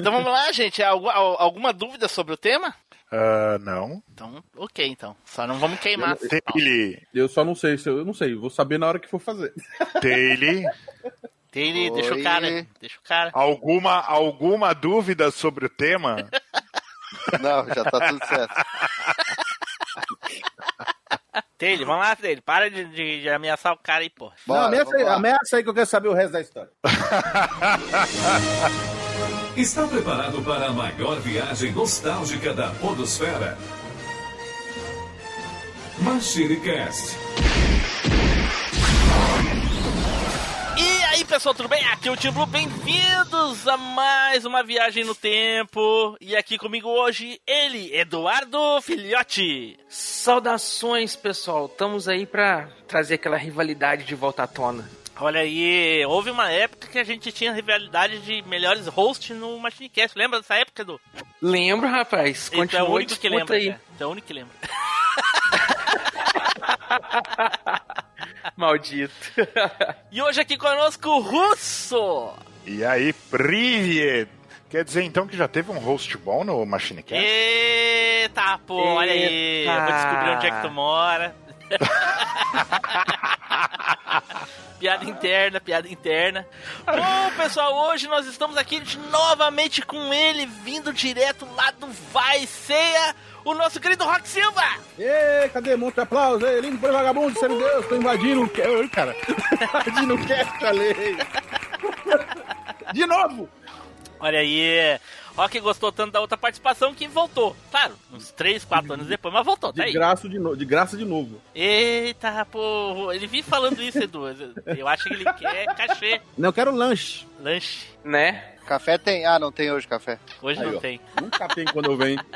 Então vamos lá, gente. Alguma, alguma dúvida sobre o tema? Uh, não. Então, ok, então. Só não vamos queimar. Taylor. Eu só não sei, eu não sei. Vou saber na hora que for fazer. Taylor. Taylor, deixa o cara. Deixa o cara. Alguma, alguma dúvida sobre o tema? não, já tá tudo certo. Taylor, vamos lá, Taylor. Para de, de, de, ameaçar o cara aí, pô. Bora, não, ameaça aí, ameaça aí que eu quero saber o resto da história. Está preparado para a maior viagem nostálgica da Podosfera? MachineCast. E aí, pessoal, tudo bem? Aqui é o Tim Blue, bem-vindos a mais uma viagem no tempo. E aqui comigo hoje, ele, Eduardo Filhote. Saudações, pessoal. Estamos aí para trazer aquela rivalidade de volta à tona. Olha aí, houve uma época que a gente tinha rivalidade de melhores hosts no Machinecast. Lembra dessa época, Edu? Lembro, rapaz. Continua então é o único que lembra. Aí. Então é o único que lembra. Maldito. e hoje aqui conosco o Russo. E aí, Privet. Quer dizer então que já teve um host bom no Machinecast? Eita, pô, Eita. olha aí. Eu vou descobrir onde é que tu mora. piada interna, piada interna. Bom, pessoal, hoje nós estamos aqui de, novamente com ele, vindo direto lá do Vai Ceia, o nosso querido Rock Silva. Ê, cadê? Monte aplauso aí, lindo por vagabundo, sendo Deus, tô invadindo o cara. invadindo o cast, lei. De novo. Olha aí. Rock gostou tanto da outra participação que voltou. Claro, uns 3, 4 anos depois, mas voltou, tá de Graça de, no... de graça de novo. Eita, pô, ele vive falando isso, Edu. Eu acho que ele quer cachê. Não, eu quero lanche. Lanche. Né? Café tem? Ah, não tem hoje café. Hoje Aí, não ó. tem. Nunca tem quando eu venho.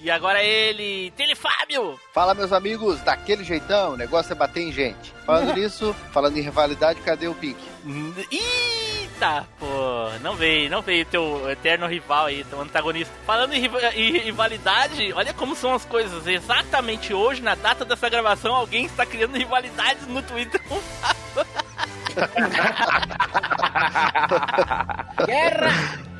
E agora ele, Telefábio! Fala, meus amigos, daquele jeitão, o negócio é bater em gente. Falando nisso, falando em rivalidade, cadê o Pink? Eita, pô, não veio, não veio teu eterno rival aí, teu antagonista. Falando em, em rivalidade, olha como são as coisas. Exatamente hoje, na data dessa gravação, alguém está criando rivalidades no Twitter. Guerra!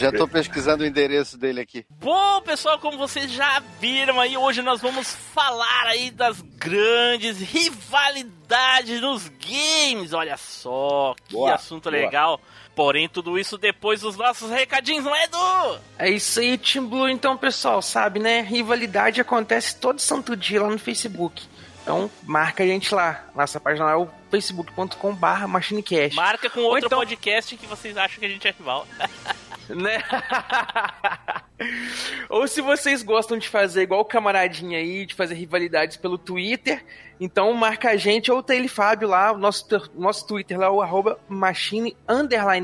Já tô pesquisando o endereço dele aqui. Bom, pessoal, como vocês já viram aí, hoje nós vamos falar aí das grandes rivalidades nos games. Olha só, que boa, assunto boa. legal. Porém, tudo isso depois dos nossos recadinhos, não é, Edu? É isso aí, Team Blue. Então, pessoal, sabe, né? Rivalidade acontece todo santo dia lá no Facebook. Então, marca a gente lá. Nossa página lá é o facebook.com.br machinecast. Marca com outro então... podcast que vocês acham que a gente é rival. né? Ou se vocês gostam de fazer igual o camaradinha aí, de fazer rivalidades pelo Twitter, então marca a gente ou o Taylor Fábio lá, o nosso, nosso Twitter lá, o arroba machine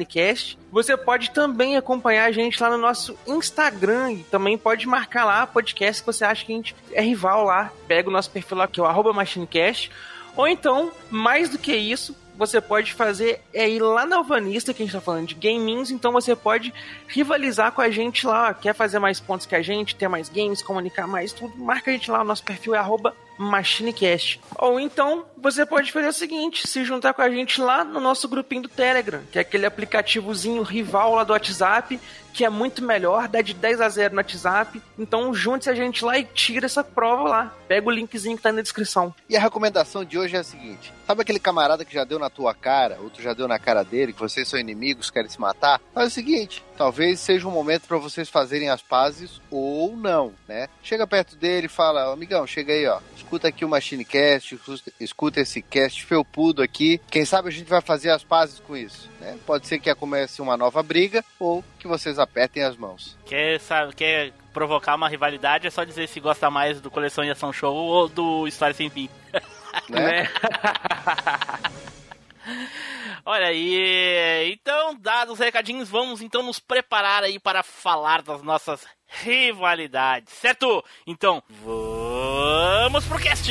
cast. Você pode também acompanhar a gente lá no nosso Instagram e também pode marcar lá podcast que você acha que a gente é rival lá. Pega o nosso perfil lá que é o arroba machinecast. Ou então, mais do que isso, você pode fazer é ir lá na Alvanista, que a gente tá falando de gamings, então você pode rivalizar com a gente lá, quer fazer mais pontos que a gente, ter mais games, comunicar mais, tudo, marca a gente lá, o nosso perfil é arroba MachineCast. Ou então, você pode fazer o seguinte, se juntar com a gente lá no nosso grupinho do Telegram, que é aquele aplicativozinho rival lá do WhatsApp, que é muito melhor, dá de 10 a 0 no WhatsApp. Então junte-se a gente lá e tira essa prova lá. Pega o linkzinho que tá na descrição. E a recomendação de hoje é a seguinte: sabe aquele camarada que já deu na tua cara, outro já deu na cara dele, que vocês são inimigos, querem se matar? Faz o seguinte: talvez seja um momento para vocês fazerem as pazes ou não, né? Chega perto dele e fala: amigão, chega aí, ó. Escuta aqui o MachineCast, escuta esse cast felpudo aqui. Quem sabe a gente vai fazer as pazes com isso, né? Pode ser que comece uma nova briga ou que vocês apertem as mãos. Quer, sabe, quer provocar uma rivalidade, é só dizer se gosta mais do Coleção e Ação Show ou do História Sem Fim. Né? Olha aí, então, dados os recadinhos, vamos então nos preparar aí para falar das nossas rivalidades, certo? Então, vamos pro cast!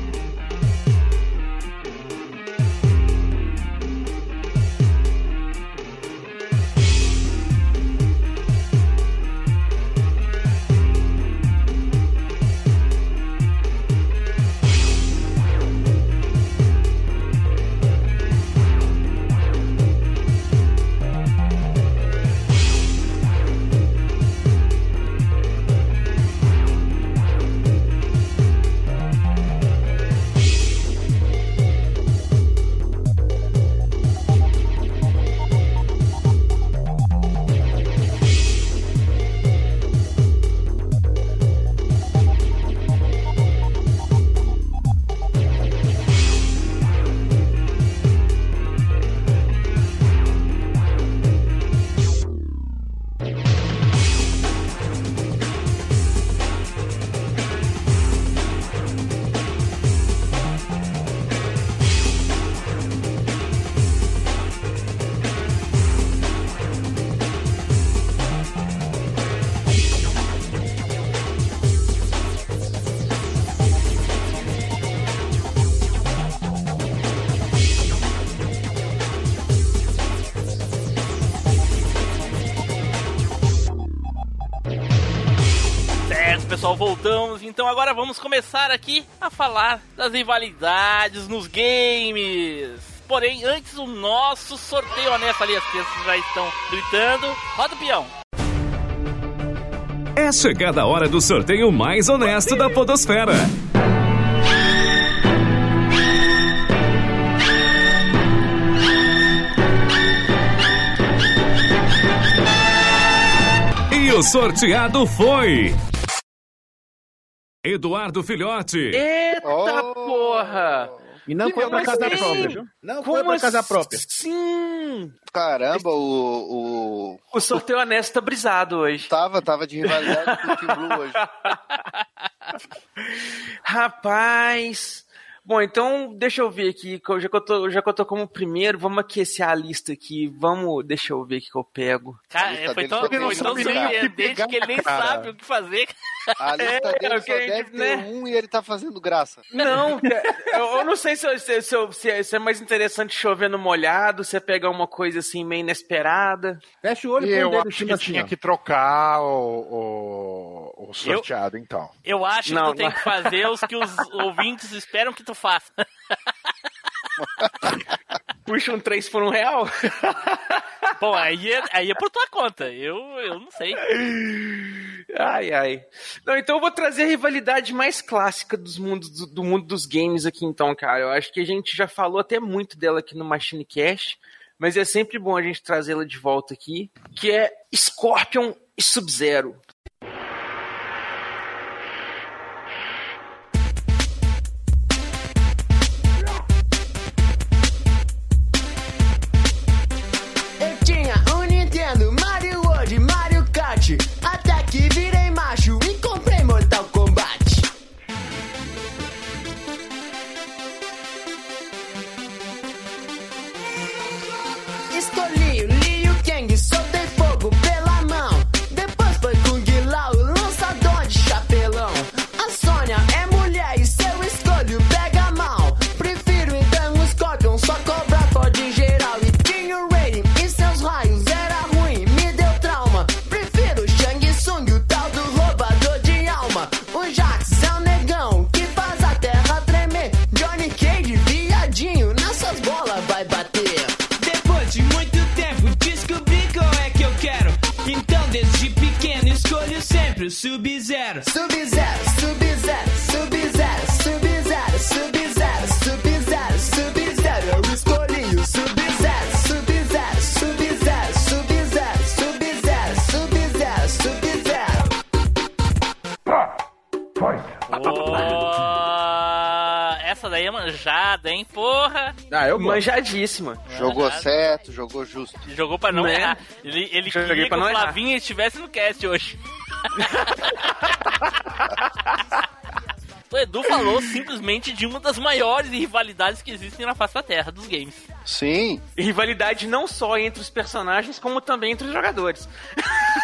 Então agora vamos começar aqui a falar das rivalidades nos games. Porém, antes o nosso sorteio honesto ali, as crianças já estão gritando. Roda o peão. É chegada a hora do sorteio mais honesto da Podosfera. E o sorteado foi. Eduardo Filhote. Eita Oh. porra! E não foi pra Mas casa sim. própria, viu? Não foi pra casa própria. Sim! Caramba, o, o. O sorteio honesto tá brisado hoje. Tava, tava de rivalidade com o Team Blue hoje. Rapaz. Bom, então deixa eu ver aqui. Já que eu tô, já que eu tô como primeiro, vamos aquecer a lista aqui. Vamos. Deixa eu ver o que eu pego. Cara, lista foi tão, foi tão nem o que surpreendente pegar, que ele nem cara. sabe o que fazer. A lista É, dele o só deve gente, ter né? um e ele tá fazendo graça. Não, eu, eu não sei se, eu- se, se, eu- se é- se é mais interessante chover no molhado, se é pegar uma coisa assim meio inesperada. Fecha o olho E eu acho que assim, tinha ó. que trocar o, o, o sorteado, então. Eu acho que Não, tu tem que fazer os que os ouvintes esperam que tu faça. Puxa um 3 por um real? Bom, aí é, aí é por tua conta. Eu, eu não sei. Ai, ai. Não, então eu vou trazer a rivalidade mais clássica dos mundos, do, do mundo dos games aqui, então, cara. Eu acho que a gente já falou até muito dela aqui no Machine Cash, mas é sempre bom a gente trazê-la de volta aqui, que é Scorpion e Sub-Zero. Manjadíssima. Jogou certo, jogou justo. Jogou pra não Né? errar. Ele, ele Joguei queria que o. Flavinho estivesse no cast hoje. o Edu falou simplesmente de uma das maiores rivalidades que existem na face da Terra dos games. Sim, Rivalidade não só entre os personagens, como também entre os jogadores.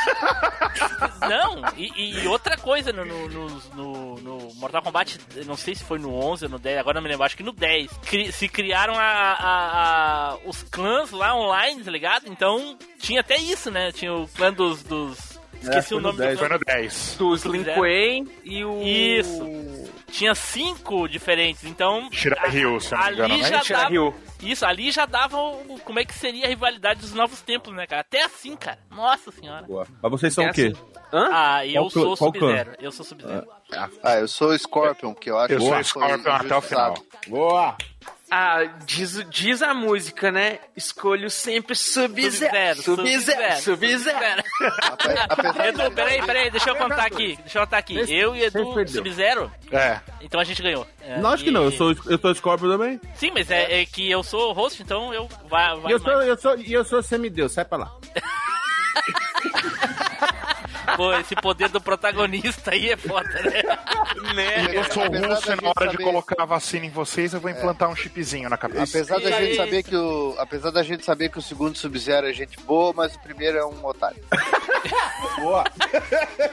Não, e, e outra coisa no, no, no- no- no Mortal Kombat, não sei se foi no 11 ou no 10, agora não me lembro, acho que no 10, cri- se criaram a, a- a- os clãs lá online, tá ligado? Então tinha até isso, né? Tinha o clã dos. dos esqueci foi o no nome 10, do Foi no 10. Dos Lin Kuei e o. Isso. Tinha cinco diferentes, então. Shirai Ryu, se não me engano, ali né? Shirai Ryu. Isso, ali já dava o, como é que seria a rivalidade dos novos templos, né, cara? Até assim, cara. Nossa senhora. Boa. Mas vocês são É o quê? assim. Hã? Ah, eu Qual sou? Sub-Zero. Eu sou Sub-Zero. Ah, eu sou o Scorpion, que eu acho Eu que sou Scorpion até o final. Boa! Ah, diz, diz a música, né? Escolho sempre Sub-Zero. Sub-Zero. Sub-Zero. Edu, peraí, peraí, deixa eu contar aqui. Deixa eu contar aqui. Eu e Edu perdeu. Sub-Zero, É. então a gente ganhou. É, Não, acho que não, eu sou, eu sou Scorpio também. Sim, mas é, é que eu sou o host, então eu vai, E vai eu sou, eu sou, e eu sou semideus, sai pra lá. Pô, esse poder do protagonista aí é foda, né? né? Eu sou russo e na hora de colocar a vacina em vocês, eu vou implantar um chipzinho na cabeça. Apesar da gente saber que o. Apesar da gente saber que o segundo Sub-Zero é gente boa, mas o primeiro é um otário. Boa.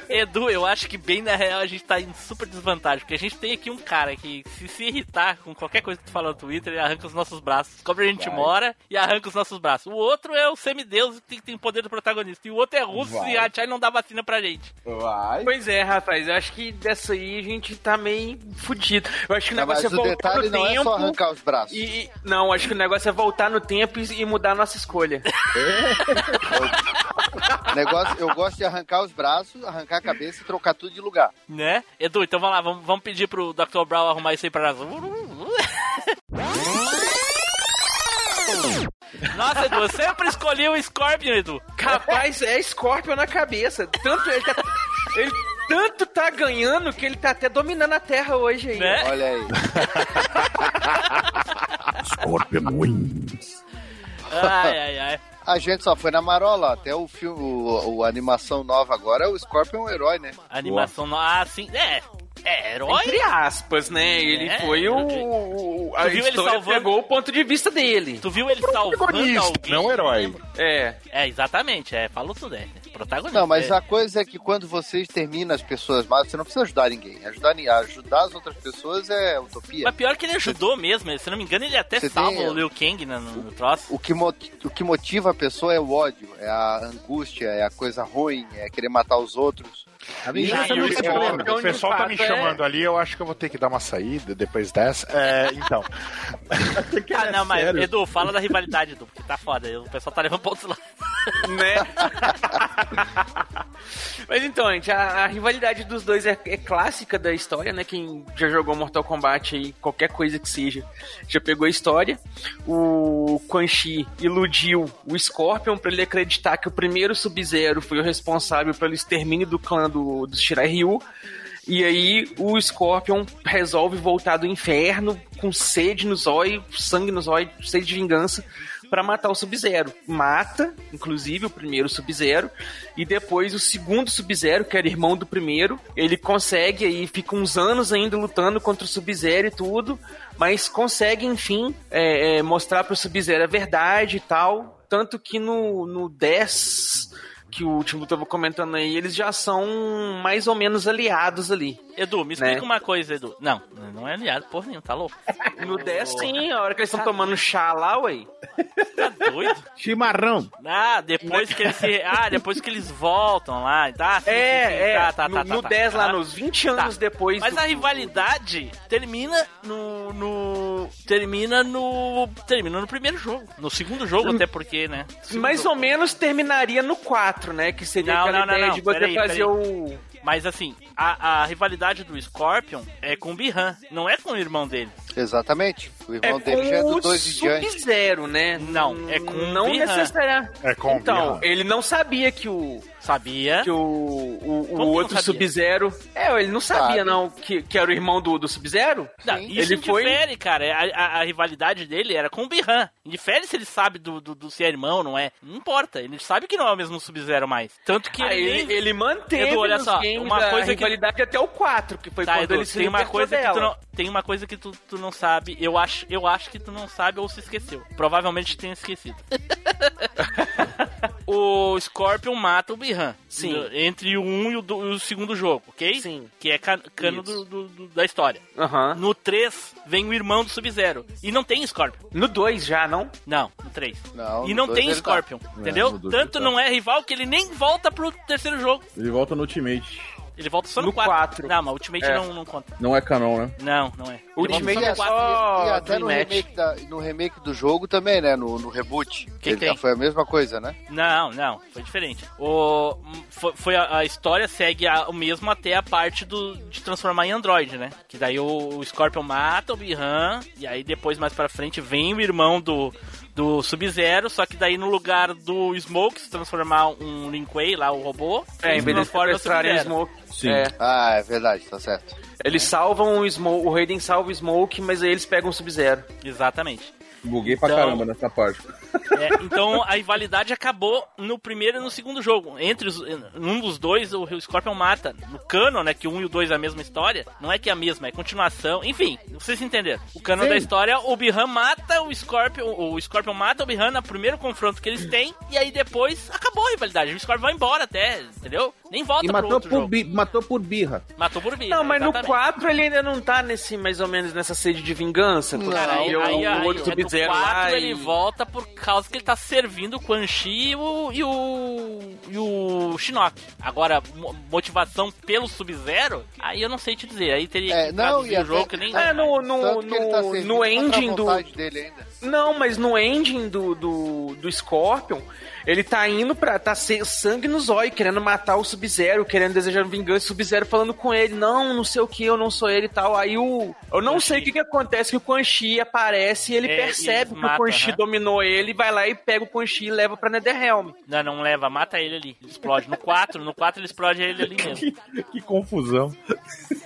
Edu, eu acho que bem na real a gente tá em super desvantagem, porque a gente tem aqui um cara que se se irritar com qualquer coisa que tu fala no Twitter, ele arranca os nossos braços, descobre onde a gente Vai. mora e arranca os nossos braços. O outro é o semideus que tem, tem poder do protagonista, e o outro é russo Vai. e a Chai não dá vacina pra gente. Vai. Pois é, rapaz, eu acho que dessa aí a gente tá meio fudido. Eu acho que o Não, negócio é voltar no não é tempo. só arrancar os braços. E, não, acho que o negócio é voltar no tempo e, e mudar a nossa escolha. Negócio, eu gosto de arrancar os braços, arrancar a cabeça e trocar tudo de lugar. Né? Edu, então vamos lá, vamos, vamos pedir pro Dr. Brown arrumar isso aí pra nós. Nossa, Edu, eu sempre escolhi o Scorpion, Edu. Capaz, é Scorpion na cabeça. Tanto ele tá, ele tanto tá ganhando que ele tá até dominando a Terra hoje aí. Né? Olha aí. Scorpion Wings. Ai, ai, ai. A gente só foi na marola. Até o filme, o, o- a animação nova agora, o Scorpion é um herói, né? A animação. No... Ah, sim. É. É herói? Entre aspas, né? Ele É, foi o. o- A Tu viu ele salvando- pegou o ponto de vista dele. Tu viu ele salvando alguém? não herói. É. É, exatamente. É, falou tudo, é. Protagonista. Não, mas é. a coisa é que quando você extermina as pessoas más, você não precisa ajudar ninguém. Ajudar, ajudar as outras pessoas é utopia. Mas pior que ele ajudou mesmo. Se não me engano, ele até Você salva tem- o Liu Kang no, no troço. O que, mo- o que motiva a pessoa é o ódio, é a angústia, é a coisa ruim, é querer matar os outros. A vingança E não o pessoal tá me é- chamando ali, eu acho que eu vou ter que dar uma saída depois dessa. É, então, Ah, não, mas sério? Edu, fala da rivalidade, Edu, porque tá foda. O pessoal tá levando pra outros lados. né? Mas então, gente, a, a rivalidade dos dois é, é clássica da história, né? Quem já jogou Mortal Kombat aí, qualquer coisa que seja, já pegou a história. O Quan Chi iludiu o Scorpion pra ele acreditar que o primeiro Sub-Zero foi o responsável pelo extermínio do clã do, do Shirai Ryu. E aí o Scorpion resolve voltar do inferno com sede no zóio, sangue no zóio, sede de vingança pra matar o Sub-Zero. Mata, inclusive, o primeiro Sub-Zero e depois o segundo Sub-Zero, que era irmão do primeiro, ele consegue aí, fica uns anos ainda lutando contra o Sub-Zero e tudo, mas consegue, enfim, é, é, mostrar pro Sub-Zero a verdade e tal, tanto que no, no 10 que o último tava comentando aí, eles já são mais ou menos aliados ali. Edu, me explica Né? uma coisa, Edu. Não, não é aliado, porra nenhuma, tá louco? No 10, sim, a hora que eles estão tomando chá lá, ué. Tá doido? Chimarrão. Ah, depois que eles se... Ah, depois que eles voltam lá. Tá, sim, sim, sim. É, é, Tá, tá, no, tá, tá, no tá. 10 lá, Tá. nos 20 anos Tá. depois. Mas do- a rivalidade termina no, no. Termina no. Termina no primeiro jogo. No segundo jogo, até porque, né? Segundo Mais jogo. ou menos terminaria no 4, né? Que seria Não, aquela não, não, ideia não, de você peraí, fazer peraí. o. Mas assim, a, a rivalidade do Scorpion é com o Bihan, não é com o irmão dele. Exatamente. O É irmão dele já é com do o 2 em diante. Sub-Zero, né? Não, é com o Não Bihan. necessariamente. é com Então, Bihan. ele não sabia que o. Sabia? Que o, o, o que outro? Sub-Zero. É, ele não sabia, Sabe. não, que, que era o irmão do, do Sub-Zero? Isso Ele foi- indifere, cara. A, a- a rivalidade dele era com o Bihan. Indifere se ele sabe do, do, do se é irmão, não é. Não importa. Ele sabe que não é o mesmo Sub-Zero mais. Tanto que Ah, ele, ele, manteve Edu, olha nos só, games uma a coisa que- rivalidade até o 4, que foi Tá, quando Edu, ele se tem uma coisa que tu dela. não, tem uma coisa que tu, tu não sabe. Eu acho, eu acho que tu não sabe ou se esqueceu. Provavelmente tenha esquecido. o Scorpion mata o Bihan. Sim. No- Entre o 1 e o, do- o segundo jogo, ok? Sim. Que é can- cano do- do- do- da história. Aham. No 3 vem o irmão do Sub-Zero. E não tem Scorpion. No 2 já, não? Não, no 3. Não, e no não tem ele tá. Scorpion. Entendeu? no dois Tanto tá. não é rival que ele nem volta pro terceiro jogo. Ele volta no Ultimate. Ele volta só no, No 4. quatro. Não, mas Ultimate É. não, não conta. Não é canon, né? Não, não é. Ele Ultimate é só E até no remake, da- no remake do jogo também, né? No, no reboot. Que Ele- tem? Foi a mesma coisa, né? Não, não, foi diferente. O, foi, foi a, a história segue a- o mesmo até a parte do, de transformar em Android, né? Que daí o, o Scorpion mata o Bihan, e aí depois mais pra frente vem o irmão do, do Sub-Zero, só que daí no lugar do Smoke se transformar um Lin Kuei lá, o robô, É, em vez de sequestrarem o. Smoke. Sim. É. Ah, é verdade, tá certo. Eles salvam o Smoke, o Raiden salva o Smoke, mas aí eles pegam o Sub-Zero. Exatamente. Buguei pra Então- caramba nessa parte. É, então a rivalidade acabou no primeiro e no segundo jogo. Entre os, um dos dois, o Scorpion mata. No canon, né? Que um e o dois é a mesma história. Não é que é a mesma, é continuação. Enfim, vocês entenderam. O canon Sim. da história, o Bihan mata o Scorpion. O Scorpion mata o Bihan no primeiro confronto que eles têm. E aí depois acabou a rivalidade. O Scorpion vai embora até, entendeu? Nem volta E pro matou outro por, jogo. bi- matou por birra. Matou por birra. Não, mas no exatamente. 4 ele ainda não tá nesse, mais ou menos, nessa sede de vingança. Cara, aí, o, aí, o aí, outro é no Sub-Zero 4 lá ele e- volta por causa que ele tá servindo o Quan Chi e o, e o, e o Shinnok. Agora, mo- motivação pelo Sub-Zero, aí eu não sei te dizer. Aí teria É, que não, e o até- jogo que nem... É, no, no, ele tá no, no ending do... dele ainda. Não, mas no ending do, do, do Scorpion, ele tá indo pra. tá sem sangue no zóio, querendo matar o Sub-Zero, querendo desejar vingança, o Sub-Zero falando com ele, não, não sei o que, eu não sou ele e tal. Aí o. Eu não Quan sei o que, que acontece, que o Quan Chi aparece e ele É, percebe que mata, o Quan Chi dominou ele, vai lá e pega o Quan Chi e leva pra Netherrealm. Não, não leva, mata ele ali. Ele explode. No 4, no 4 ele explode ele ali mesmo. Que confusão.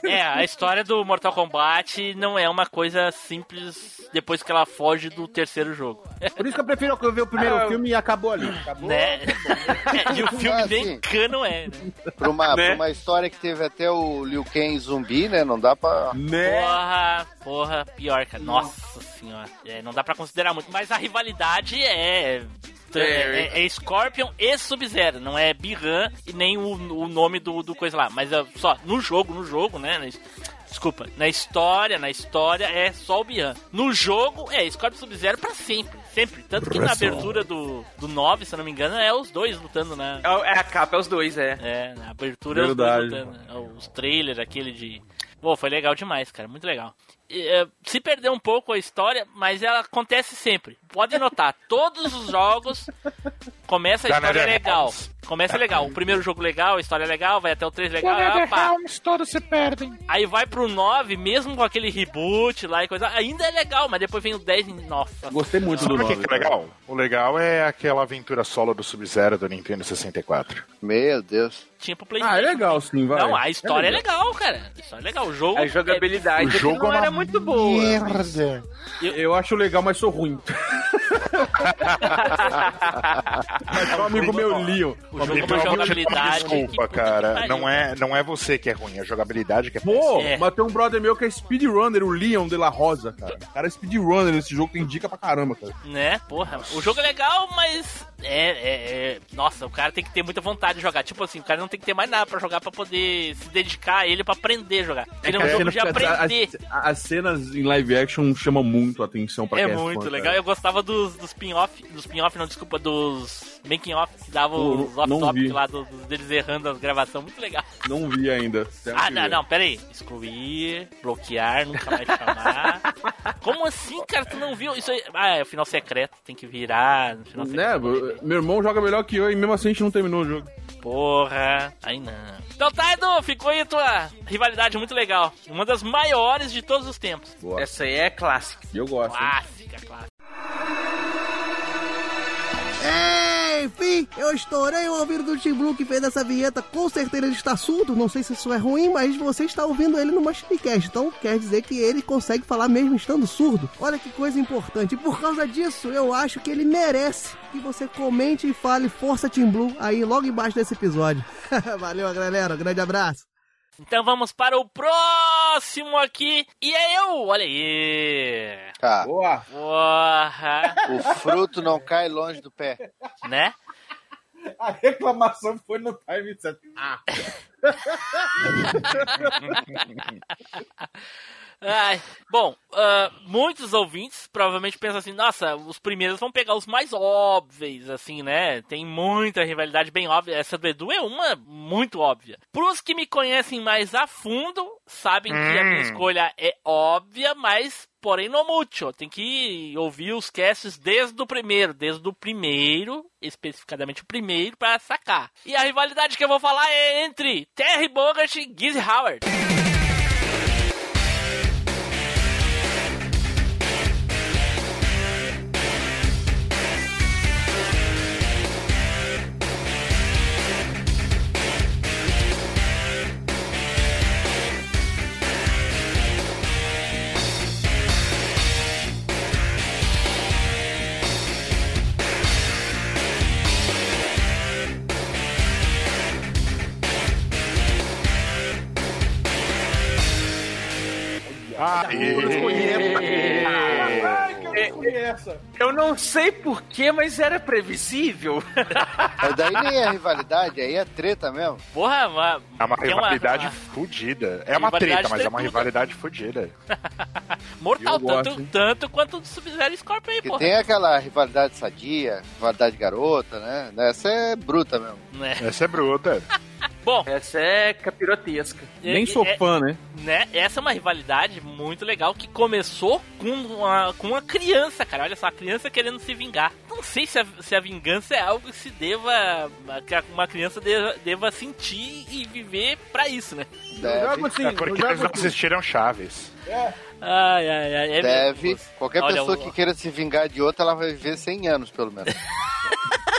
É, a história do Mortal Kombat não é uma coisa simples depois que ela foge do terceiro jogo. Por isso que eu prefiro ver o primeiro Ah, eu- filme e acabou ali. Acabou. Né? e o filme Ah, nem cano é, né? Pra uma, Né? pra uma história que teve até o Liu Kang zumbi, né? Não dá pra. Né? Porra, porra, pior, cara. Nossa senhora. É, não dá pra considerar muito, mas a rivalidade é. É, é- é Scorpion e Sub-Zero, não é Bihan e nem o, o nome do, do coisa lá. Mas é só, no jogo, no jogo, né? Desculpa, na história, na história é só o Bihan. No jogo é Scorpion Sub-Zero pra sempre, sempre. Tanto que na abertura do, do 9, se eu não me engano, é os dois lutando na. É, é a capa, é os dois, é. É, na abertura é os Verdade. dois lutando. É, Os trailers, aquele de. Pô, foi legal demais, cara, muito legal. E, é, se perdeu um pouco a história, mas ela acontece sempre. Pode notar, todos os jogos começa a história Nether legal. Começa legal. O primeiro jogo legal, a história legal, vai até o 3 legal, pá. todos se perdem. Aí vai pro 9, mesmo com aquele reboot lá e coisa, ainda é legal, mas depois vem o 10 e nossa. Gostei muito do Sabe o que, nome. que é legal? O legal é aquela aventura solo do Sub-Zero do Nintendo 64. Meu Deus. Tinha pro PlayStation. Ah, é legal sim, vai. Não, a história é legal, cara. A história é legal. O jogo A é- jogabilidade O é jogo é era uma muito boa. Merda. Eu acho legal, mas sou ruim. mas um amigo meu Leon. O jogo é Então eu uma jogabilidade. que desculpa, que cara. pariu. Não é, não é você que é ruim, é a jogabilidade que é Pô, É. mas tem um brother meu que é speedrunner, o Leon de la Rosa, cara. O cara é speedrunner nesse jogo, tem dica pra caramba, cara. Né? Porra, o jogo é legal, mas é, é- é- Nossa, o cara tem que ter muita vontade de jogar. Tipo assim, o cara não tem que ter mais nada pra jogar pra poder se dedicar a ele pra aprender a jogar. Ele é um jogo de aprender. As, as cenas em live action chamam muito a atenção pra É quem muito fã, legal. cara. Eu gostava dos, dos spin-off, dos spin-off, não, desculpa, dos making off que davam Pô, os não off-topic vi. lá do- dos deles errando as gravações. Muito legal. Não vi ainda. Ah, não, ver. não, pera aí. Excluir, bloquear, nunca mais chamar. Como assim, cara? Tu não viu? Isso aí. Ah, é o final secreto, tem que virar. No final Né, secreto. meu irmão joga melhor que eu e mesmo assim a gente não terminou o jogo. Porra, aí não. Então tá, Edu, ficou aí a tua rivalidade muito legal. Uma das maiores de todos os tempos. Boa. Essa aí é clássica. E eu gosto. hein? Clássica, clássica. Enfim, eu estourei o ouvido do Tim Blue que fez essa vinheta. Com certeza ele está surdo. Não sei se isso é ruim, mas você está ouvindo ele no Machinecast. Então quer dizer que ele consegue falar mesmo estando surdo. Olha que coisa importante. E por causa disso, eu acho que ele merece que você comente e fale Força Tim Blue aí logo embaixo desse episódio. Valeu, galera. Um grande abraço. Então vamos para o próximo aqui. E é eu, olha aí. Tá. Boa! Porra, O fruto não cai longe do pé. né? A reclamação foi no time certo. Ah, Ai, bom, ah, muitos ouvintes provavelmente pensam assim, nossa, os primeiros vão pegar os mais óbvios, assim, né? Tem muita rivalidade bem óbvia. Essa do Edu é uma muito óbvia. Pros que me conhecem mais a fundo, sabem que a minha escolha é óbvia, mas porém no mucho. Tem que ouvir os casts desde o primeiro, desde o primeiro, especificadamente o primeiro, pra sacar. E a rivalidade que eu vou falar é entre Terry Bogart e Gizzy Howard. Que eu escolhi essa. Eu não sei porquê, mas era previsível. Mas daí nem é rivalidade, aí é treta mesmo. Porra, uma, É uma rivalidade uma- fodida. É uma treta, mas é uma rivalidade fodida. mortal, tanto, tanto quanto o do Sub-Zero e Scorpion aí, Que porra. tem aquela rivalidade sadia, rivalidade garota, né? Essa é bruta mesmo. Né? Essa é bruta. Bom, Essa é capirotesca. Nem é- sou é- fã, né? né? Essa é uma rivalidade muito legal que começou com uma, com uma criança, cara. Olha só, a criança querendo se vingar. Não sei se a, se a vingança é algo que se deva. que uma criança deva, deva sentir e viver pra isso, né? Deve, jogo assim, É porque jogo eles não assim. assistiram Chaves. Ai, ai, ai. É deve. mesmo. Qualquer Olha, pessoa o- que queira se vingar de outra, ela vai viver 100 anos, pelo menos.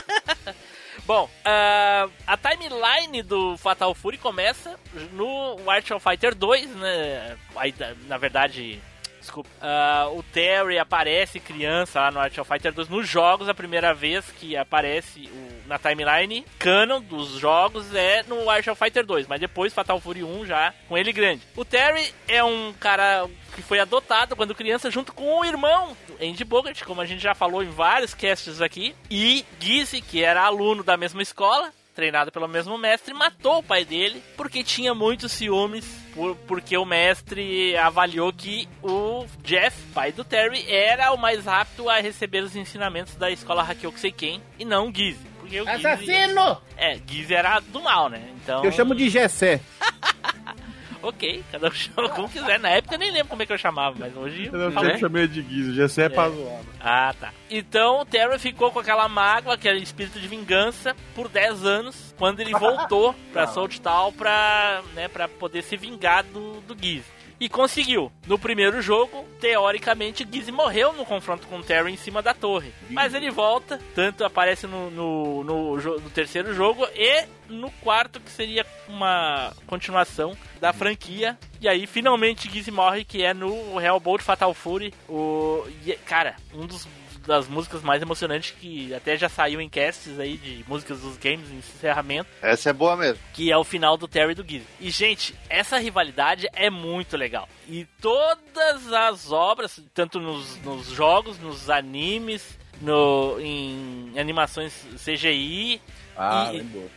Bom, ah, a timeline do Fatal Fury começa no Art of Fighter 2, né? Aí, na verdade, desculpa. ah, o Terry aparece criança lá no Art of Fighter 2 nos jogos. A primeira vez que aparece o- na timeline canon dos jogos é no Art of Fighter 2, mas depois Fatal Fury 1 já com ele grande. O Terry é um cara que foi adotado quando criança junto com o irmão Andy Bogart, como a gente já falou em vários casts aqui, e Gizzy, que era aluno da mesma escola, treinado pelo mesmo mestre, matou o pai dele porque tinha muitos ciúmes, por- porque o mestre avaliou que o Jeff, pai do Terry, era o mais apto a receber os ensinamentos da escola Seiken e não o Gizzy. Porque o Gizzy, Assassino! é, Gizzy era do mal, né? Então, Eu chamo de Gessé. ok, cada um chama como quiser. Na época eu nem lembro como é que eu chamava, mas hoje eu falo sempre chamei de Guizo. Gessé é pra zoar. Ah, tá. Então o Terry ficou com aquela mágoa, aquele espírito de vingança, por 10 anos, quando ele voltou pra Salt Town pra, né, pra poder se vingar do, do Gizzy. E conseguiu. No primeiro jogo, teoricamente, Gizzy morreu no confronto com o Terry em cima da torre. Mas ele volta, tanto aparece no, no, no, no terceiro jogo e no quarto, que seria uma continuação da franquia. E aí, finalmente, Gizzy morre, que é no Hellbolt Fatal Fury. O, cara, um dos das músicas mais emocionantes que até já saiu em casts aí de músicas dos games em encerramento, Essa é boa mesmo. que é o final do Terry e do Gizzy. E gente, essa rivalidade é muito legal. E todas as obras, tanto nos, nos jogos, nos animes, no, em animações CGI, Ah, E- lembrou.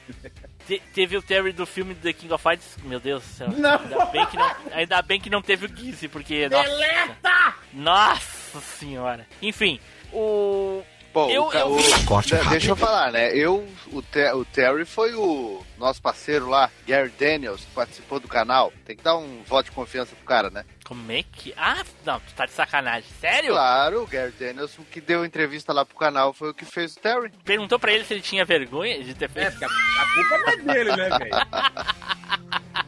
te- teve o Terry do filme The King of Fighters. Meu Deus do céu. Não. Ainda bem que não, ainda bem que não teve o Gizzy, porque. Nossa, nossa senhora. Enfim, o. Bom, Eu- o, ca- eu o- Corte de- deixa eu falar, né? Eu, o, Te- o Terry foi o nosso parceiro lá, Gary Daniels, que participou do canal. Tem que dar um voto de confiança pro cara, né? Como é que. Ah, não, tu tá de sacanagem. Sério? Claro, o Gary Daniels, o que deu entrevista lá pro canal foi o que fez o Terry. Perguntou pra ele se ele tinha vergonha de ter É, feito. porque a, a culpa não é dele, né, velho?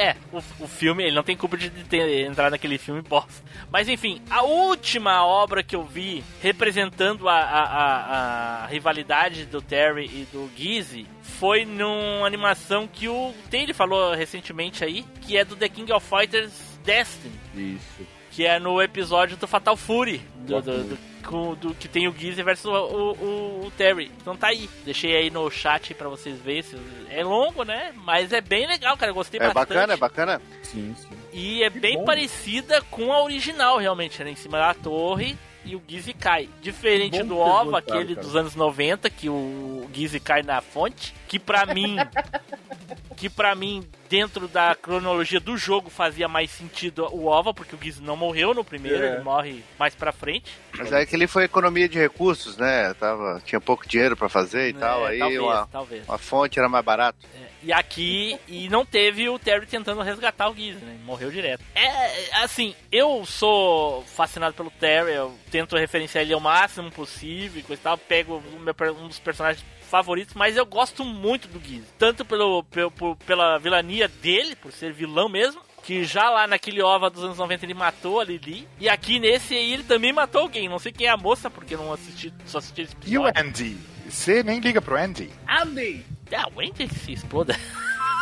É, o, o filme, ele não tem culpa de ter entrado naquele filme bosta. Mas enfim, a última obra que eu vi representando a, a, a- a rivalidade do Terry e do Gizzy foi numa animação que o Taylor falou recentemente aí, que é do The King of Fighters Destiny. Isso. Que é no episódio do Fatal Fury. Do, do- do- com- do- que tem o Gizzy versus o, o- o Terry. Então tá aí. Deixei aí no chat pra vocês verem. É longo, né? Mas é bem legal, cara. Eu Gostei É bastante. bacana, é bacana. Sim, sim. E é bem bom. parecida com a original, realmente. Né? Em cima da torre e o Gizzy cai. Diferente bom do OVA, gostaram, aquele cara. dos anos 90, que o Gizzy cai na fonte. Que pra mim. que pra mim, dentro da cronologia do jogo, fazia mais sentido o OVA, porque o Gizzy não morreu no primeiro, É. ele morre mais pra frente. Mas é que ele foi economia de recursos, né? Tava, tinha pouco dinheiro pra fazer e tal. É, Aí talvez, uma, talvez. uma fonte era mais barato. E aqui, e não teve o Terry tentando resgatar o Gizzy, né? Morreu direto. É, assim, eu sou fascinado pelo Terry, eu tento referenciar ele ao máximo possível e coisa e tal. Pego o meu um dos personagens favoritos, mas eu gosto muito do Gizzy. Tanto pelo, pelo- pela vilania dele, por ser vilão mesmo, que já lá naquele OVA dos anos 90 ele matou a Lili. E aqui nesse aí ele também matou alguém. Não sei quem é a moça, porque eu não assisti, só assisti esse E o episódio. Andy? Você nem liga pro Andy. Andy! Ah, o Andy que se exploda.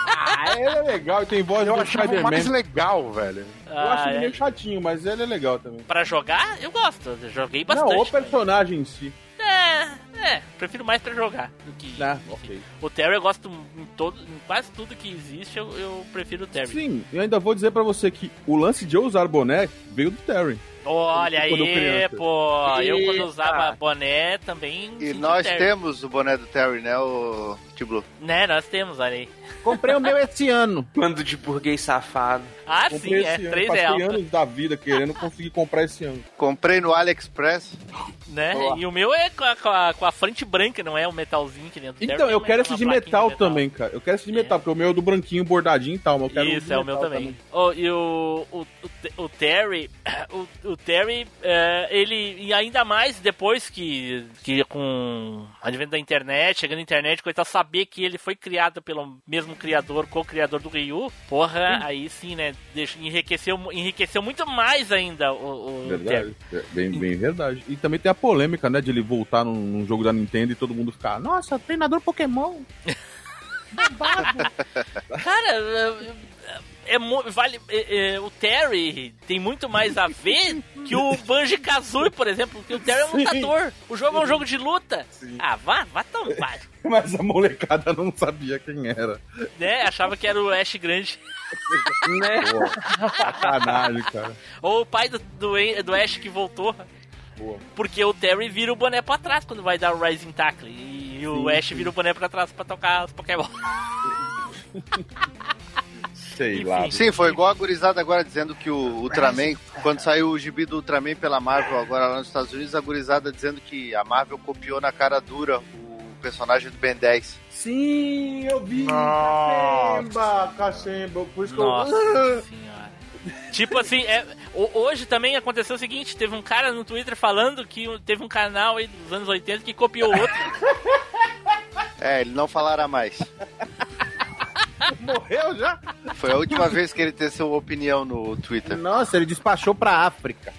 Ah, ele é legal e tem voz Eu do achava o Spider-Man. mais legal, velho. Eu acho Ah, ele é. meio chatinho, mas ele é legal também. Pra jogar, eu gosto. Eu joguei Não, bastante. o personagem em si. É, É, prefiro mais pra jogar do que. Ah, ok. O Terry eu gosto em, todo, em quase tudo que existe, eu, eu prefiro o Terry. Sim, eu ainda vou dizer pra você que o lance de eu usar boné veio do Terry. Olha Quando aí, criança. pô. Eu quando Eita. usava boné também. E nós Terry. temos o boné do Terry, né, o Tiblu? Né, nós temos, olha aí. Comprei o meu esse ano. Bando de burguês safado. Ah, Comprei sim, é. ano. 3 Passei anos da vida querendo conseguir comprar esse ano. Comprei no AliExpress. Né? Boa. E o meu é com a, com, a, com a frente branca, não é o metalzinho que dentro do Então, eu mas quero é esse de plaquinha metal, também, cara. Eu quero esse de É. metal, porque o meu é do branquinho bordadinho e tal, mas eu quero Isso, de é o meu metal também. Oh, e o, o, o, o Terry, o, o Terry, é, ele, e ainda mais depois que, que com o advento da internet, chegando na internet, coisa saber que ele foi criado pelo mesmo criador, co-criador do Ryu, porra, aí sim, né, deixa, enriqueceu, enriqueceu muito mais ainda o, o Terry. Verdade. É bem, bem verdade. E também tem a polêmica, né, de ele voltar num, num jogo da Nintendo e todo mundo ficar, nossa, treinador Pokémon. Cara, é, é mu- vale, é- é, o Terry tem muito mais a ver que o Banjo Kazooie, por exemplo, porque o Terry é um Sim. lutador. O jogo é um jogo de luta. Ah, vá, vá tão, vai. Mas a molecada não sabia quem era. Né? Achava que era o Ash Grande. Né? Pô, sacanagem, cara. Ou o pai do, do, do Ash que voltou. Boa. Porque o Terry vira o boné pra trás quando vai dar o Rising Tackle. E o Sim, Ash sim. vira o boné pra trás pra tocar os Pokémon. Sei Enfim. lá. Sim, foi igual a gurizada agora dizendo que o Ultraman, quando saiu o gibi do Ultraman pela Marvel agora lá nos Estados Unidos, a gurizada dizendo que a Marvel copiou na cara dura o personagem do Ben 10. Sim, eu vi. Nossa. Cacemba, cacemba. Por isso que Nossa eu... senhora. Tipo assim, é, ho- hoje também aconteceu o seguinte: teve um cara no Twitter falando que teve um canal aí dos anos 80 que copiou outro. É, ele não falará mais. Morreu já? Foi a última vez que ele teve sua opinião no Twitter. Nossa, ele despachou pra África.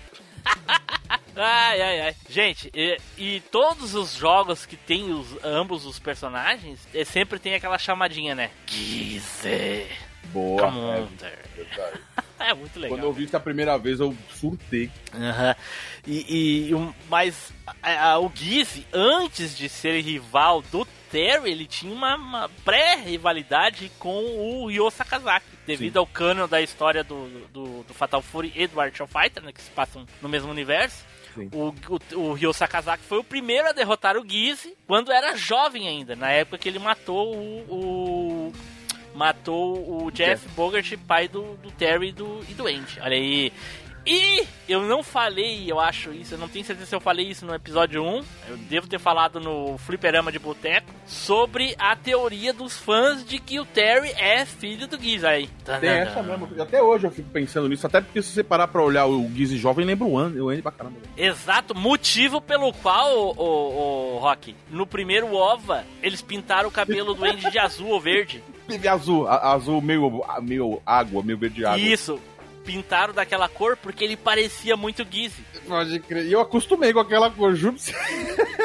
Ai, ai, ai. Gente, e, e todos os jogos que tem os, ambos os personagens, é, sempre tem aquela chamadinha, né? Gizzy. Boa. É. É muito legal. Quando eu vi isso a primeira vez, eu surtei. Aham. E, e um- mas a- a- o Gizzy, antes de ser rival do Terry, ele tinha uma, uma pré-rivalidade com o Ryo Sakazaki, devido ao cano da história do, do, do Fatal Fury e do Art of Fighter, né, que se passam no mesmo universo. Sim. O, o, o Ryo Sakazaki foi o primeiro a derrotar o Gizzy quando era jovem ainda, na época que ele matou o. o- matou o Jeff Bogart, pai do, do Terry e do, e do Andy. Olha aí. E eu não falei, eu acho isso, eu não tenho certeza se eu falei isso no episódio 1, eu devo ter falado no Fliperama de Boteco, sobre a teoria dos fãs de que o Terry é filho do Giz aí. Tem essa mesmo. Até hoje eu fico pensando nisso. Até porque se você parar pra olhar o Gizzy jovem, lembra o Andy, o Andy pra caramba. Exato, motivo pelo qual, o, o, o Rock, no primeiro OVA, eles pintaram o cabelo do Andy de azul ou verde. Azul, azul meio, meio água, meio verde água. Isso, pintaram daquela cor porque ele parecia muito Gizzy. Pode crer. E eu acostumei com aquela cor, juro.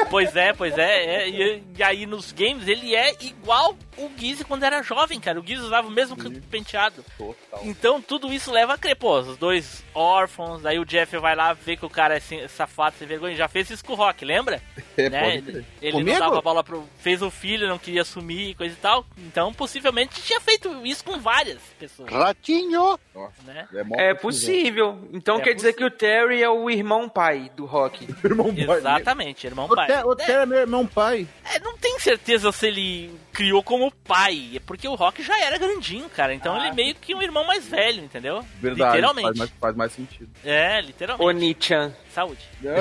Pois é, pois é, é, e, e aí nos games ele é igual o Gizzy quando era jovem, cara. O Gizzy usava o mesmo penteado. Total. Então tudo isso leva a crer, pô, os dois órfãos, aí o Jeff vai lá ver que o cara é safado, sem vergonha, já fez isso com o Rock, lembra? É, né? Ele, ele não dava bola pro. fez o filho, não queria assumir e coisa e tal. Então possivelmente tinha feito isso com várias pessoas, Ratinho! né? mó É possível. Então É quer dizer que o Terry é o irmão pai do Rock. Irmão boy. Exatamente, irmão O pai. Ter- O Terry é meu irmão pai. É, não tenho certeza se ele criou como pai, é porque o Rock já era grandinho, cara. Então ele é meio que um irmão mais velho, entendeu? Ah. Verdade. Literalmente. Faz mais, faz mais sentido. É, literalmente. Nichan. Saúde. eu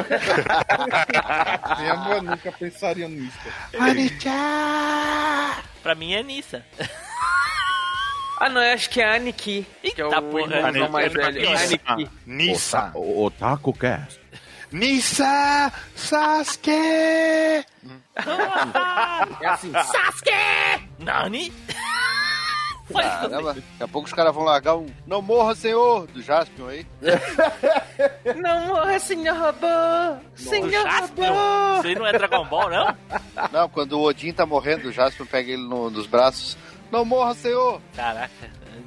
nunca pensaria nisso. Pra mim é Nissa. Ah, não, eu acho que é Aniki. Que é Eita o porra, mais velho. Nissa. Aniki. Nissa. O Otaku Cast. Nissa Sasuke! É assim. Nani? Caramba, daqui a pouco os caras vão largar um Não morra, senhor! do Jaspion aí. Não morra, senhor robô! Senhor robô! Isso aí não é Dragon Ball, não? Não, quando o Odin tá morrendo, o Jaspion pega ele no- nos braços. Não morra, senhor! Caraca.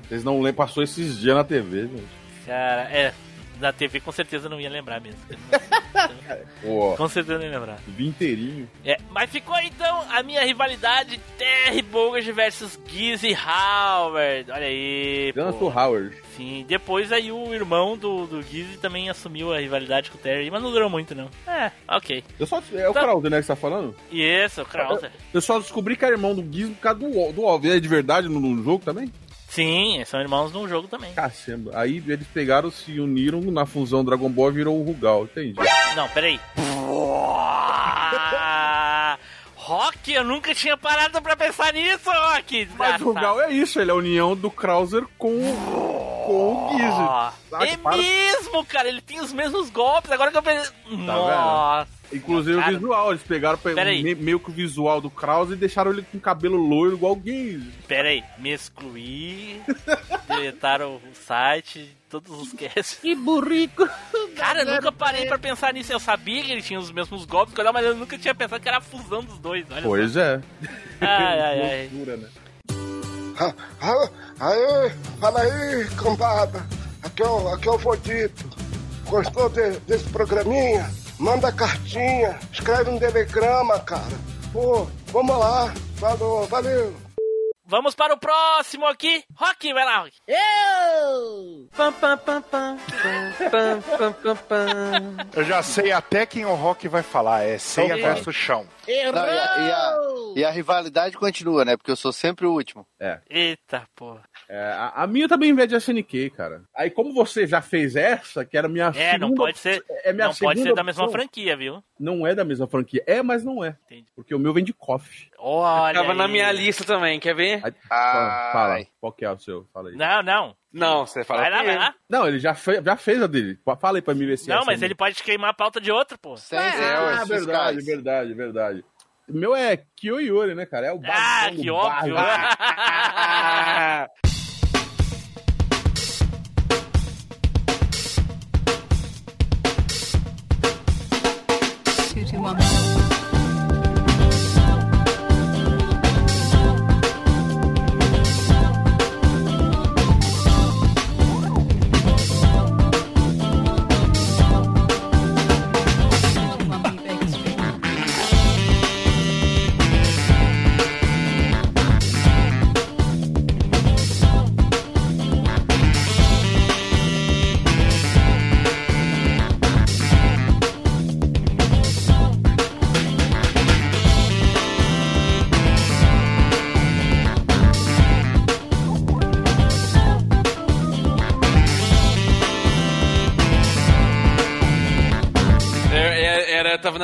Vocês não lembram, passou esses dias na TV, gente. Cara, é. Na TV com certeza não ia lembrar mesmo. Com certeza não ia lembrar. vi inteirinho. É, mas ficou então a minha rivalidade Terry Bogard versus Gizzy Howard. Olha aí. Ganso Howard. Sim, depois aí o irmão do, do Gizzy também assumiu a rivalidade com o Terry, mas não durou muito não. É, ok. Eu só, é o Tá. Krauser, né, que você tá falando? Esse, o Krauser. Eu só descobri que era irmão do Gizmo por causa do, do Alves. É de verdade no, no jogo também? Sim, são irmãos no jogo também. Cacamba. Aí eles pegaram, se uniram na fusão Dragon Ball e virou o Rugal, entendi. Não, peraí. Rock, eu nunca tinha parado pra pensar nisso, Rock. Mas o Rugal é isso, ele é a união do Krauser com, com o Ah, é para- mesmo, cara, ele tem os mesmos golpes, agora que eu pensei... Nossa. Inclusive Cara, o visual, eles pegaram me- meio que o visual do Krauser e deixaram ele com cabelo loiro igual o Gizmo. Pera aí, me excluí, deletaram o site, todos os casts. Que burrico. Cara, eu nunca parei pra pensar nisso. Eu sabia que ele tinha os mesmos golpes, mas eu nunca tinha pensado que era a fusão dos dois. Olha Pois é. só. Ai, ai, ai. Loucura, né? Aê, fala aí, cambada. Aqui é o, aqui é o Vodito. Gostou de- desse programinha? manda cartinha, escreve um telegrama, cara. Pô, vamos lá. Falou, valeu. Vamos para o próximo aqui. Rock, vai lá, Rock. Eu! Pam, pam, pam, pam, pam, pam, pam, pam. Eu já sei até quem o Rock vai falar. É ceia versus chão. Errou! Não, e, a, e, a, e, a, rivalidade continua, né? Porque eu sou sempre o último. É. Eita, porra. É, a, a minha também vem de SNK, cara. Aí, como você já fez essa, que era a minha É, segunda... não pode ser, É minha não pode ser segunda da mesma opção. franquia, viu? Não é da mesma franquia. É, mas não é. Entendi. Porque o meu vem de KOF. Olha Tava na aí. minha lista também, quer ver? Aí, Ai. Fala, qual que é o seu? Fala aí. Não, não. Não, você fala Vai lá, vai lá. Não, ele já, fe- já fez a dele. Fala aí pra mim ver se é Não, mas ele pode queimar a pauta de outro, pô. Sem Ah, zeros verdade, verdade, verdade. O meu é Kyoyori, né, cara? É o Ah, bagulho two two one.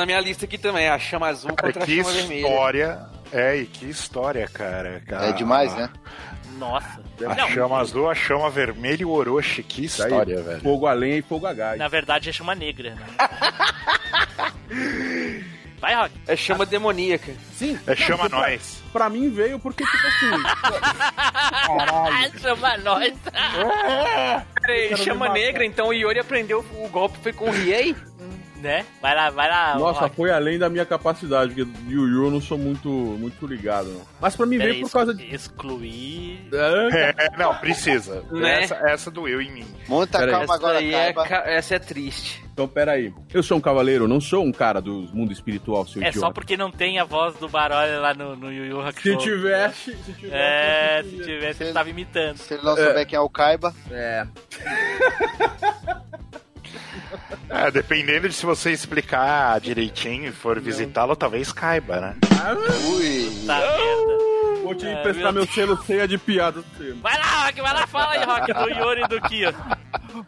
Na minha lista aqui também, a chama azul Cara, contra a que chama vermelha. história. É, e que história, cara. É demais, né? Nossa. A Não, chama azul, a chama vermelha e o Orochi. Que Isso aí, história, velho. Fogo a lenha e fogo a gás. na verdade é chama negra. Né? Vai, Rock. É chama demoníaca. Sim. É chama pra, nós. Pra mim veio porque, tipo assim... Caralho. chama nós. Peraí, quero chama negra, então o Iori aprendeu o golpe, foi com o Riei? Né? Vai lá, vai lá. Nossa, foi além da minha capacidade, porque Yu Yu eu não sou muito, muito ligado, não. Mas pra mim Pera veio aí, por causa de... Excluir. É, É, não, precisa. Né? Essa, essa doeu em mim. Muita Pera aí. calma Essa, agora, aí é, ca- essa é triste. Então, peraí. Eu sou um cavaleiro, não sou um cara do mundo espiritual, seu É idiota. só porque não tem a voz do Baroli lá no, no Yu Yu Se Hakusho. tivesse... Se tivesse É, se tivesse, ele tava imitando. Se ele não souber quem é o Kaiba, É. É, dependendo de se você explicar direitinho e for visitá-lo, talvez caiba, né? ui. Tá merda. Vou te É, emprestar meu meu selo ceia de piada. Vai lá, Rock, vai lá, fala aí, Rock, do Yuri e do Kyo.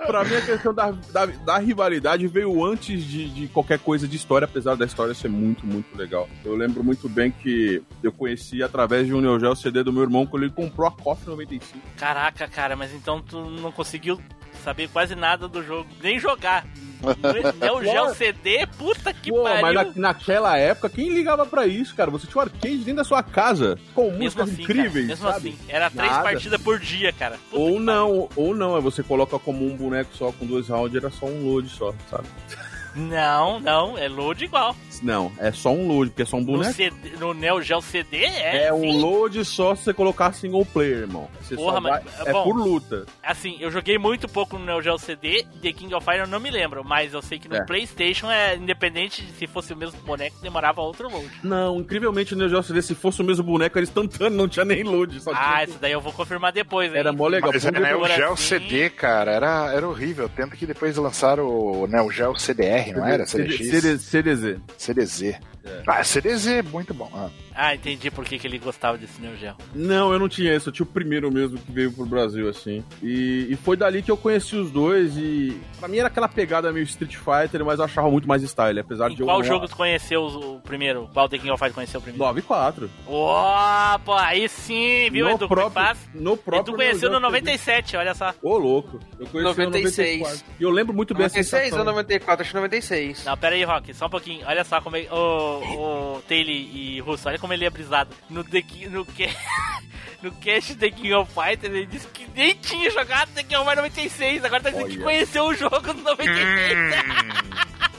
Pra mim, a questão da, da, da rivalidade veio antes de, de qualquer coisa de história, apesar da história ser muito, muito legal. Eu lembro muito bem que eu conheci através de um Neo Geo CD do meu irmão, quando ele comprou a KOF 95. Caraca, cara, mas então tu não conseguiu saber quase nada do jogo, nem jogar. Neo Geo CD, puta que Pô, pariu. mas na- naquela época, quem ligava pra isso, cara? Você tinha um arcade dentro da sua casa, com Mesmo músicas assim, incríveis, cara, mesmo sabe? assim, era três Nada. partidas por dia, cara. Puta Ou não, ou não, é você coloca como um boneco só com dois rounds, era só um load só, sabe? Não, não, é load igual. Não, é só um load, porque é só um No, boneco. CD, no Neo Geo CD é. É um sim. load só se você colocar single player, irmão. Você Porra, só vai... mas- É bom. por luta. Assim, eu joguei muito pouco no Neo Geo CD, The King of Fire eu não me lembro, mas eu sei que no É. PlayStation é independente se fosse o mesmo boneco, demorava outro load. Não, incrivelmente o Neo Geo CD, se fosse o mesmo boneco, era instantâneo, não tinha nem load. Só Ah, tinha... isso daí eu vou confirmar depois, hein? Era mó legal. Mas é Neo Geo sim. CD, cara, era, era horrível. Tanto que depois lançaram o Neo Geo CDR, não era? CD, CDX? CDZ. CDZ. Ah, CDZ é muito bom. Ah. Ah, entendi por que, que ele gostava desse Neo Geo. Não, eu não tinha esse. Eu tinha o primeiro mesmo que veio pro Brasil, assim. E, e foi dali que eu conheci os dois. E pra mim era aquela pegada meio Street Fighter, mas eu achava muito mais style. Apesar Em de eu qual jogo tu conheceu o, primeiro? Qual The King of Fighters conheceu o primeiro? 9 e 4. Opa, aí sim, viu, no Edu? próprio, no próprio Edu conheceu no Neo Geo 97, olha só. Ô, louco. Eu conheci 96. no 94. E eu lembro muito bem a 96 sensação. ou 94? Acho que 96. Não, pera aí, Rock, só um pouquinho. Olha só como ele, o, o Taylor e Russo, olha como ele é brisado. No The King, no que no cast The King of Fighters, ele disse que nem tinha jogado The King of Fighters 96, agora tá dizendo que Olha. conheceu o jogo no 96.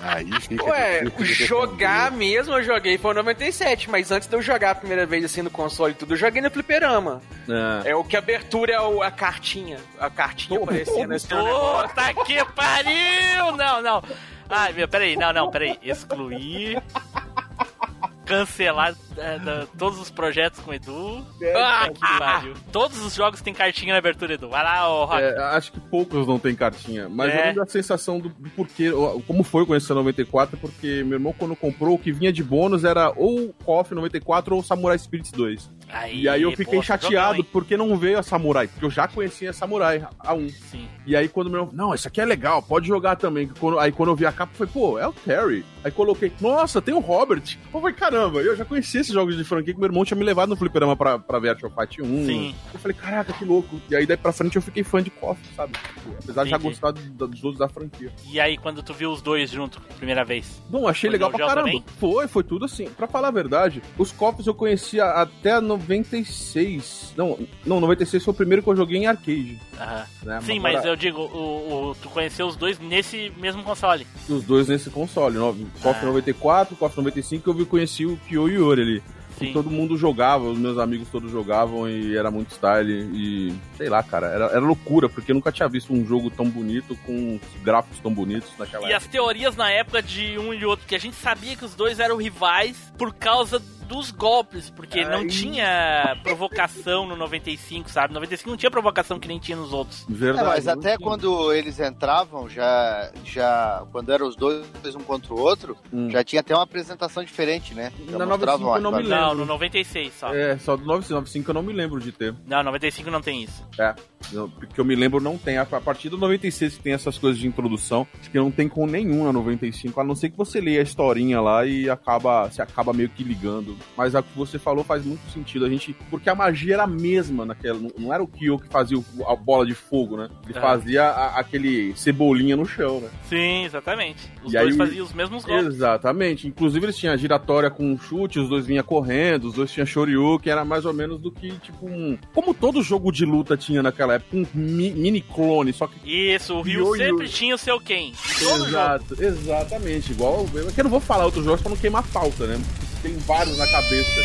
Aí fica Ué, jogar mesmo eu joguei foi em 97, mas antes de eu jogar a primeira vez assim no console e tudo, eu joguei no fliperama. É. É o que abertura é o- a cartinha. A cartinha aparecendo assim, negócio. Puta que pariu! Não, não. Ai, meu, peraí, não, não, peraí. Excluir. Cancelar é, da- todos os projetos com o Edu. Ah, que pariu. Todos os jogos têm cartinha na abertura, Edu. Vai lá, ô. É, acho que poucos não tem cartinha. Mas É. eu lembro a sensação do, do porquê. Como foi conhecer o 94, porque meu irmão, quando comprou, o que vinha de bônus era ou KOF 94 ou Samurai Spirits 2. e aí eu fiquei poxa, chateado jogão, porque não veio a Samurai, porque eu já conhecia a Samurai, a 1. Sim. E aí quando meu irmão, não, isso aqui é legal, pode jogar também. Aí quando eu vi a capa, eu falei, pô, é o Terry. Aí coloquei, nossa, tem o Robert. Eu falei, caramba, eu já conhecia esses jogos de franquia que meu irmão tinha me levado no fliperama pra, pra ver Art of Fight 1. Sim. Eu falei, caraca, que louco. E aí daí pra frente eu fiquei fã de KOF, sabe? Tipo, apesar de já Entendi. gostar do- dos outros da franquia. E aí, quando tu viu os dois junto, primeira vez? Bom, achei Foi legal pra caramba. também? Foi, foi tudo assim. Pra falar a verdade, os cofres eu conhecia até 96. Não, não, 96 foi o primeiro que eu joguei em arcade. Aham. Né? Sim, Agora, mas eu digo, o, o- tu conheceu os dois nesse mesmo console. Os dois nesse console. KOF Ah. 94, KOF 95, eu vi, conheci o Kyo Yori ali. Sim. E todo mundo jogava, os meus amigos todos jogavam e era muito style. E sei lá, cara, era, era loucura, porque eu nunca tinha visto um jogo tão bonito, com gráficos tão bonitos naquela E época. as teorias na época de um e outro, que a gente sabia que os dois eram rivais por causa dos golpes, porque não Aí. tinha provocação no 95, sabe? 95 não tinha provocação que nem tinha nos outros. É, Verdade. mas não até tinha. quando eles entravam, já, já quando eram os dois um contra o outro, Hum. já tinha até uma apresentação diferente, né? Já Na mostravam 95 a eu não me rivalidade. Não, lembro. no 96 só. É, só do 995 eu não me lembro de ter. Não, 95 não tem isso. É, não, porque eu me lembro não tem. A partir do 96 que tem essas coisas de introdução, acho que não tem com nenhum na 95, a não ser que você leia a historinha lá e acaba, você acaba meio que ligando. Mas a que você falou faz muito sentido. A gente. Porque a magia era a mesma naquela. Não, não era o Kyo que fazia o- a bola de fogo, né? Ele É. fazia a- aquele cebolinha no chão, né? Sim, exatamente. Os E aí dois o- faziam os mesmos golpes. Exatamente. Inclusive eles tinham a giratória com chute, os dois vinham correndo, os dois tinham Shoryuken, era mais ou menos do que, tipo, um... Como todo jogo de luta tinha naquela época, um mi- mini clone, só que... Isso, o Ryu sempre tinha o seu Ken. Todo jogo. Exato, exatamente. Igual... É que eu não vou falar outros jogos pra não queimar pauta, né? Tem vários na cabeça.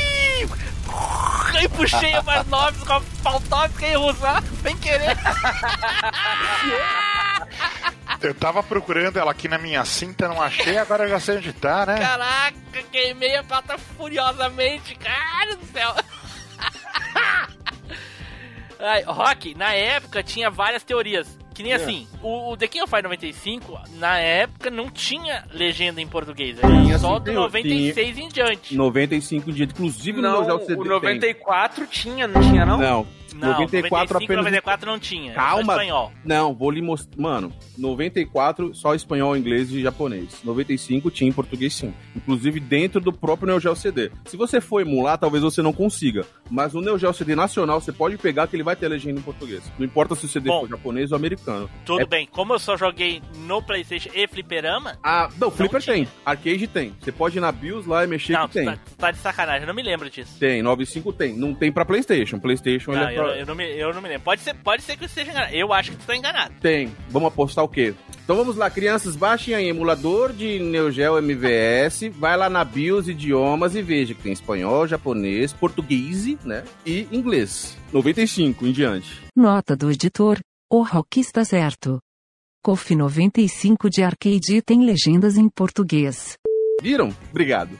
Aí puxei a mais nove com a Faltovska e Rusar, sem querer. Eu tava procurando ela aqui na minha cinta, não achei, agora eu já sei onde tá, né? Caraca, queimei a pauta furiosamente, cara do céu. Ai, Rock, na época tinha várias teorias. Que nem É. assim, o, o The King of Fire 95, na época, não tinha legenda em português. Era Tinha, só do tem- 96 em diante. 95 dias, inclusive no Não, Neo Geo CD o tem. 94 tinha, não tinha não? Não. Não, 94 95 apenas. 94 não tinha. Calma. espanhol. Não, vou lhe mostrar. Mano, 94 só espanhol, inglês e japonês. 95 tinha em português sim. Inclusive dentro do próprio Neo Geo CD. Se você for emular, talvez você não consiga. Mas o Neo Geo CD nacional você pode pegar que ele vai ter legenda em português. Não importa se o CD Bom. for japonês ou americano. Tudo É- bem, como eu só joguei no Playstation e Fliperama, Ah, não, Flipper tem. Arcade tem. Você pode ir na BIOS lá e mexer não, que tem. tá, tá de sacanagem, eu não me lembro disso. Tem, 95 tem. Não tem pra PlayStation. PlayStation ele Não, é eu eu, não me, eu não me lembro. Pode ser, pode ser que eu esteja enganado. Eu acho que tu tá enganado. Tem. Vamos apostar o quê? Então vamos lá, crianças, baixem aí emulador de Neo Geo MVS, vai lá na BIOS Idiomas e veja que tem espanhol, japonês, português, né? E inglês. 95 em diante. Nota do editor: o rock está certo. COF 95 de arcade tem legendas em português. Viram? Obrigado.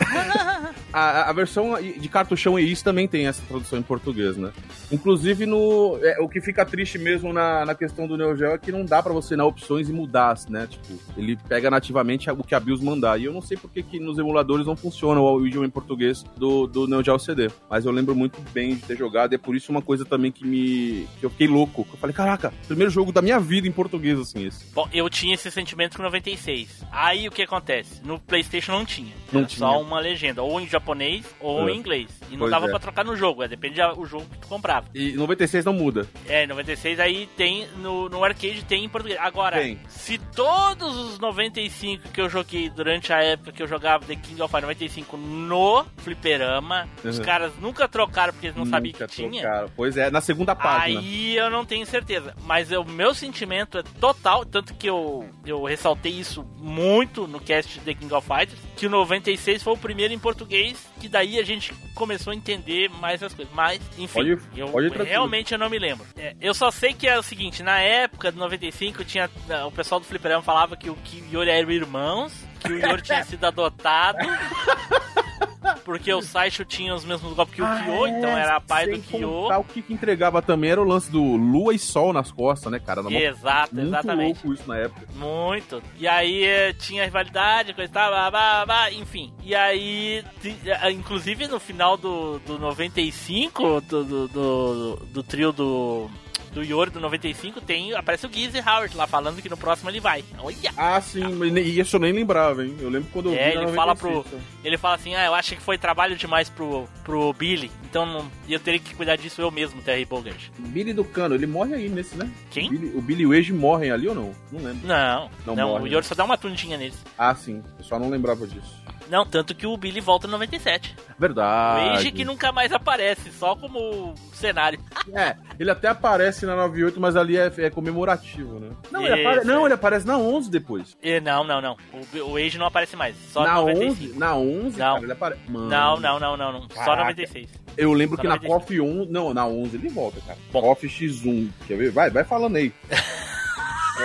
A, a, versão de cartuchão e isso também tem essa tradução em português, né? Inclusive, no, é, o que fica triste mesmo na, na questão do Neo Geo é que não dá para você dar opções e mudar, né? Tipo, ele pega nativamente o que a BIOS mandar. E eu não sei porque que nos emuladores não funciona o idioma em português do, do Neo Geo CD. Mas eu lembro muito bem de ter jogado e é por isso uma coisa também que me... que eu fiquei louco. Eu falei, caraca, primeiro jogo da minha vida em português, assim, esse. Bom, eu tinha esse sentimento com 96. Aí o que acontece? No Playstation não tinha. Não tinha. só uma legenda. Ou em japonês ou É. em inglês. E não Pois dava é. pra trocar no jogo, é, depende do jogo que tu comprava. E 96 não muda. É, 96 aí tem, no, no arcade tem em português. Agora, Tem. se todos os 95 que eu joguei durante a época que eu jogava The King of Fighters 95 no fliperama, os Uhum. caras nunca trocaram porque eles não sabiam Nunca que tinha. trocaram. Pois é, na segunda página. Aí eu não tenho certeza. Mas o meu sentimento é total, tanto que eu, eu ressaltei isso muito no cast The King of Fighters, que o 96 foi o primeiro em português, que daí a gente começou a entender mais as coisas. Mas, enfim, Pode- eu pode realmente eu não me lembro. É, eu só sei que é o seguinte, na época do 95, tinha, o pessoal do Fliperama falava que e o Yori eram irmãos, que o Yori tinha sido adotado. Porque o Saisho tinha os mesmos golpes que o Kyo, então era pai do Ah, é, Kyo. o que, entregava também era o lance do lua e sol nas costas, né, cara? Era Exato, muito exatamente. louco isso na época. Muito. E aí eh, tinha rivalidade, coisa e tal, blá, blá, blá, enfim. E aí, ti- eh, inclusive no final do, do 95, do, do, do, do trio do. Do Yori do 95 tem. Aparece o Gizzy Howard lá falando que no próximo ele vai. Olha! Ah, sim, e isso eu nem lembrava, hein? Eu lembro quando eu É, vi ele fala pro. 96, Ele fala assim, ah, eu acho que foi trabalho demais pro, pro Billy. Então não, eu teria que cuidar disso eu mesmo, Terry Bogart. Billy do Cano, ele morre aí nesse, né? Quem? O Billy, o Billy e o Age morrem ali ou não? Não lembro. Não, Não não, morre, o né? Yori só dá uma tundinha neles. Ah, sim. Eu só não lembrava disso. Não, tanto que o Billy volta no 97. Verdade. O Age que nunca mais aparece, só como cenário. É, ele até aparece na 98, mas ali é, é comemorativo, né? Não, ele apare... não, é. ele aparece na 11 depois. E, não, não, não. O, o Age não aparece mais. Só na no 95. 11? Na 11, Não. cara, ele aparece. Mano. Não, não, não, não, não. Só Caraca. 96. Eu lembro Só que na 95. KOF 1, não, na 11 ele volta, cara. KOF X1, quer ver? Vai, vai falando aí.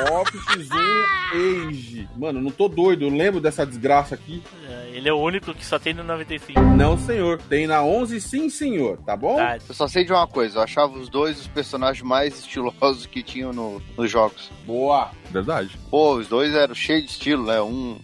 KOF X1 Age. Mano, não tô doido, eu lembro dessa desgraça aqui. É, Ele é o único que só tem no 95. Não, senhor. Tem na 11, sim, senhor, tá bom? Ah, Eu só sei de uma coisa, eu achava os dois os personagens mais estilosos que tinham no- nos jogos. Boa. Verdade. Pô, os dois eram cheios de estilo, né? Um,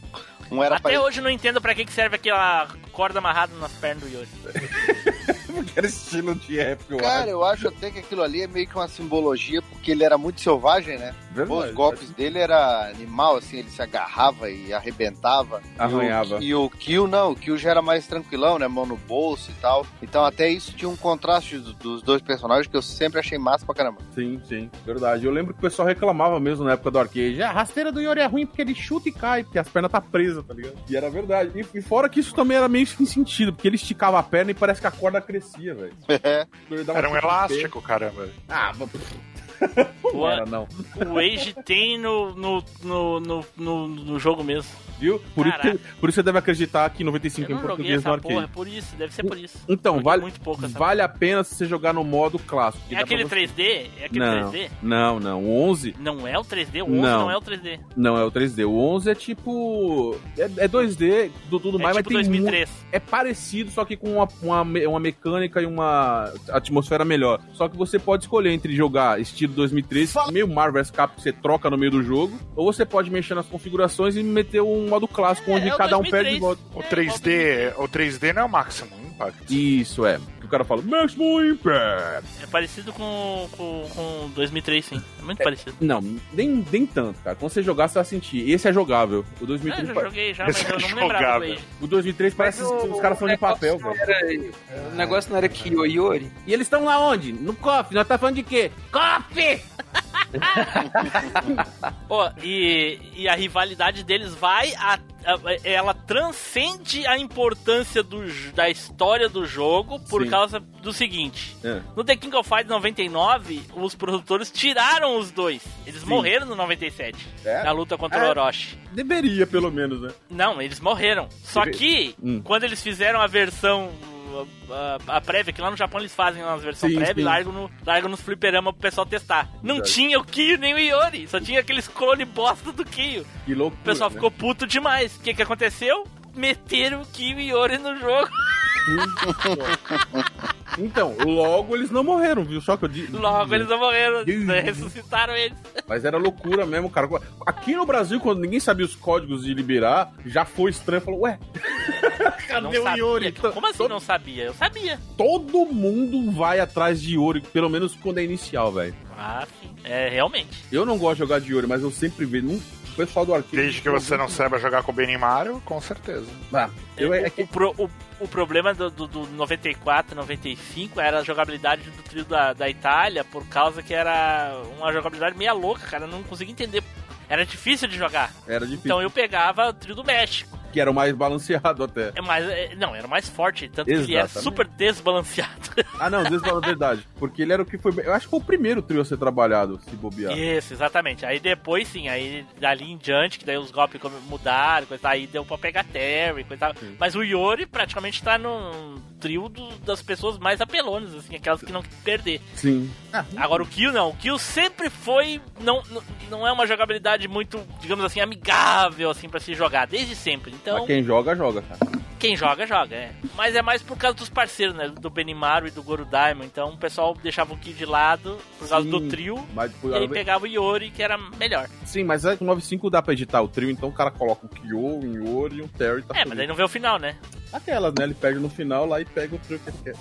um era Até hoje eu não entendo pra que, que serve aquela corda amarrada nas pernas do Yori. Porque era estilo de época, eu Cara, acho. eu acho até que aquilo ali é meio que uma simbologia, porque ele era muito selvagem, né? Pô, os golpes dele era animal, assim, ele se agarrava e arrebentava. Arranhava. E o, e o Kill não, o Kill já era mais tranquilão, né? Mão no bolso e tal. Então até isso tinha um contraste do- dos dois personagens que eu sempre achei massa pra caramba. Sim, sim, verdade. Eu lembro que o pessoal reclamava mesmo na época do arcade. "Ah, A rasteira do Yori é ruim porque ele chuta e cai, porque as pernas tá presas, tá ligado? E era verdade. E, e fora que isso também era meio sem sentido, porque ele esticava a perna e parece que a corda crescia, velho. Dava Era um elástico, caramba. Ah, mas- O, não era não. o Age tem no, no, no, no, no, jogo mesmo. Viu? Por isso, que, por isso você deve acreditar que 95 Eu em não português no essa porra, é arcade. por isso, deve ser por isso. Então, Joguei vale, muito pouco vale a pena se você jogar no modo clássico. É aquele você- 3D? É aquele não, 3D? Não, não. O 11 Não é o 3D? O 11 Não. não, é o 3D. não é o 3D. O 11 é tipo. É, é 2D, do tudo É mais, tipo mas tem 2003. mu- É parecido, só que com uma, uma, uma mecânica e uma atmosfera melhor. Só que você pode escolher entre jogar estilo 2003, meio Marvel vs Capcom que você troca no meio do jogo, ou você pode mexer nas configurações e meter um modo clássico onde é cada um 2003. perde de volta. O 3D, o 3D não é o Maximum Impact. Isso é. O cara fala Maximum Impact. É parecido com, com, com 2003, sim. É muito parecido. Não, nem, nem tanto, cara. Quando você jogar, você vai sentir. Esse é jogável. O É, 2003, eu pa- já joguei já, mas Esse eu é não me lembrava o 2003 parece que os caras são de papel, velho. Era, o negócio não era Kyo Yori? E eles estão lá onde? No cofre. Nós tá falando de quê? Cofre! Pô, e, e a rivalidade deles vai. A, a- ela transcende a importância do, da história do jogo por Sim. causa do seguinte. É. No The King of Fighters 99, os produtores tiraram os dois. Eles Sim. morreram no 97. É? Na luta contra É. o Orochi. Deveria, pelo menos, né? Não, eles morreram. Só Deve- que, Hum. quando eles fizeram a versão. A, a prévia, que lá no Japão eles fazem uma versão Sim, prévia e largam, no, largam nos fliperama pro pessoal testar. Não Verdade. tinha o Kyo nem o Iori, só tinha aqueles clone bosta do Kyo. Loucura. O pessoal né? ficou puto demais. O que que aconteceu? Meteram o Kyo e o Iori no jogo. Então, logo eles não morreram, viu? Só que eu disse. Logo eles não morreram, né? ressuscitaram eles. Mas era loucura mesmo, cara. Aqui no Brasil, quando ninguém sabia os códigos de liberar, já foi estranho. Falou, ué, cadê o. Iori? Como assim não sabia? Eu sabia. Todo mundo vai atrás de Iori, pelo menos quando é inicial, velho. Ah, sim. É, realmente. Eu não gosto de jogar de Iori, mas eu sempre vejo. Num, o pessoal do arcade. Desde que você não saiba jogar com o Benimaru, com certeza. Ah, eu, é, o, pro- o- o problema do, do, do 94, 95 era a jogabilidade do trio da, da Itália, por causa que era uma jogabilidade meia louca, cara. Eu não conseguia entender. Era difícil de jogar. Era difícil. Então eu pegava o trio do México. Que era o mais balanceado até. É mais, é, não, era mais forte, tanto que ele era Exatamente. super desbalanceado. Ah, não, a verdade. Porque ele era o que foi. Eu acho que foi o primeiro trio a ser trabalhado, se bobear. Isso, exatamente. Aí depois sim, aí dali em diante, que daí os golpes mudaram, coisa, aí deu pra pegar Terry, coisa tal. Mas o Yori praticamente tá num trio do- das pessoas mais apelonas, assim, aquelas que não querem perder. Sim. Agora o Kill não, o Kill sempre foi. Não, não, não é uma jogabilidade muito, digamos assim, amigável assim para se jogar, desde sempre. Então, Mas quem joga, joga, cara. quem joga, joga, é. Mas é mais por causa dos parceiros, né? Do Benimaru e do Goro Daimon. Então o pessoal deixava o Kill de lado por causa Sim, do trio. Mas, E aí pegava o Yori, que era melhor. Sim, mas é que o 95 dá pra editar o trio, então o cara coloca o Kyo, o Iori e o Terry. Tá É, mas daí não vê o final, né? Aquelas, né? Ele perde no final lá e pega o trio que ele quer.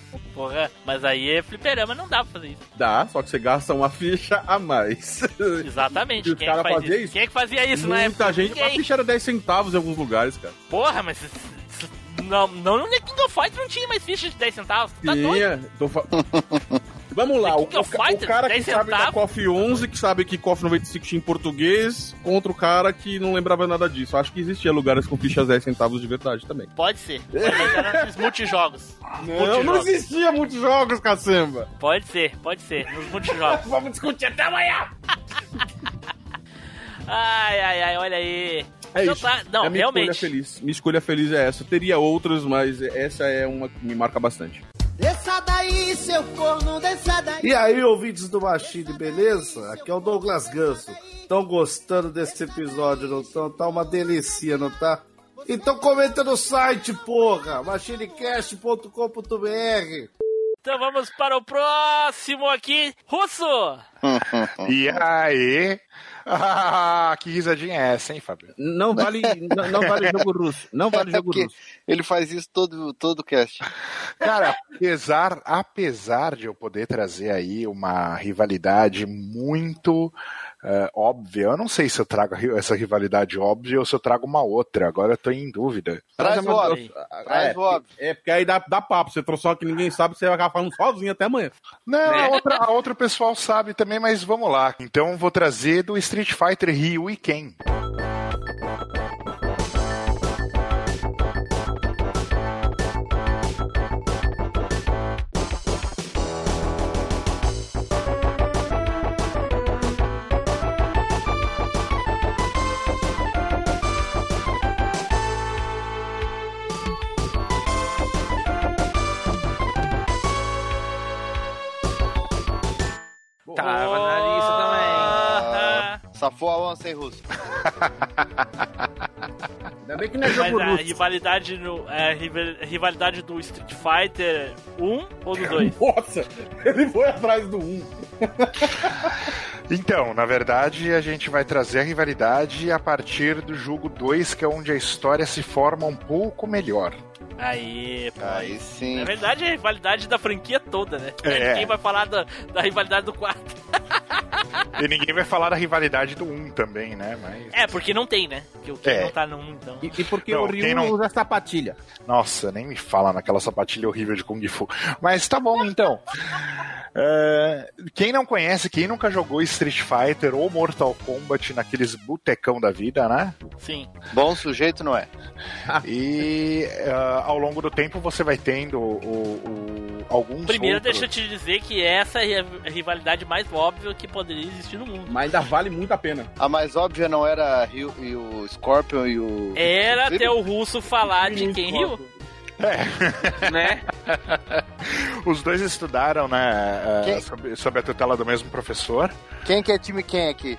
Porra, mas aí é fliperama, não dá pra fazer isso. Dá, só que você gasta uma ficha a mais. Exatamente. E os Quem é que caras faz faziam isso? isso? Quem é que fazia isso na época? Muita gente. A Ninguém. ficha era 10 centavos em alguns lugares, cara. Porra, mas. Não, não no The King of Fighters não tinha mais ficha de 10 centavos. Tá doido? Tinha. Tô fa- Vamos lá, o, of o o Fighters, cara que 10 sabe da? KOF 11, que sabe que KOF 95 tinha em português, contra o cara que não lembrava nada disso. Acho que existia lugares com fichas 10 centavos de verdade também. Pode ser. Mas era nos multijogos. Não, não Multijogos. existia muitos jogos, cacamba. Pode ser, pode ser. Nos multijogos. Vamos discutir até amanhã. Ai, ai, ai, olha aí. É Então isso. tá- Não, é a minha realmente. escolha feliz. Minha escolha feliz é essa. Teria outras, mas essa é uma que me marca bastante. Desça daí, seu corno, desça daí. E aí, ouvintes do Machine, beleza? Aqui é o Douglas Ganso. Estão gostando desse episódio, não estão? Tá uma delícia, não tá? Então comenta no site, porra! machinecast.com.br Então vamos para o próximo aqui. Russo! E aí? Ah, que risadinha é essa, hein, Fábio? Não vale, não, não vale jogo russo. Não vale jogo Porque russo. Ele faz isso todo, todo cast. Cara, apesar, apesar de eu poder trazer aí uma rivalidade muito eh, óbvia, eu não sei se eu trago essa rivalidade óbvia ou se eu trago uma outra, agora eu tô em dúvida. Traz o óbvio. Traz É, o óbvio. é, porque aí dá, dá papo. Você trouxe só que ninguém sabe, você vai acabar falando sozinho até amanhã. Não, a outra, a outra pessoal sabe também, mas vamos lá. Então vou trazer do Street Fighter Ryu e Ken. Tava na lista também. Safou a onça, hein, Russo? Ainda bem que não é Mas jogo a russo. rivalidade, no, é, a rival- rivalidade do Street Fighter 1 ou do 2? Nossa, ele foi atrás do 1. Então, na verdade, a gente vai trazer a rivalidade a partir do jogo 2, que é onde a história se forma um pouco melhor. Aí, pô. Aí sim. Na verdade, é a rivalidade da franquia toda, né? É. Ninguém vai falar da, da rivalidade do 4. E ninguém vai falar da rivalidade do 1 também, né? Mas... É, porque não tem, né? Porque o Ken É. não tá no 1, então. E, e porque Não, o Ryu não- usa sapatilha. Nossa, nem me fala naquela sapatilha horrível de Kung Fu. Mas tá bom, então. É, quem não conhece, quem nunca jogou Street Fighter ou Mortal Kombat naqueles botecão da vida, né? Sim. Bom sujeito não é. E ah, ao longo do tempo você vai tendo o, o- alguns Primeiro, outros. deixa eu te dizer que essa é a rivalidade mais óbvia que poderia existir no mundo. Mas ainda vale muito a pena. A mais óbvia não era Ryu e o Scorpion e o. Era até o russo falar de quem riu. né? Os dois estudaram, né, ah, Quem- sob, sob a tutela do mesmo professor. Quem que é time quem aqui?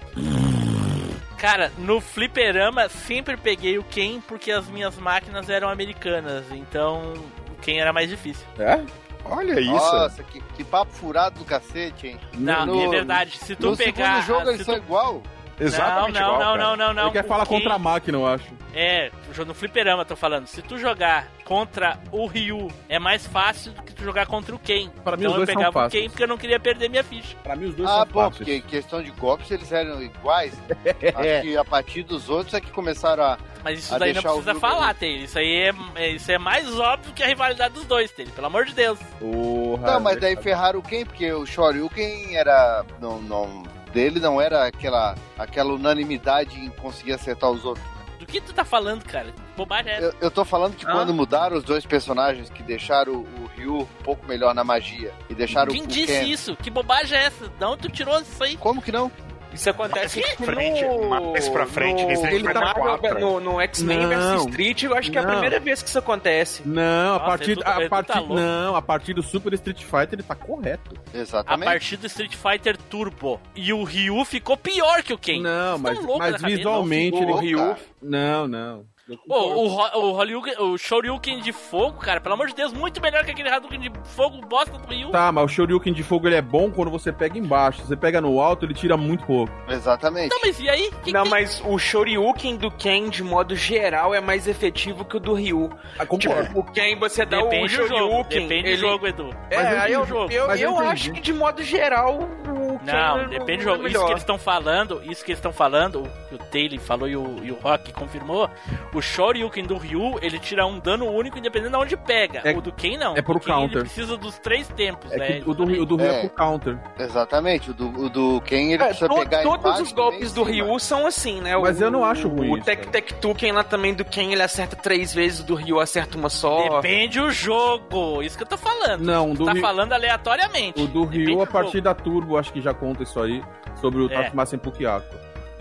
Cara, no fliperama sempre peguei o Ken porque as minhas máquinas eram americanas, então o Ken era mais difícil. É? Olha isso. Nossa, que, que papo furado do cacete, hein? Não, No- é verdade. Se tu no pegar. segundo jogo se eles tu- são igual. Exatamente não, não, igual, não, não, não, não. Ele quer O falar contra a máquina, eu acho. É, o no fliperama, tô falando. Se tu jogar contra o Ryu, é mais fácil do que tu jogar contra o Ken. Pra mim, então os dois eu são pegava o fáceis. Ken porque eu não queria perder minha ficha. Pra mim, os dois Ah, são bom, fáceis. porque em questão de golpes eles eram iguais. Acho que a partir dos outros é que começaram a. Mas isso A daí não o precisa falar. Taylor. Isso aí é, é- isso é mais óbvio que a rivalidade dos dois, Taylor. Pelo amor de Deus. Porra, Não, mas daí deixa- ferraram o Ken, porque o Shoryuken era. Não, não, dele não era aquela, aquela unanimidade em conseguir acertar os outros. Do que tu tá falando, cara? Bobagem é essa. Eu, eu tô falando que Ah. quando mudaram os dois personagens, que deixaram o, o Ryu um pouco melhor na magia e deixaram Quem o disse Ken. isso? Que bobagem é essa? De onde tu tirou isso aí? Como que não? Isso acontece Mais pra frente, no... mais pra frente, no, ele tá Fighter 4. no, no X-Men vs Street, eu acho que é a Não. primeira vez que isso acontece. Não, a Nossa, partir, Edu- a partir, tá não, a partir do Super Street Fighter ele tá correto. A Exatamente. partir do Street Fighter Turbo. E o Ryu ficou pior que o Ken. Não, Vocês mas, mas visualmente Não ele. ficou, Ryu. cara. Não, não. Concordo. o, o, o Shoryuken de fogo, cara, pelo amor de Deus, muito melhor que aquele Hadouken de fogo bosta do Ryu. Tá, mas o Shoryuken de fogo ele é bom quando você pega embaixo. Se você pega no alto, ele tira muito pouco. Exatamente. Não, mas e aí? Que Não, que- mas o Shoryuken do Ken, de modo geral, é mais efetivo que o do Ryu. Ah, concordo. O Ken, você dá o Depende jogo. Shoryuken. Depende ele... do jogo, Edu. É, aí eu, entendi. eu, Mas eu eu acho que de modo geral o Ken Não, é- depende do é jogo. Isso melhor. que eles estão falando, isso que eles estão falando, o que o Taylor falou e o, e o Rock confirmou, o Shoryuken do Ryu, ele tira um dano único independente de onde pega. É- o do Ken não. é por o counter. Ele precisa dos três tempos, É né? o do, o do Ryu é É. pro counter. Exatamente. O do, o do Ken ele É, precisa to- pegar todos embaixo, os golpes do. Ryu são assim, né? Mas O- eu não acho ruim O cara. Tek Tuken lá também do Ken, ele acerta três vezes, o do Ryu acerta uma só. Depende o jogo. Isso que eu tô falando. Não, o do tá Ryu- falando aleatoriamente. O do Depende Ryu, a do partir da Turbo, acho que já conta isso aí. Sobre o É. Tatsuma Senpukiako.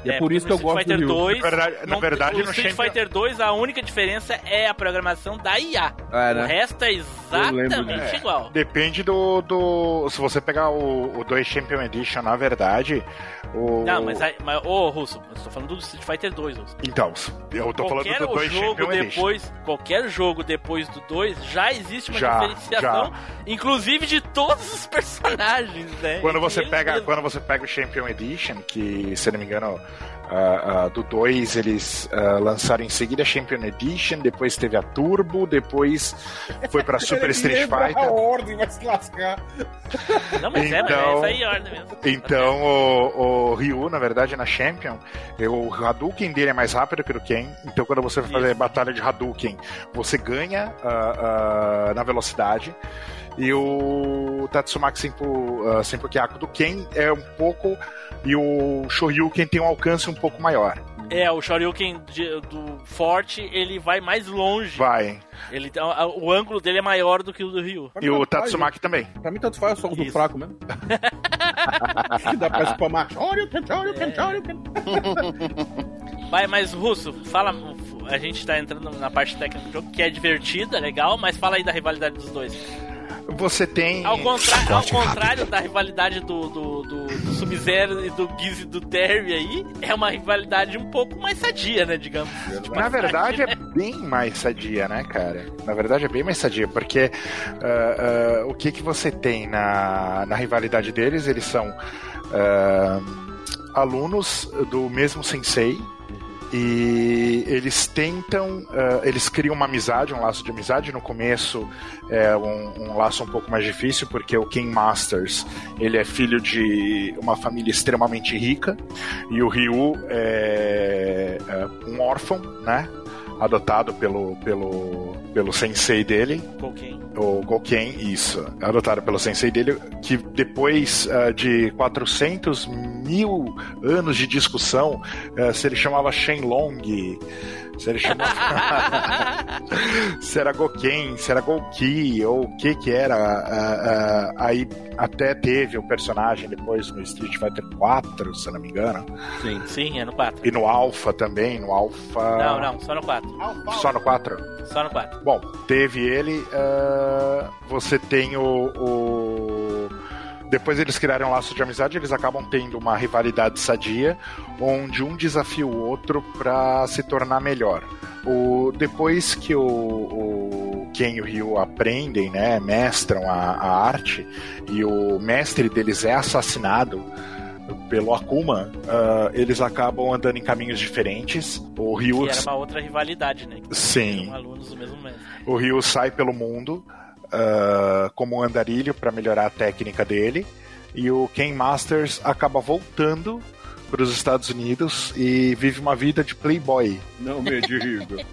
E é, É, por isso que eu gosto Street do Fighter Ryu. 2, Na verdade- na verdade, o no Street Champion- Fighter 2, a única diferença é a programação da IA. É, O né? resto é exatamente igual. Depende do, do. Se você pegar o, o 2 Champion Edition, na verdade. O... Não, mas, aí- mas ô, Russo, eu tô falando do Street Fighter 2, Russo. Então, eu tô qualquer falando do 2 jogo Champion Edition. depois, qualquer jogo depois do 2 já existe uma Já, diferenciação, inclusive de todos os personagens, né? Quando você, pega, quando você pega o Champion Edition, que se não me engano, ah, ah, do 2 eles ah, lançaram em seguida a Champion Edition, depois teve a Turbo, depois foi pra Super Street Fighter. ordem vai se lascar. Não, mas é, mas é Então- aí, ordem mesmo. Então o, o Ryu, na verdade, na Champion, o Hadouken dele é mais rápido que o Ken. Então quando você vai fazer Isso. batalha de Hadouken, você ganha na velocidade. E o Tatsumaki Senpu, uh, Senpukiako do Ken é um pouco. E o Shoryuken tem um alcance um pouco maior. É, o Shoryuken de- do forte, ele vai mais longe. Vai. Ele, a- a- o ângulo dele é maior do que o do Ryu. E o Tatsumaki também. Pra mim, tanto faz, eu uso Isso. fraco mesmo. que dá pra spamar. Shoryuken, Shoryuken, Shoryuken. Vai, mas Russo, fala. A gente tá entrando na parte técnica do jogo, que é divertida, legal, mas fala aí da rivalidade dos dois. Você tem. Ao, contra ao contrário da rivalidade do, do, do, do Sub-Zero e do Giz e do Terry aí, é uma rivalidade um pouco mais sadia, né, digamos. Tipo, Na verdade é bem mais sadia, né, cara? Na verdade é bem mais sadia, porque ah, ah, o que que você tem na, na rivalidade deles? Eles são ah, alunos do mesmo sensei, E eles tentam, uh, eles criam uma amizade, um laço de amizade. No começo é um, um, laço um pouco mais difícil, porque o King Masters ele é filho de uma família extremamente rica e o Ryu é, é um órfão, né? Adotado pelo, pelo, pelo sensei dele. Gouken. O Gouken, isso. Adotado pelo sensei dele, que depois uh, de 400 mil anos de discussão, uh, se ele chamava Shenlong, se ele chamava. se era Goken, se era Gouki, ou o que que era. Uh, uh, aí até teve o um personagem depois no Street Fighter 4, se não me engano. Sim, sim, é no 4. E no Alpha também, no Alpha. Não, não, só no 4. Só no 4? Só no 4. Bom, teve ele. Uh, você tem o, o depois eles criaram um laço de amizade, eles acabam tendo uma rivalidade sadia, onde um desafia o outro para se tornar melhor. O, depois que o, o Ken e o Ryu aprendem, né, mestram a, a arte, e o mestre deles é assassinado, pelo Akuma, uh, eles acabam andando em caminhos diferentes. O Ryu. Que era uma outra rivalidade, né? Sim. Alunos do mesmo mestre. O Ryu sai pelo mundo uh, como um andarilho para melhorar a técnica dele. E o Ken Masters acaba voltando para os Estados Unidos e vive uma vida de playboy. Não me diga.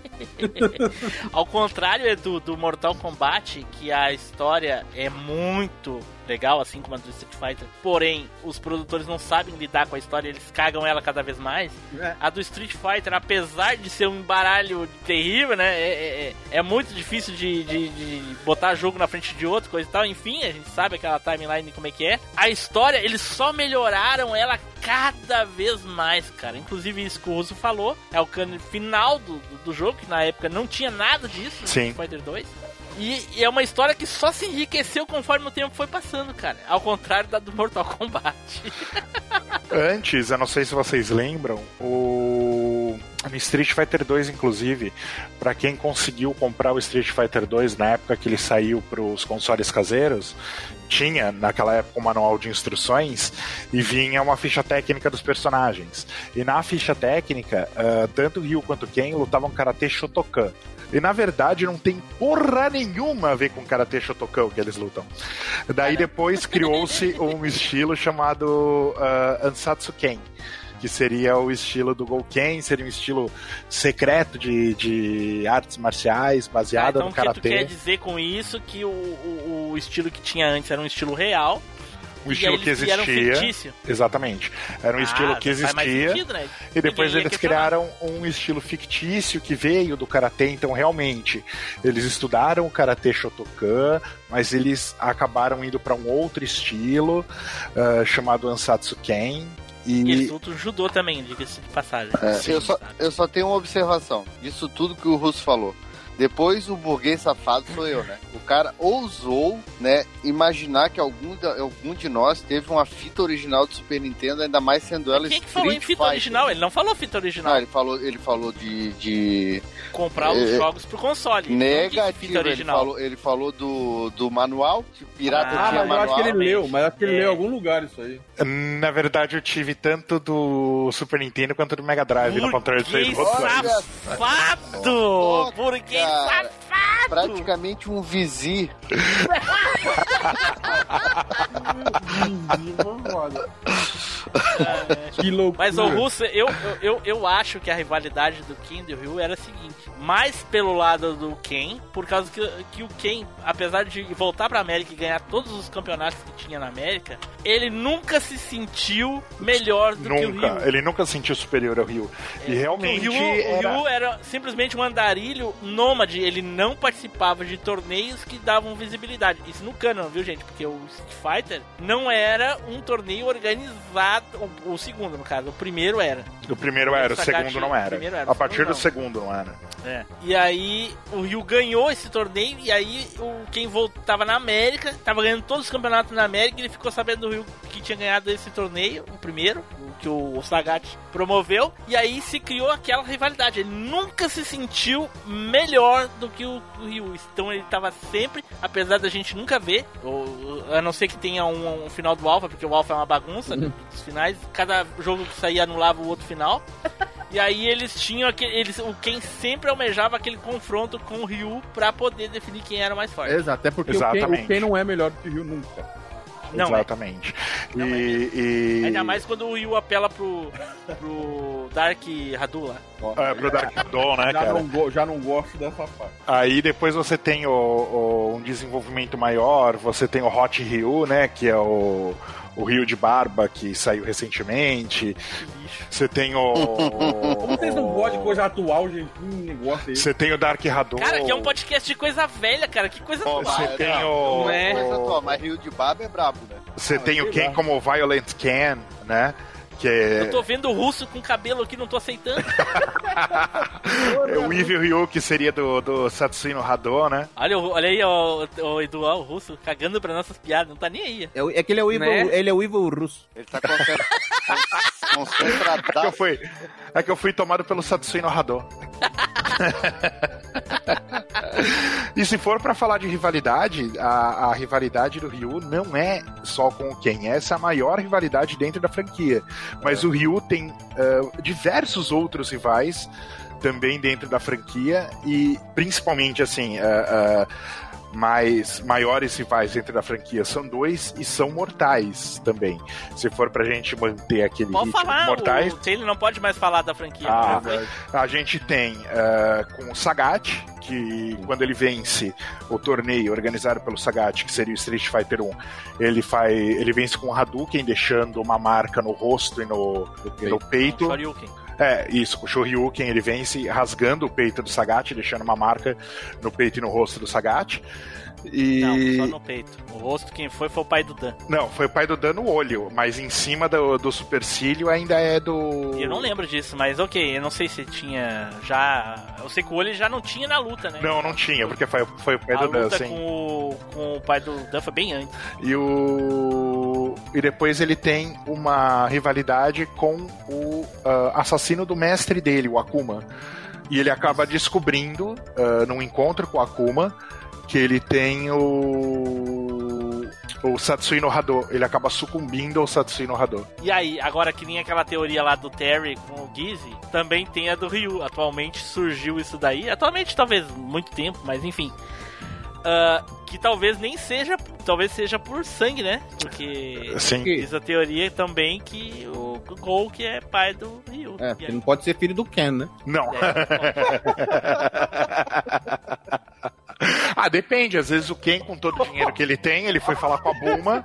Ao contrário do, do Mortal Kombat, que a história é muito legal, assim como a do Street Fighter. Porém, os produtores não sabem lidar com a história, eles cagam ela cada vez mais. É. A do Street Fighter, apesar de ser um embaralho terrível, né? É, é, é, é muito difícil de, de, de, botar jogo na frente de outro, coisa e tal. Enfim, a gente sabe aquela timeline como é que é. A história, eles só melhoraram ela cada vez mais, cara. Inclusive, isso que o Russo falou, é o final do, do, do jogo, que na época não tinha nada disso no Sim. Street Fighter 2. E, e, é uma história que só se enriqueceu conforme o tempo foi passando, cara. Ao contrário da do Mortal Kombat. Antes, eu não sei se vocês lembram, o no Street Fighter 2, inclusive, para quem conseguiu comprar o Street Fighter 2 na época que ele saiu para os consoles caseiros, tinha naquela época um manual de instruções e vinha uma ficha técnica dos personagens. E na ficha técnica, uh, tanto Ryu quanto Ken lutavam Karate Shotokan. E na verdade não tem porra nenhuma a ver com Karate Shotokan que eles lutam. Daí depois criou-se um estilo chamado uh, Ansatsu Ken que seria o estilo do Gouken, seria um estilo secreto de, de artes marciais baseado ah, então no karatê. Então, quer dizer com isso que o, o, o estilo que tinha antes era um estilo real um estilo que existia. Exatamente. Era um ah, estilo que existia. Sentido, né? E depois eles criaram um estilo fictício que veio do karatê. Então, realmente, eles estudaram o karatê Shotokan, mas eles acabaram indo para um outro estilo uh, chamado Ansatsu Ken. E, e eles lutam judô também, diga-se de passagem. É, Sim, eu, só, eu só tenho uma observação disso tudo que o Russo falou. Depois o burguês safado sou eu, né? O cara ousou, né, imaginar que algum, de, algum de nós teve uma fita original do Super Nintendo, ainda mais sendo ela Quem que falou em fita Fighter. original? Ele não falou fita original. Não, ele falou, ele falou de, de comprar os é, jogos pro console. Negativo, ele falou, ele falou do, do manual, que o pirata ah, tinha mas manual. Eu acho que ele leu, mas acho que ele é. leu em algum lugar isso aí. Na verdade, eu tive tanto do Super Nintendo quanto do Mega Drive no controle de Facebook. Safado! Porque safado! Praticamente um vizir. que loucura. Mas o Russo, eu, eu, eu acho que a rivalidade do Ken e do Ryu era a seguinte: mais pelo lado do Ken, por causa que, que o Ken, apesar de voltar pra América e ganhar todos os campeonatos que tinha na América, ele nunca se sentiu melhor do nunca. que o Ryu. Ele nunca se sentiu superior ao Ryu. É, e realmente. O Ryu, era... o Ryu era simplesmente um andarilho nômade, ele não participava de torneios que davam visibilidade. Isso no canon, viu, gente? Porque o Street Fighter não era um torneio organizado. O, o segundo, no caso. O primeiro era. O primeiro era, o, segundo não era. era. A partir do segundo não era. É. E aí o Rio ganhou esse torneio e aí o quem voltava na América, tava ganhando todos os campeonatos na América, e ele ficou sabendo do Rio que tinha ganhado esse torneio, o primeiro, que o Sagat promoveu, e aí se criou aquela rivalidade. Ele nunca se sentiu melhor do que o, o Ryu. Então ele estava sempre, apesar da gente nunca ver, ou, a não ser que tenha um, um final do Alpha, porque o Alpha é uma bagunça, uhum. finais. Cada jogo que saía anulava o outro final. E aí eles tinham aquele. Eles, o quem sempre almejava aquele confronto com o Ryu pra poder definir quem era mais forte. Exato, até porque o Ken, o Ken não é melhor do que o Ryu nunca. Não é. Exatamente. E, e- Ainda mais quando o Ryu apela pro, pro Dark Hadu lá. É, pro Dark Dawn, né, já, cara? não já não gosto dessa parte. Aí depois você tem o, o- um desenvolvimento maior, você tem o Hot Ryu, né? Que é o, o Ryu de barba que saiu recentemente. Você tem o. Como vocês não gostam de coisa atual, gente? Hum, negócio aí. Você tem o Dark Hadou. Cara, que é um podcast de coisa velha, cara. Que coisa Você tem o. Não é? Coisa atual, mas Rio de Baba é brabo, né? Você tem o Ken como Violent Ken, né? Que é, Eu tô vendo o russo com cabelo aqui, não tô aceitando. é o Evil Ryu, que seria do, do Satsuno Hadou, né? Olha, o- olha aí, ó, o Edu, ó, o russo, cagando pra nossas piadas, não tá nem aí. É, o- é que ele é o Evil, Né? ele é o Evil russo. Ele tá É que eu fui, é que eu fui tomado pelo Satsuno Hadou. e se for pra falar de rivalidade, a, a rivalidade do Ryu não é só com o Ken. Essa é a maior rivalidade dentro da franquia. Mas o Ryu tem ah, diversos outros rivais também dentro da franquia e principalmente assim. ah, ah, mais maiores rivais dentro da franquia são dois e são mortais também. Se for pra gente manter aquele Pode ritmo falar, mortais, o Taylor não pode mais falar da franquia. ah, a gente tem ah, com o Sagat, que quando ele vence o torneio organizado pelo Sagat, que seria o Street Fighter 1, ele faz, ele vence com o Hadouken, deixando uma marca no rosto e no, e no peito. É, isso, o Shoryuken ele vence rasgando o peito do Sagat, deixando uma marca no peito e no rosto do Sagat. E... Não, só no peito. O rosto, quem foi, foi o pai do Dan. Não, foi o pai do Dan no olho, mas em cima do, do supercílio ainda é do. Eu não lembro disso, mas ok, eu não sei se tinha já. Eu sei que o olho já não tinha na luta, né? Não, não tinha, porque foi, foi o pai A do Dan, sim. com o, com o pai do Dan foi bem antes. E o. E depois ele tem uma rivalidade com o ah, assassino do mestre dele, o Akuma. E ele acaba descobrindo, ah, num encontro com o Akuma, que ele tem o. O Satsuino Hado. Ele acaba sucumbindo ao Satsuino Hado. E aí, agora que nem aquela teoria lá do Terry com o Gizzy, também tem a do Ryu. Atualmente surgiu isso daí. Atualmente, talvez muito tempo, mas enfim. Ah, que talvez nem seja. Talvez seja por sangue, né? Porque Sim. diz a teoria também que o Gol que é pai do Ryu. É, porque não pode ser filho do Ken, né? Não. ah, depende. Às vezes o Ken, com todo o dinheiro que ele tem, ele foi falar com a Bulma,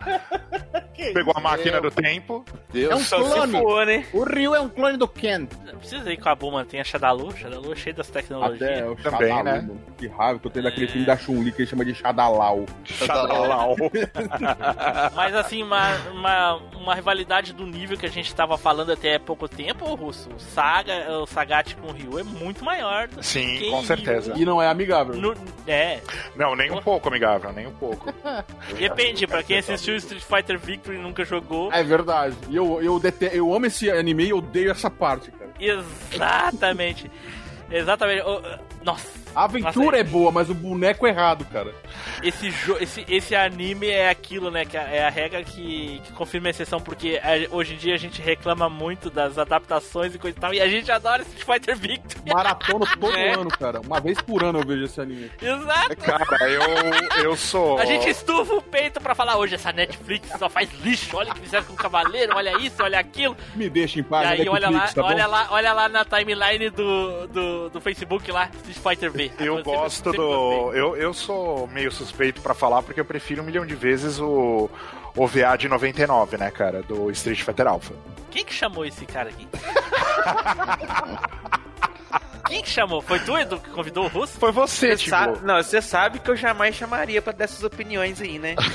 pegou a máquina do tempo. É um clone. for, né? O Ryu é um clone do Ken. Não precisa ir com a Bulma, tem a Shadalu. Shadalu é cheio das tecnologias. Até o Também, né? mano. Que raiva que eu tenho daquele filme da Chun-Li que ele chama de Shadalau. Shadalau. Mas assim, uma, uma, uma rivalidade do nível que a gente tava falando até há pouco tempo, ô Russo. O Saga, o Sagat com o Ryu é muito maior. do Sim, que com Ryu. certeza. E não é amigável. No- é, Não, nem um pouco, amigável, nem um pouco. depende, pra quem assistiu Street Fighter Victory e nunca jogou. É verdade. E eu, eu, dete... eu amo esse anime e odeio essa parte, cara. Exatamente. Exatamente. Nossa. A aventura Nossa, é boa, mas o boneco é errado, cara. esse, jo esse, esse anime é aquilo, né? Que é a regra que, que confirma a exceção, porque a- hoje em dia a gente reclama muito das adaptações e coisa e tal, e a gente adora Street Fighter Victory. Maratono todo É. ano, cara. Uma vez por ano eu vejo esse anime. Exato. Cara, eu, eu sou. A gente estufa o peito pra falar hoje, essa Netflix só faz lixo, olha o que fizeram com o Cavaleiro, olha isso, olha aquilo. Me deixa em E paz, aí, olha lá, Netflix, tá olha lá, olha lá na timeline do, do, do Facebook lá, Street Fighter Eu Sempre- gosto sempre do. Eu, eu sou meio suspeito pra falar porque eu prefiro um milhão de vezes o OVA de 99, né, cara? Do Street Fighter Alpha. Quem que chamou esse cara aqui? Quem que chamou? Foi tu, Edu, que convidou o Russo? Foi você, Você tipo. sabe- não, você sabe que eu jamais chamaria pra dessas opiniões aí, né?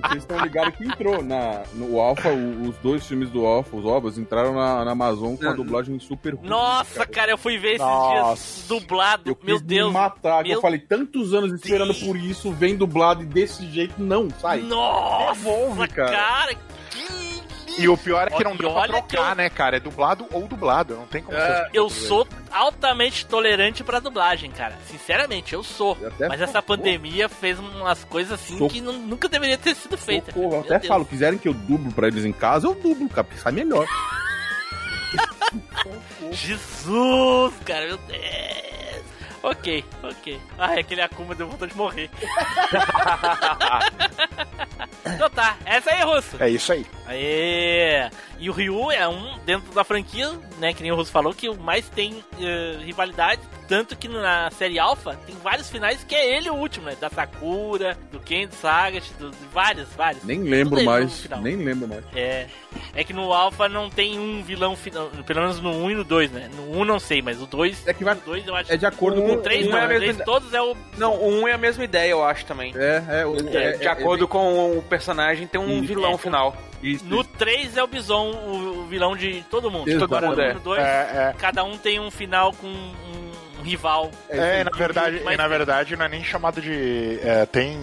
Vocês estão ligados que entrou na, no Alpha, o- os dois filmes do Alpha, os ovos, entraram na, na Amazon com a dublagem super ruim. Nossa, cara, eu fui ver esses Nossa. dias dublado. Eu Meu Deus. me matar, meu eu falei, tantos anos esperando por isso, vem dublado e desse jeito, não, sai. Nossa, Devolve, cara. cara, que E o pior é que não dá pra trocar, eu- né, cara? É dublado ou dublado. Não tem como ser. Eu sou altamente tolerante pra dublagem, cara. Sinceramente, eu sou. até Mas essa pandemia fez umas coisas assim Sou- que nu- nunca deveria ter sido feita. Socorro, eu até Deus. falo, quiserem que eu dublo pra eles em casa, eu dublo, cara, porque sai melhor. Jesus, cara, meu Deus. Ok, ok. Ai, aquele Akuma deu vontade de morrer. então tá, essa aí, Russo. É isso aí. Aê! E o Ryu é um, dentro da franquia, né, que nem o Russo falou, que o mais tem eh, rivalidade. Tanto que na série Alpha tem vários finais que é ele o último, né? Da Sakura, do Ken, do Sagat, do, de vários, vários. Nem lembro mais, nem lembro mais. É. É que no Alpha não tem um vilão final, pelo menos no 1 e no 2, né? No 1 não sei, mas o 2. É que vai. O 2 eu acho É de acordo o com 3 um não, é a o 3 mesma- todos é o. Não, o 1 é a mesma ideia, eu acho também. É, é, o- é, de é- acordo é- com o personagem, tem um Isso. vilão É. final. Isso, No isso. 3 é o Bison, o, vilão de todo mundo. Agora, Todo mundo é. no 2, É, cada um tem um final com um, um rival. É, na verdade, Mas- e na verdade não é nem chamado de. é, tem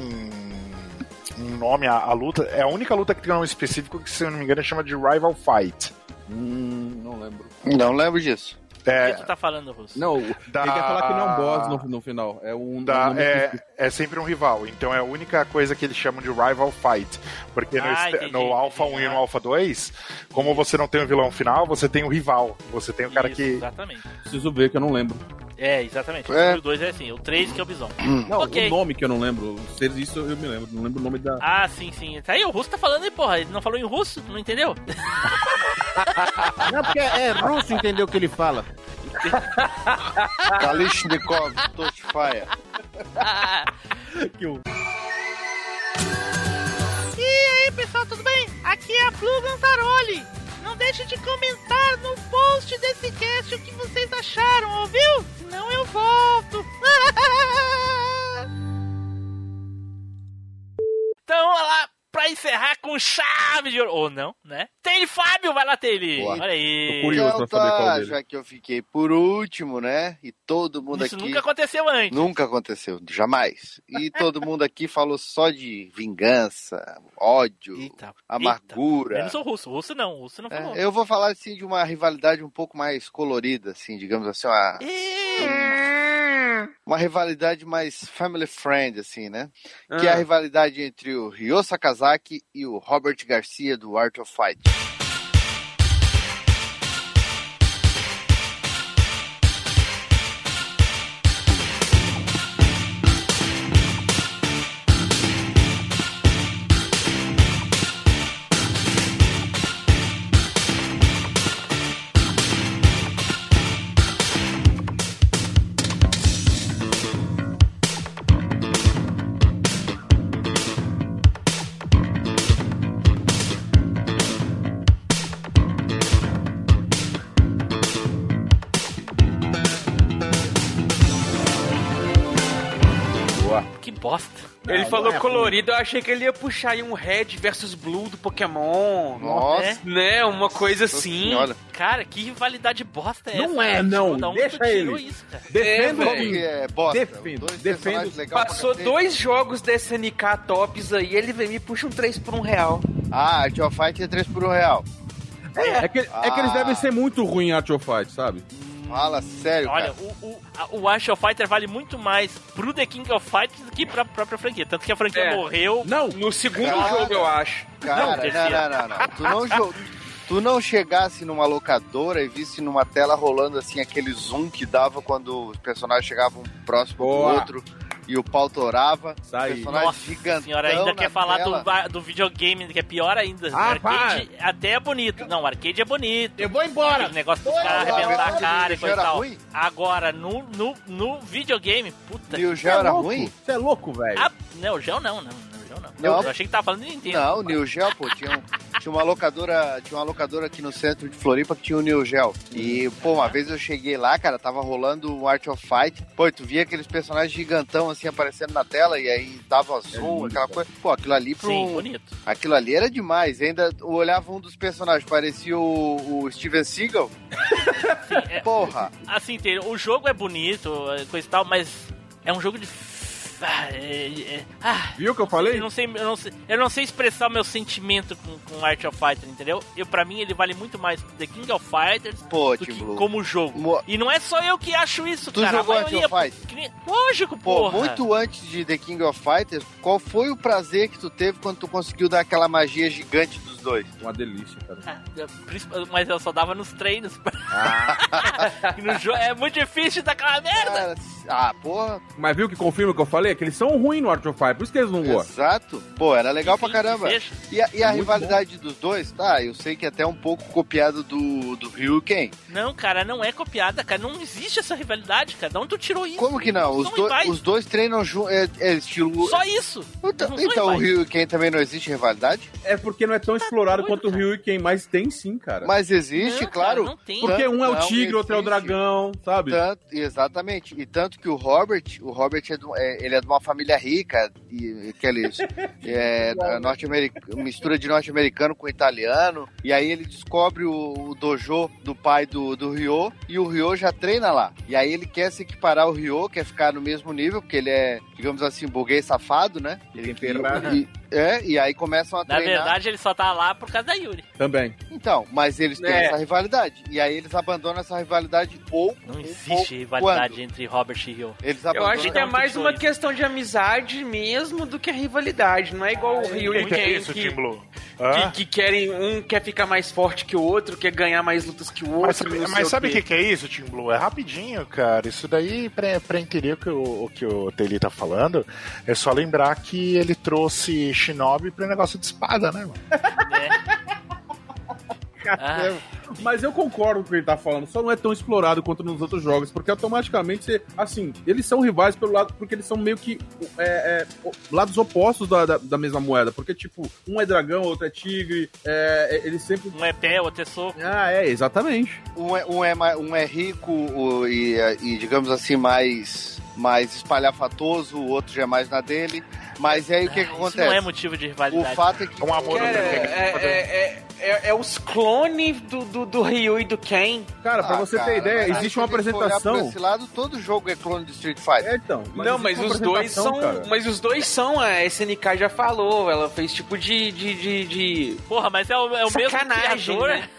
um nome, a, a luta. É a única luta que tem um nome específico que, se eu não me engano, chama de Rival Fight. Hum, não lembro. Não lembro disso. O É, que tu tá falando, Russo? Não, Da- ele quer falar que não é um boss no, no final. É um. da- um é, é sempre um rival. Então é a única coisa que eles chamam de Rival Fight. Porque no, Ah, este- entendi, no Alpha 1 entendi. e no Alpha 2, como você não tem o vilão final, você tem o rival. Você tem o cara Isso, que. Exatamente. Preciso ver que eu não lembro. É, exatamente. É. O 2 é assim, o 3 que é o Bison. Não, Ok. o nome que eu não lembro. Se isso eu me lembro. Não lembro o nome da. Ah, sim, sim. Tá aí, o russo tá falando aí, porra. Ele não falou em russo? Não entendeu? Não, porque é russo, entendeu o que ele fala. Kalishnikov, Tosfaya. que. E aí, pessoal, tudo bem? Aqui é a Blue Gantaroli. Não deixe de comentar no post desse cast o que vocês acharam, ouviu? Senão eu volto. então, olha pra encerrar com chave de ouro. Ou não, né? Tem Fábio, vai lá. Boa. Olha aí. Tô curioso. Então pra saber qual tá, dele. já que eu fiquei por último, né? E todo mundo Isso aqui. nunca aconteceu antes. Nunca aconteceu, jamais. E todo mundo aqui falou só de vingança, ódio, Eita, amargura. Menos o russo. O russo não, russo não falou. É, eu vou falar assim de uma rivalidade um pouco mais colorida, assim, digamos assim, uma, uma rivalidade mais family friend, assim, né? Que é a Ah. rivalidade entre o Ryo Sakazaki e o Robert Garcia do Art of Fight. Não é colorido, eu achei que ele ia puxar aí um Red versus Blue do Pokémon. Nossa, Né? Uma coisa assim. senhora. Cara, que rivalidade bosta é essa? Não é, cara? não. Da onde Deixa ele. isso? Defendo É, é bosta? Defendo, Dois defendo. Passou dois jogos desse SNK tops aí, ele vem me puxa um 3 por um real. Ah, Art of Fight é 3 por 1 real. É que, é que eles Ah. devem ser muito ruins em Art of Fight, sabe? Fala sério, Olha, cara. o, o, a- o Ash of Fighter vale muito mais pro The King of Fighters do que pra própria franquia. Tanto que a franquia É. morreu. Não, No segundo Cara. jogo, eu acho. Cara, não, não, não, não. Tu não, jo- tu não chegasse numa locadora e visse numa tela rolando assim aquele zoom que dava quando os personagens chegavam um próximo Boa. do outro e o pau torava. Aí. Personagem Nossa gigantão senhora, ainda na quer falar tela. do, va- do videogame, que é pior ainda. Ah, arcade até é bonito. Não, arcade é bonito. Eu vou embora. Aquele negócio dos caras arrebentar a cara e coisa e era tal. ruim? Agora, no, no, no videogame, puta E o. Geo era louco? ruim? Você é louco, velho. Ah, não, o Geo não, não. Não. Não. Eu achei que tava falando de Nintendo. Não, o Neo Geo, pô, tinha, um- tinha uma locadora, tinha uma locadora aqui no centro de Floripa que tinha o Neo Geo. E, pô, uma vez eu cheguei lá, cara, tava rolando o Art of Fight. Pô, e tu via aqueles personagens gigantão assim aparecendo na tela e aí dava zoom, lindo, aquela coisa. Pô, aquilo ali pro Sim, bonito. Aquilo ali era demais. Ainda eu olhava um dos personagens, parecia o, o Steven Seagal. é- Porra. Assim, o jogo é bonito, é coisa e tal, mas é um jogo de ah, é- é- ah, Viu o que eu falei? Eu não sei, eu não sei, eu não sei expressar o meu sentimento com, com Art of Fighter, entendeu? Eu, pra mim, ele vale muito mais The King of Fighters Pô, do que Blue. como jogo. E não é só eu que acho isso, Tu cara. jogou a Art maioria, of Fighter? que nem- Lógico, Pô, porra. muito antes de The King of Fighters, qual foi o prazer que tu teve quando tu conseguiu dar aquela magia gigante dos dois? Uma delícia, cara. Eu- principal- Mas eu só dava nos treinos. Ah. No jogo é muito difícil daquela merda. Ah, porra. Mas viu que confirma o que eu falei? Que eles são ruins no Art of Fighter, por isso que eles não gostam. Exato. Pô, era legal pra caramba. E a, e a rivalidade dos dois, tá? Eu sei que é até um pouco copiado do, do Ryu Ken. Não, cara, não é copiada, cara. Não existe essa rivalidade, cara. De onde tu tirou isso? Como que não? Os, do- os dois treinam juntos. É, é estilo. Só isso. Então, então o rivais. Ryu e Ken também não existe rivalidade? É porque não é tão explorado quanto o Ryu e quem mais tem sim, cara. Mas existe, Não, claro. cara, não tem. Porque um é o tigre, outro é o dragão, sabe? Tanto- exatamente. E tanto que o Robert, o Robert é, do- é- ele é de uma família rica, e aqueles é, norte-americano, mistura de norte-americano com italiano. E aí ele descobre o, o dojo do pai do, do Ryo e o Ryo já treina lá. E aí ele quer se equiparar ao Ryo, quer ficar no mesmo nível, porque ele é, digamos assim, burguês safado, né? Ele, e, é, e aí começam a Na treinar. verdade, ele só tá lá por causa da Yuri. Também. Então, mas eles têm É. essa rivalidade. E aí eles abandonam essa rivalidade ou. Não existe ou rivalidade quando? entre Robert e Ryo. Eles Eu acho que é mais uma questão de amizade mesmo do que rivalidade. Não é igual o Ryu e que é Ken isso, que, Blue? que, que querem um quer ficar mais forte que o outro, quer ganhar mais lutas que o outro. Mas sabe, mas o sabe o que, que é isso, Team Blue? É rapidinho, cara. Isso daí, pra, pra entender o que o, o que o Teli tá falando, é só lembrar que ele trouxe Shinobi pro negócio de espada, né, mano? Ah. Mas eu concordo com o que ele tá falando, só não é tão explorado quanto nos outros jogos, porque automaticamente, você, assim, eles são rivais pelo lado, porque eles são meio que é, é, lados opostos da, da, da mesma moeda, porque, tipo, um é dragão, outro é tigre, é, é, eles sempre... Um é pé, outro é soco. Ah, é, exatamente. Um é, um é, um é rico e, e, digamos assim, mais, mais espalhafatoso, o outro já é mais na dele. Mas aí o que, que Isso acontece? não é motivo de rivalidade. O fato é que. Um amor Cara, é, é, é, é- é os clones do, do, do Ryu e do Ken. Cara, pra Ah, você cara, ter ideia, mas existe uma apresentação... Por esse lado, todo jogo é clone de Street Fighter. É, então. não, existe mas os dois são. cara. Mas os dois são, a SNK já falou, ela fez tipo de. de, de, de- Porra, mas é o, é o mesmo sacanagem, criador. né?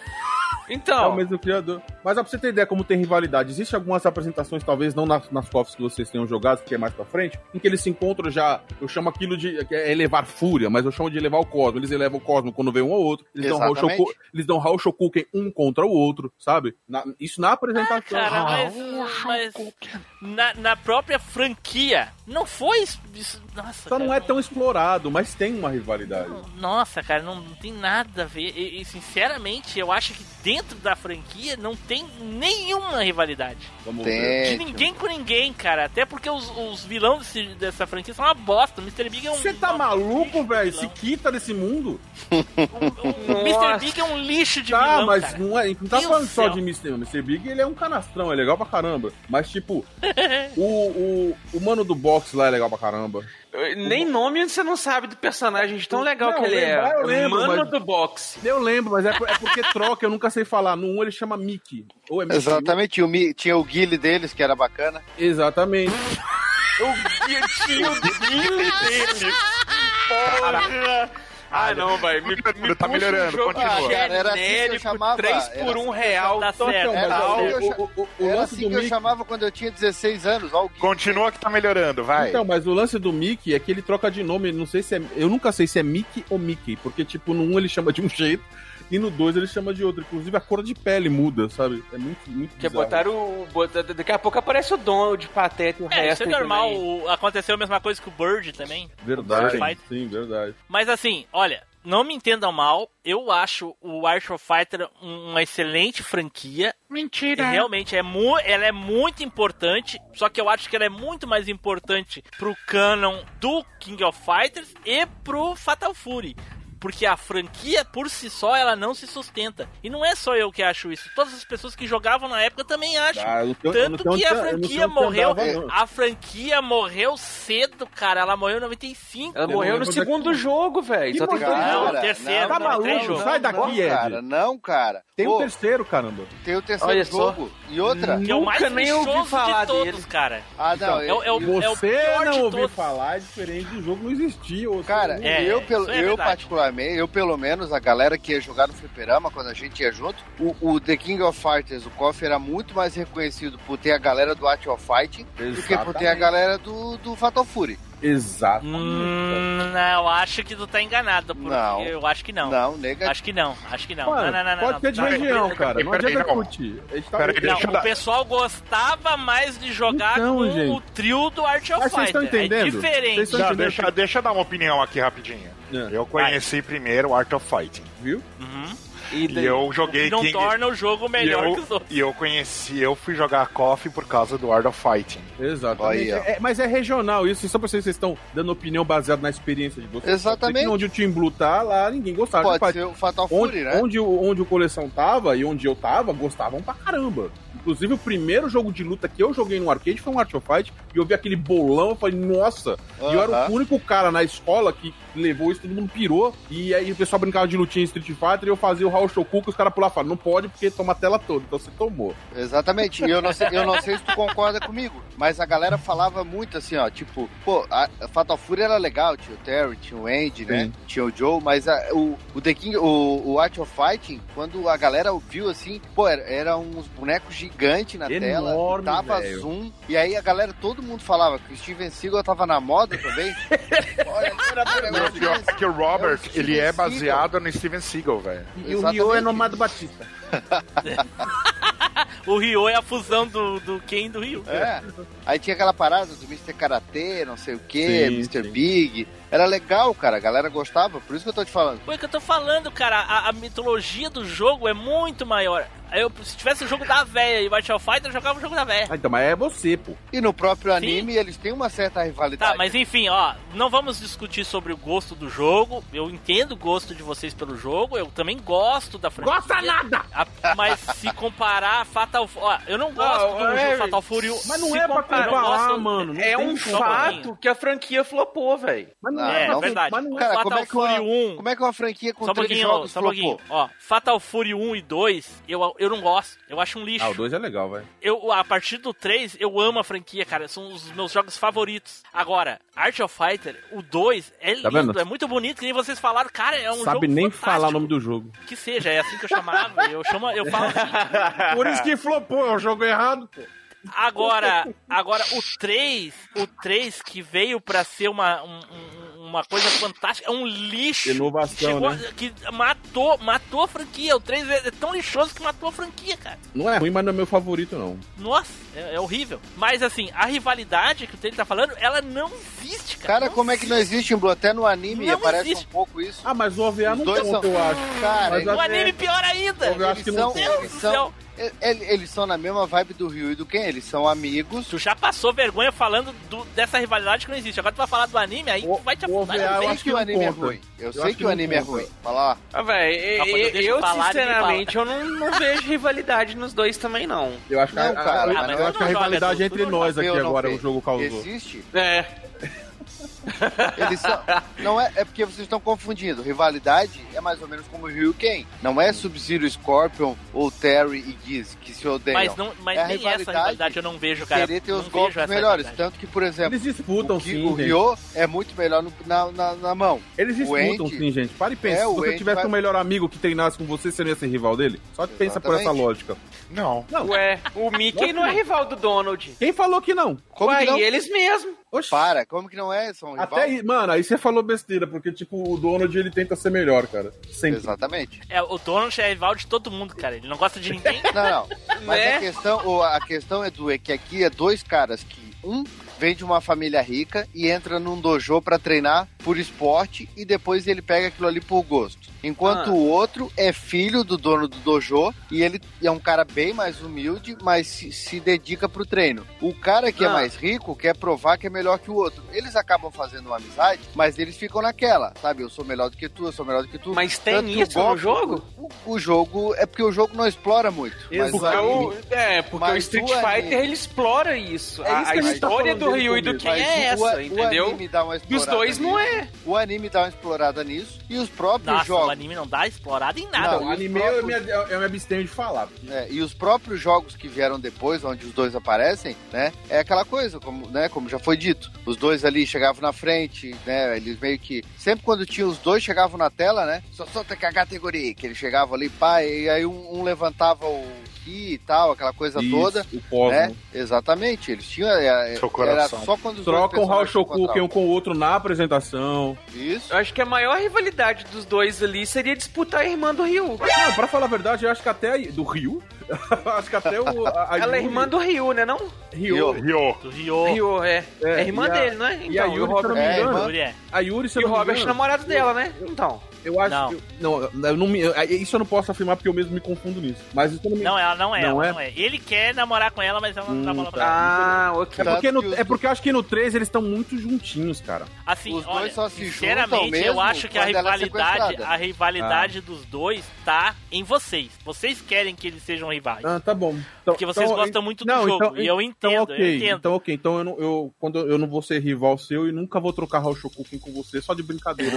É Então. o mesmo criador. Mas ó, pra você ter ideia como tem rivalidade, existe algumas apresentações, talvez não nas, nas COFs que vocês tenham jogado, porque é mais pra frente, em que eles se encontram já. Eu chamo aquilo de que é elevar fúria, mas eu chamo de elevar o cosmo. Eles elevam o cosmo quando vem um ou outro. Eles dão Raul Exatamente. Shoku- eles dão Raul Shokuken um contra o outro, sabe? Na- isso na apresentação. Cara, mas, mas na, na própria franquia, não foi isso. nossa, Só não cara, é tão explorado, mas tem uma rivalidade. Nossa, cara, não, não tem nada a ver. E, e, sinceramente, eu acho que dentro da franquia não tem nenhuma rivalidade. Vamos Tem. ver. De ninguém com ninguém, cara. Até porque os, os vilões desse- dessa franquia são uma bosta. O Mr. Big é um. Você tá maluco, velho? Se quita desse mundo? O Mr. Big é um lixo de Tá, vilão, mas cara. não, é, não tá Deus falando do só céu. de Mr. Mr. Big, ele é um canastrão, é legal pra caramba. Mas, tipo, o, o, o mano do boxe lá é legal pra caramba. Nem nome você não sabe do personagem de tão legal Não, que ele lembrar é. eu lembro, Mano mas- do boxe. Eu lembro, mas é, é porque troca, eu nunca sei falar. No 1 ele chama Mickey. Ou é Mickey? Exatamente, o Mi- tinha o Guile deles, que era bacana. Exatamente. Eu tinha o Guile dele. Porra. Ah, não, vai. Me, me Tá melhorando, um continua. Cara, era assim que eu genérico, chamava, 3 era por 1 assim- real. Tá eu o, o, o, lance assim do que eu Mickey... chamava quando eu tinha 16 anos. Guile. Continua que tá melhorando, vai. Então, mas o lance do Mickey é que ele troca de nome, não sei se é. Eu nunca sei se é Mickey ou Mickey, porque, tipo, no 1 ele chama de um jeito e no 2 ele chama de outro. Inclusive a cor de pele muda, sabe? É muito, muito Que bizarro. botaram o. Daqui a pouco aparece o Donald de Pateta e o É, resto. isso é normal. também. Aconteceu a mesma coisa com o Bird também. Verdade. Sim, verdade. Mas assim, olha, não me entendam mal, eu acho o Art of Fighter um- uma excelente franquia. Mentira. Realmente, é mu ela é muito importante, só que eu acho que ela é muito mais importante pro canon do King of Fighters e pro Fatal Fury. Porque a franquia por si só ela não se sustenta. E não é só eu que acho isso. Todas as pessoas que jogavam na época também acham. Ah, tenho- Tanto que a franquia morreu. andava. A franquia morreu cedo, cara. Ela morreu em 95. Ela morreu no segundo jogo, velho. Só tem dois Não, jogos. o terceiro, Tá não, três maluco? jogos. Sai daqui, não, Ed. cara, não, cara. Tem o terceiro, caramba. tem o terceiro Olha só. jogo. E outra. Que é o mais nem ouvi falar de todos, dele. cara. Ah, não. É, o- é o, é o Você não ouviu falar, é diferente do jogo não existia. ou Cara, É, eu, pelo, isso é eu verdade. Eu pelo menos, a galera que ia jogar no fliperama quando a gente ia junto, o, o The King of Fighters, o KOF era muito mais reconhecido por ter a galera do Art of Fighting do que por ter a Exatamente. galera do, do Fatal Fury. Exatamente. Hum, não, eu acho que tu tá enganado. Porque Não. Eu acho que não. Não, negativo. Acho que não, acho que não. Mano, não, não, não, pode não, ser de não. região, cara. Não adianta discutir. Tá- o dar- pessoal gostava mais de jogar Então, com o gente. trio do Art of Mas vocês Fighter. estão entendendo? É diferente. Não, deixa, deixa eu dar uma opinião aqui rapidinho. É. Eu conheci primeiro o Art of Fighting. Viu? Uhum. E eu joguei Que não King... torna o jogo melhor e eu, que os outros. E eu conheci, eu fui jogar KOF por causa do Art of Fighting. Exatamente. É- mas é regional isso, só pra vocês, vocês estão dando opinião baseada na experiência de vocês. Exatamente. Onde o Team Blue tá, lá ninguém gostava. Pode ser o Fatal onde, Fury, né? onde, o- onde o coleção tava e onde eu tava, gostavam pra caramba. Inclusive, o primeiro jogo de luta que eu joguei no arcade foi um Art of Fight, e eu vi aquele bolão, eu falei, nossa! E eu era o único cara na escola que levou isso, todo mundo pirou, e aí o pessoal brincava de lutinha em Street Fighter, e eu fazia o Raul Shoku, que os caras pulavam, falavam, não pode porque toma a tela toda, então você tomou. Exatamente. E eu não, sei, eu não sei se tu concorda comigo, mas a galera falava muito assim, ó, tipo, pô, a Fatal Fury era legal, tinha o Terry, tinha o Andy, né? Sim. Tinha o Joe, mas a- o, o The King, o, o Art of Fighting, quando a galera viu assim, pô, era, era uns bonecos gigantes na Enorme, tela, tava velho. zoom, e aí a galera, todo mundo falava que o Steven Seagal tava na moda também. Olha, era Não, pior que o Robert, É o ele é Seagal. baseado no Steven Seagal, velho. E o. Ryo é Nomado Batista. O Ryo é a fusão do, do Ken e do Ryu. É. Aí tinha aquela parada do Mr. Karate, não sei o que, Mr. sim. Big. Era legal, cara. A galera gostava, por isso que eu tô te falando. Foi o que eu tô falando, cara. A, a mitologia do jogo é muito maior. Eu, se tivesse o jogo da véia e of Fighter, eu jogava o jogo da véia. Ah, então, mas é você, pô. E no próprio anime, eles têm uma certa rivalidade. Tá, mas enfim, ó, não vamos discutir sobre o gosto do jogo. Eu entendo o gosto de vocês pelo jogo, eu também gosto da franquia. Gosta nada! A- mas se comparar Fatal Ó, eu não gosto Não, do é, jogo Fatal Fury. Mas não se é pra comparar, eu comparar, gosto- mano. É um fato que a franquia flopou, velho. Mas não É, não, verdade. mas não- Cara, Fatal como é, que Fury uma, 1. como é que uma franquia com Só um três pouquinho, jogos só um pouquinho. flopou? Ó, Fatal Fury 1 e 2, eu, eu não gosto. Eu acho um lixo. Ah, o 2 é legal, velho. Eu, a partir do 3, eu amo a franquia, cara. São os meus jogos favoritos. Agora, Art of Fighter, o 2 é Tá lindo, vendo? é muito bonito, que nem vocês falaram. Cara, é um Sabe jogo nem fantástico. falar o nome do jogo. Que seja, é assim que eu chamava. Eu, chamo, eu falo assim. Por isso que flopou, é o jogo errado, pô. Agora, agora o 3, o 3 que veio pra ser uma, um- um- uma coisa fantástica, é um lixo. Inovação, Chegou- né? Que matou, matou a franquia. O 3 é, é tão lixoso que matou a franquia, cara. Não é ruim, mas não é meu favorito, não. Nossa, é, é horrível. Mas assim, a rivalidade que o Taylor tá falando, ela não existe, cara. Cara, como é que não existe Blue? Até no anime Não aparece existe. um pouco isso. Ah, mas o OVA Os não dois conta, são- eu acho. Cara, Mas No até- anime pior ainda. Eu acho que não são. Eles são, ele- eles são na mesma vibe do Ryu e do Ken. Eles são amigos. Tu já passou vergonha falando do- dessa rivalidade que não existe. Agora tu vai falar do anime, aí tu vai te o afundar. OVA Eu eu sei acho que o anime é conta. ruim. Eu, Eu sei que que o anime é conta. ruim. Fala lá. Ah, quando eu eu, sinceramente, eu não, não vejo rivalidade nos dois também, não. Eu acho que, Não, a, cara, a- eu acho que a rivalidade é entre nós aqui agora o jogo causou. Existe? É. Eles são, não é, é porque vocês estão confundindo. Rivalidade é mais ou menos como o Ryu Ken. Não é Sub-Zero, Scorpion ou Terry e Giz que se odeiam. Mas, não, mas É nem essa rivalidade eu não vejo, cara. Querer ter os golpes melhores. rivalidade. Tanto que, por exemplo, Eles disputam o, Ki- sim, o gente. Ryo é muito melhor no- na, na, na mão. Eles disputam Andy- sim, gente. Para e pensa. É, Se você Andy tivesse vai- um melhor amigo que treinasse com você, você não ia ser rival dele? Só pensa por essa lógica. Não. Não. Ué, o Mickey não é rival do Donald. Quem falou que não? Como Ué, que não? e eles mesmo. Oxi. Para, como que não é? São rival? Até aí, mano, aí você falou besteira, porque, tipo, o Donald ele tenta ser melhor, cara. Sempre. Exatamente. É, o Donald é rival de todo mundo, cara. Ele não gosta de ninguém. Não, não. Mas Né? a questão, a questão Edu, é que aqui é dois caras que um vem de uma família rica e entra num dojo pra treinar por esporte e depois ele pega aquilo ali por gosto. Enquanto Ah. o outro é filho do dono do dojo e ele é um cara bem mais humilde, mas se, se dedica pro treino. O cara que é Ah. mais rico quer provar que é melhor que o outro. Eles acabam fazendo uma amizade, mas eles ficam naquela, sabe? Eu sou melhor do que tu, eu sou melhor do que tu. Mas tem Tanto isso no golpe- jogo? O, o jogo é porque o jogo não explora muito. Mas Porque o o, anime- é, porque o Street o anime- Fighter ele explora isso. É a isso a a tá história falando do Ryu e do. Ken é essa, o entendeu? anime dá uma Dos dois não é. O anime dá uma explorada nisso e os próprios Nossa, jogos. Anime não dá explorada em nada. Não, o anime eu me, eu me abstenho de falar. É, e os próprios jogos que vieram depois, onde os dois aparecem, né? É aquela coisa, como, né, como já foi dito. Os dois ali chegavam na frente, né? Eles meio que. Sempre quando tinha os dois chegavam na tela, né? Só solta que a categoria. Que eles chegavam ali, pá, e aí um, um levantava o ki e tal, aquela coisa Isso, toda. o pós, né? Exatamente. Eles tinham. Era, Seu era coração. só quando os Trocam o dois Hao personagens se Shokuken um com o outro na apresentação. Isso. Eu acho que a maior rivalidade dos dois ali seria disputar a irmã do Ryu. Não, pra falar a verdade, eu acho que até. a- Do Ryu? acho que até o. A, a Ela é irmã do Ryu, né não? Rio. Rio. Do Ryo. Ryu, é. É, irmã e a- dele, não é? E a Então, Yuri, o se eu não Robert, me É, engano. é. A Yuri, se e eu o não me Robert é engano, namorado dela, né? Então. Eu acho Não. que. Não, eu não me, eu- isso eu não posso afirmar porque eu mesmo me confundo nisso. Mas isso eu não me Não, ela não é, Não ela é? não é. Ele quer namorar com ela, mas ela não dá bola pra ela. Ah, ok. É porque, no, os- é porque eu acho que no 3 eles estão muito juntinhos, cara. Assim, Os dois olha, só se sinceramente, juntam mesmo eu acho que a é rivalidade, sequestrada. a rivalidade dos dois tá em vocês. Vocês querem que eles sejam rivais. Ah, tá bom. Então- Porque vocês então- gostam muito do não, jogo, então- e eu então, entendo, ok, eu entendo. Então, ok. Então, eu não, eu, quando eu não vou ser rival seu e nunca vou trocar Hao Shokuken com você só de brincadeira.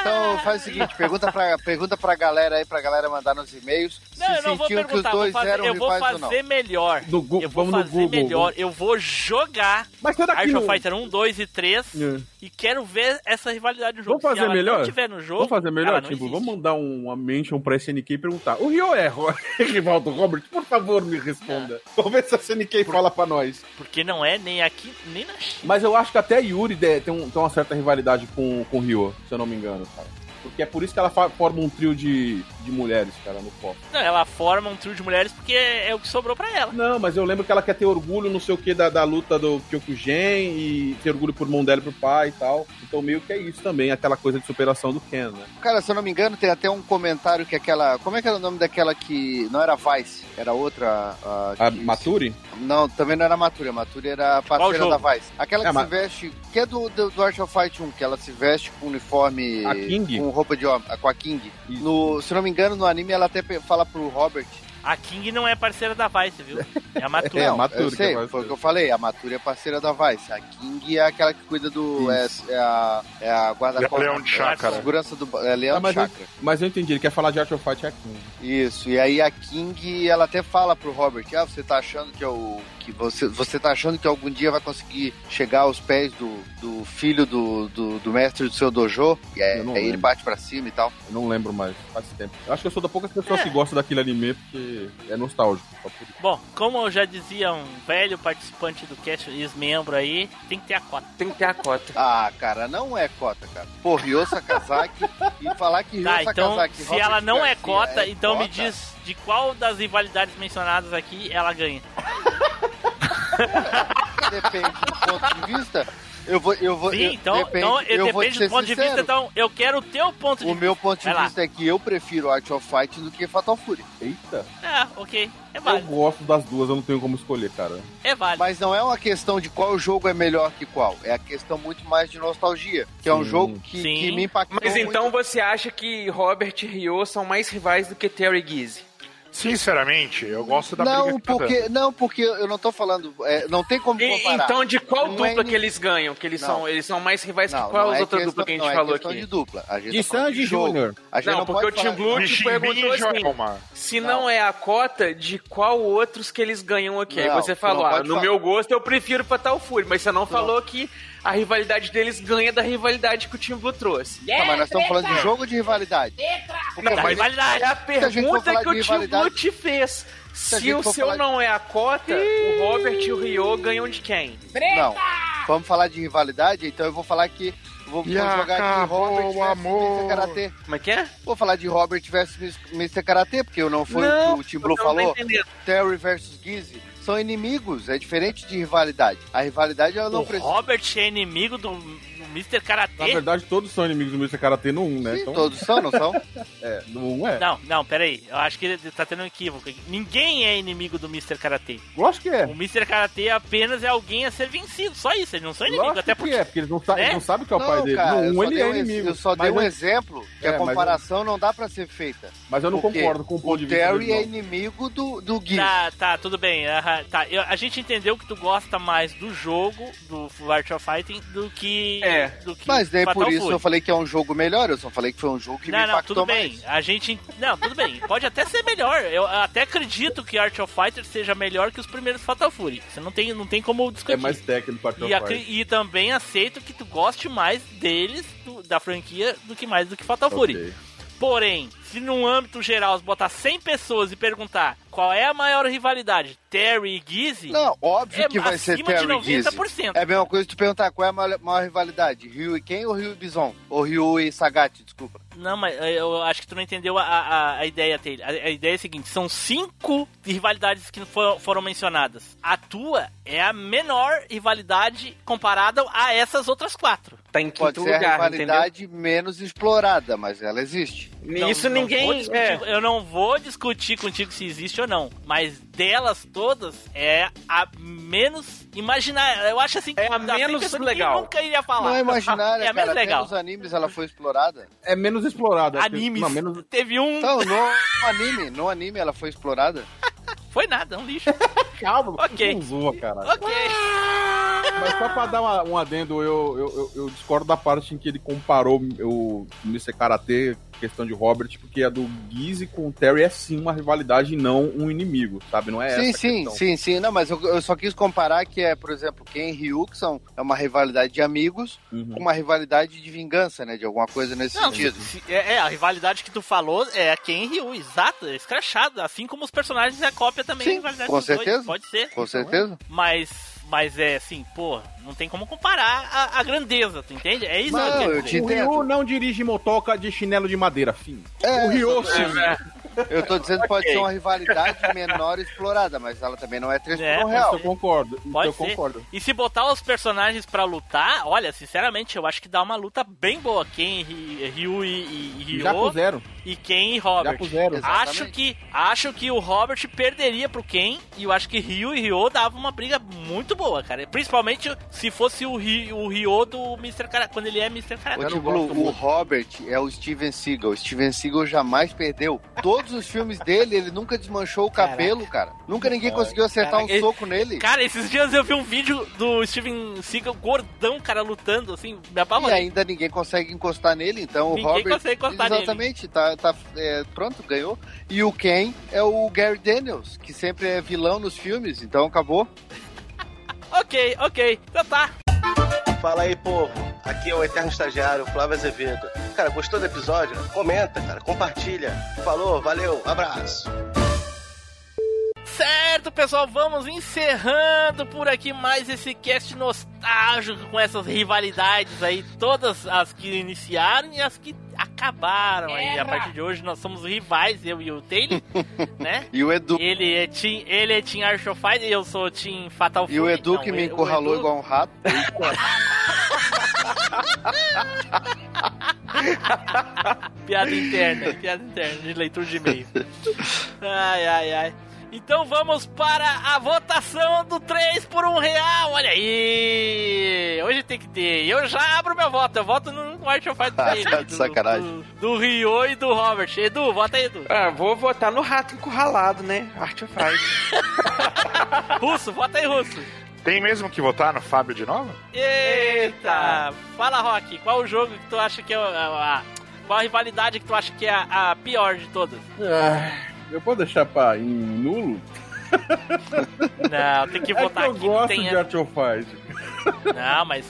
Então faz o seguinte, pergunta pra, pergunta pra galera aí, pra galera mandar nos e-mails Não, se eu não vou sentiam que os perguntar, vou dois fazer- eram eu vou rivais ou não. fazer melhor. Gu- eu vou vamos no fazer Google, melhor. Eu vou jogar Mas será que no- Fighter 1, 2 e 3 É. e quero ver essa rivalidade no jogo. Vamos fazer Se ela melhor? não tiver no jogo, Vamos fazer melhor, tipo, vamos mandar um- uma mention pra SNK e perguntar: O Rio é rival do Robert? Por favor, me responda. Vamos ver se a SNK fala pra nós. Porque não é nem aqui, nem na China. Mas eu acho que até a Yuri tem, um- tem uma certa rivalidade com, com o Ryo, se eu não me engano, cara. Porque é por isso que ela forma um trio de, de mulheres, cara, no pop. Não, ela forma um trio de mulheres porque é o que sobrou pra ela. Não, mas eu lembro que ela quer ter orgulho, não sei o que, da, da luta do Kyokugen e ter orgulho por irmão dela e pro pai e tal. Então meio que é isso também, aquela coisa de superação do Ken, né? Cara, se eu não me engano, tem até um comentário que aquela. Como é que era o nome daquela que. Não era Vice, era outra. ah, A que- Maturi? Não, também não era Maturi. A Maturi era a parceira da Vice. Aquela que É, se mas- veste. Que é do, do, do Art of Fight 1, que ela se veste com uniforme. A King? Com roupa de homem. Com a King. Isso. No, se não me engano, no anime ela até fala pro Robert. A King não é parceira da Vice, viu? É a Matura. É, a Não, Maturi eu que sei, é a foi o que eu falei. A Maturi é parceira da Vice. A King é aquela que cuida do. É, é a, é a guarda-costas. É Leão de chácara. Segurança do. É Leão Ah, de mas, eu, mas eu entendi, ele quer falar de Art of Fight é aqui. Isso, e aí a King, ela até fala pro Robert, ah, você tá achando que é o que você, você tá achando que algum dia vai conseguir chegar aos pés do, do filho do, do, do mestre do seu dojo? E aí, Eu não aí ele lembro. bate pra cima e tal. Eu não lembro mais, faz tempo. Eu acho que eu sou da poucas pessoas É. que gostam daquele anime porque é nostálgico. Bom, como eu já dizia um velho participante do cast, ex-membro aí, tem que ter a cota. Tem que ter a cota. Ah, cara, não é cota, cara. Pô, Ryo Sakazaki e falar que Ryo Tá, então, Sakazaki... se Robert ela não é cota, então me cota, diz de qual das rivalidades mencionadas aqui ela ganha. Depende do ponto de vista. Eu vou... Eu vou Sim, eu, então, depende, então eu te depende do ponto de sincero. vista, então eu quero o teu ponto de O vista. meu ponto de Vai lá. vista é que eu prefiro Art of Fight do que Fatal Fury. Eita, Ah, ok. É eu válido. gosto das duas, eu não tenho como escolher, cara. É válido. Mas não é uma questão de qual jogo é melhor que qual. É a questão muito mais de nostalgia. Que é um Sim. jogo que, Sim. que me impactou Mas muito. então você acha que Robert e Ryo são mais rivais do que Terry Gizzy? Sinceramente, eu gosto da Não, briga que tá porque, dando. não, porque eu não tô falando. é, não tem como E- comparar. então de qual Não dupla é que eles ganham? Que eles Não. são, eles são mais rivais Não, que qual é outras questão- duplas que a gente não, falou é questão aqui? de dupla. A gente De tá falando Sanji jogo. Júnior. A gente Não, não, porque pode o Team falar- Blue te Vixe, perguntou Ninja, assim, se Não. não. é a cota, de qual outros que eles ganham aqui? Aí você falou, ah, no falar. meu gosto eu prefiro Fatal Fury, mas você não falou que a rivalidade deles ganha da rivalidade que o Team Blue trouxe. Tá, mas nós estamos falando de jogo ou de rivalidade? Porque Não, mas- rivalidade. É a pergunta que o Team Blue te fez. Se gente o seu de- não é a cota, o Robert e o Ryo ganham de quem? Não. Vamos falar de rivalidade, então eu vou falar que. Vou, vou E jogar aqui Robert o amor. Mr. Karate. Como é que é? Vou falar de Robert versus Mr. Karate, porque não foi Não, o que o Team Blue eu falou. Terry versus Gizzy são inimigos, é diferente de rivalidade. A rivalidade ela não o precisa. Robert é inimigo do Mr. Karate. Na verdade, todos são inimigos do Mr. Karate no 1, né? Sim, todos são, não são? é, no 1 é. Não, não, peraí. Eu acho que ele tá tendo um equívoco. Ninguém é inimigo do Mr. Karate. Lógico que é. O Mr. Karate apenas é alguém a ser vencido. Só isso, eles não são inimigos. Lógico Até que porque. é, porque eles não, sa Né? não sabem que é o Não, pai dele. cara, no só 1 ele é um inimigo. Eu só Mas dei um eu- exemplo que É, a mas eu- comparação não dá pra ser feita. Mas eu não Porque concordo com o ponto de o vista Terry dele, é inimigo do, do Gui. Tá, tá, tudo bem. aham, tá. Eu- a gente entendeu que tu gosta mais do jogo, do Art of Fighting, do que. É. Do que Mas nem Fatal por isso Fury. eu falei que é um jogo melhor, eu só falei que foi um jogo que me Não, não, impactou tudo mais. bem. A gente. Não, tudo bem. Pode até ser melhor. Eu até acredito que Art of Fighter seja melhor que os primeiros Fatal Fury. Você não tem, não tem como discutir. É mais técnico para E, acri- e também aceito que tu goste mais deles, do- da franquia, do que mais do que Fatal Fury. Porém, se num âmbito geral botar 100 pessoas e perguntar qual é a maior rivalidade, Terry e Gizzy, Não, óbvio é que vai ser Terry de e Gizzy. 90%. É a mesma coisa tu perguntar qual é a maior, maior rivalidade, Ryu e quem ou Ryu e Bison? Ou Ryu e Sagat, desculpa. Não, mas eu acho que tu não entendeu a, a, a ideia dele. A, a ideia é a seguinte: são cinco rivalidades que for- foram mencionadas. A tua é a menor rivalidade comparada a essas outras quatro. Tá em Pode ser a rivalidade menos explorada, mas ela existe. Então, Isso não ninguém- vou discutir- é. Eu não vou discutir contigo se existe ou não. Mas delas todas é a menos imaginária. Eu acho assim. É a menos legal. nunca iria falar. Não é imaginária, é a cara. menos legal. nos animes ela foi explorada. É menos explorada. Animes. Não, menos... Teve um. Então, no anime, no anime ela foi explorada. Foi nada, é um lixo. Calma, ok. não zoa, cara. Ok. Mas só pra dar uma- um adendo, eu, eu, eu- eu discordo da parte em que ele comparou o Mr. Karate, questão de Robert, porque a do Gizzy com o Terry é sim uma rivalidade e não um inimigo, sabe? Não é sim, essa a sim, questão. sim, sim. Não, mas eu, eu só quis comparar que é, por exemplo, Ken e Ryu, que são, é uma rivalidade de amigos, Uhum. com uma rivalidade de vingança, né? De alguma coisa nesse Não, sentido. se- é, é, a rivalidade que tu falou é a Ken e Ryu, exato, é escrachado. Assim como os personagens é a cópia também Sim, da rivalidade com dos dois, certeza. Pode ser. Com certeza. Mas, mas é assim, pô, não tem como comparar a, a grandeza, tu entende? É isso que eu quero dizer. O Ryu não dirige motoca de chinelo de madeira, fim. É, o Ryu, eu tô- sim. Eu tô dizendo que pode Ok. ser uma rivalidade menor explorada, mas ela também não é 3 É, por um real. pode ser. concordo. Pode eu ser. concordo. E se botar os personagens pra lutar, olha, sinceramente, eu acho que dá uma luta bem boa. Ken, Ryu e, e Ryo. Já puseram. E Ken e Robert. Já puseram. Acho Exatamente. que, acho que o Robert perderia pro Ken. E eu acho que Ryu e Ryo dava uma briga muito boa, cara. Principalmente se fosse o Ryu, o Ryo do Mr. Karate. Quando ele é Mr. Tio Blue, o Robert é o Steven Seagal. O Steven Seagal jamais perdeu. Todos os filmes dele, ele nunca desmanchou o cabelo, cara. Nunca ninguém conseguiu acertar Caraca, um soco nele. Cara, esses dias eu vi um vídeo do Steven Seagal gordão, cara, lutando, assim, me E apavorei. ainda ninguém consegue encostar nele, então Ninguém o Robert. consegue encostar nele. exatamente, tá, tá é, pronto, ganhou. E o Ken é o Gary Daniels, que sempre é vilão nos filmes, então acabou. Ok, ok, então tá. Fala aí, povo. Aqui é o Eterno Estagiário, Flávio Azevedo. Cara, gostou do episódio? Comenta, cara, compartilha. Falou, valeu, abraço. Certo, pessoal, vamos encerrando por aqui mais esse cast nostálgico com essas rivalidades aí, todas as que iniciaram e as que acabaram aí. A partir de hoje nós somos rivais, eu e o Taylor, né? E o Edu. Ele é Team, ele é Team Fight e eu sou Team Fatal Fury. E o Edu Não, que me encurralou Edu- igual um rato. piada interna, piada interna de leitura de e-mail. Ai, ai, ai. Então vamos para a votação do 3 por 1 real. Olha aí! Hoje tem que ter. Eu já abro meu voto. Eu voto no Art of Fight dele. Tá de sacanagem. Do, do Rio e do Robert. Edu, vota aí, Edu. Ah, vou votar no rato encurralado, né? Art of Fight. Russo, vota aí, Russo. Tem mesmo que votar no Fábio de novo? Eita! Fala, Rock, qual o jogo que tu acha que é a, a- qual a rivalidade que tu acha que é a, a pior de todas? Ah, eu posso deixar pra em nulo? Não, tem que É que votar eu aqui. gosto tem de Art of Fight. Não, mas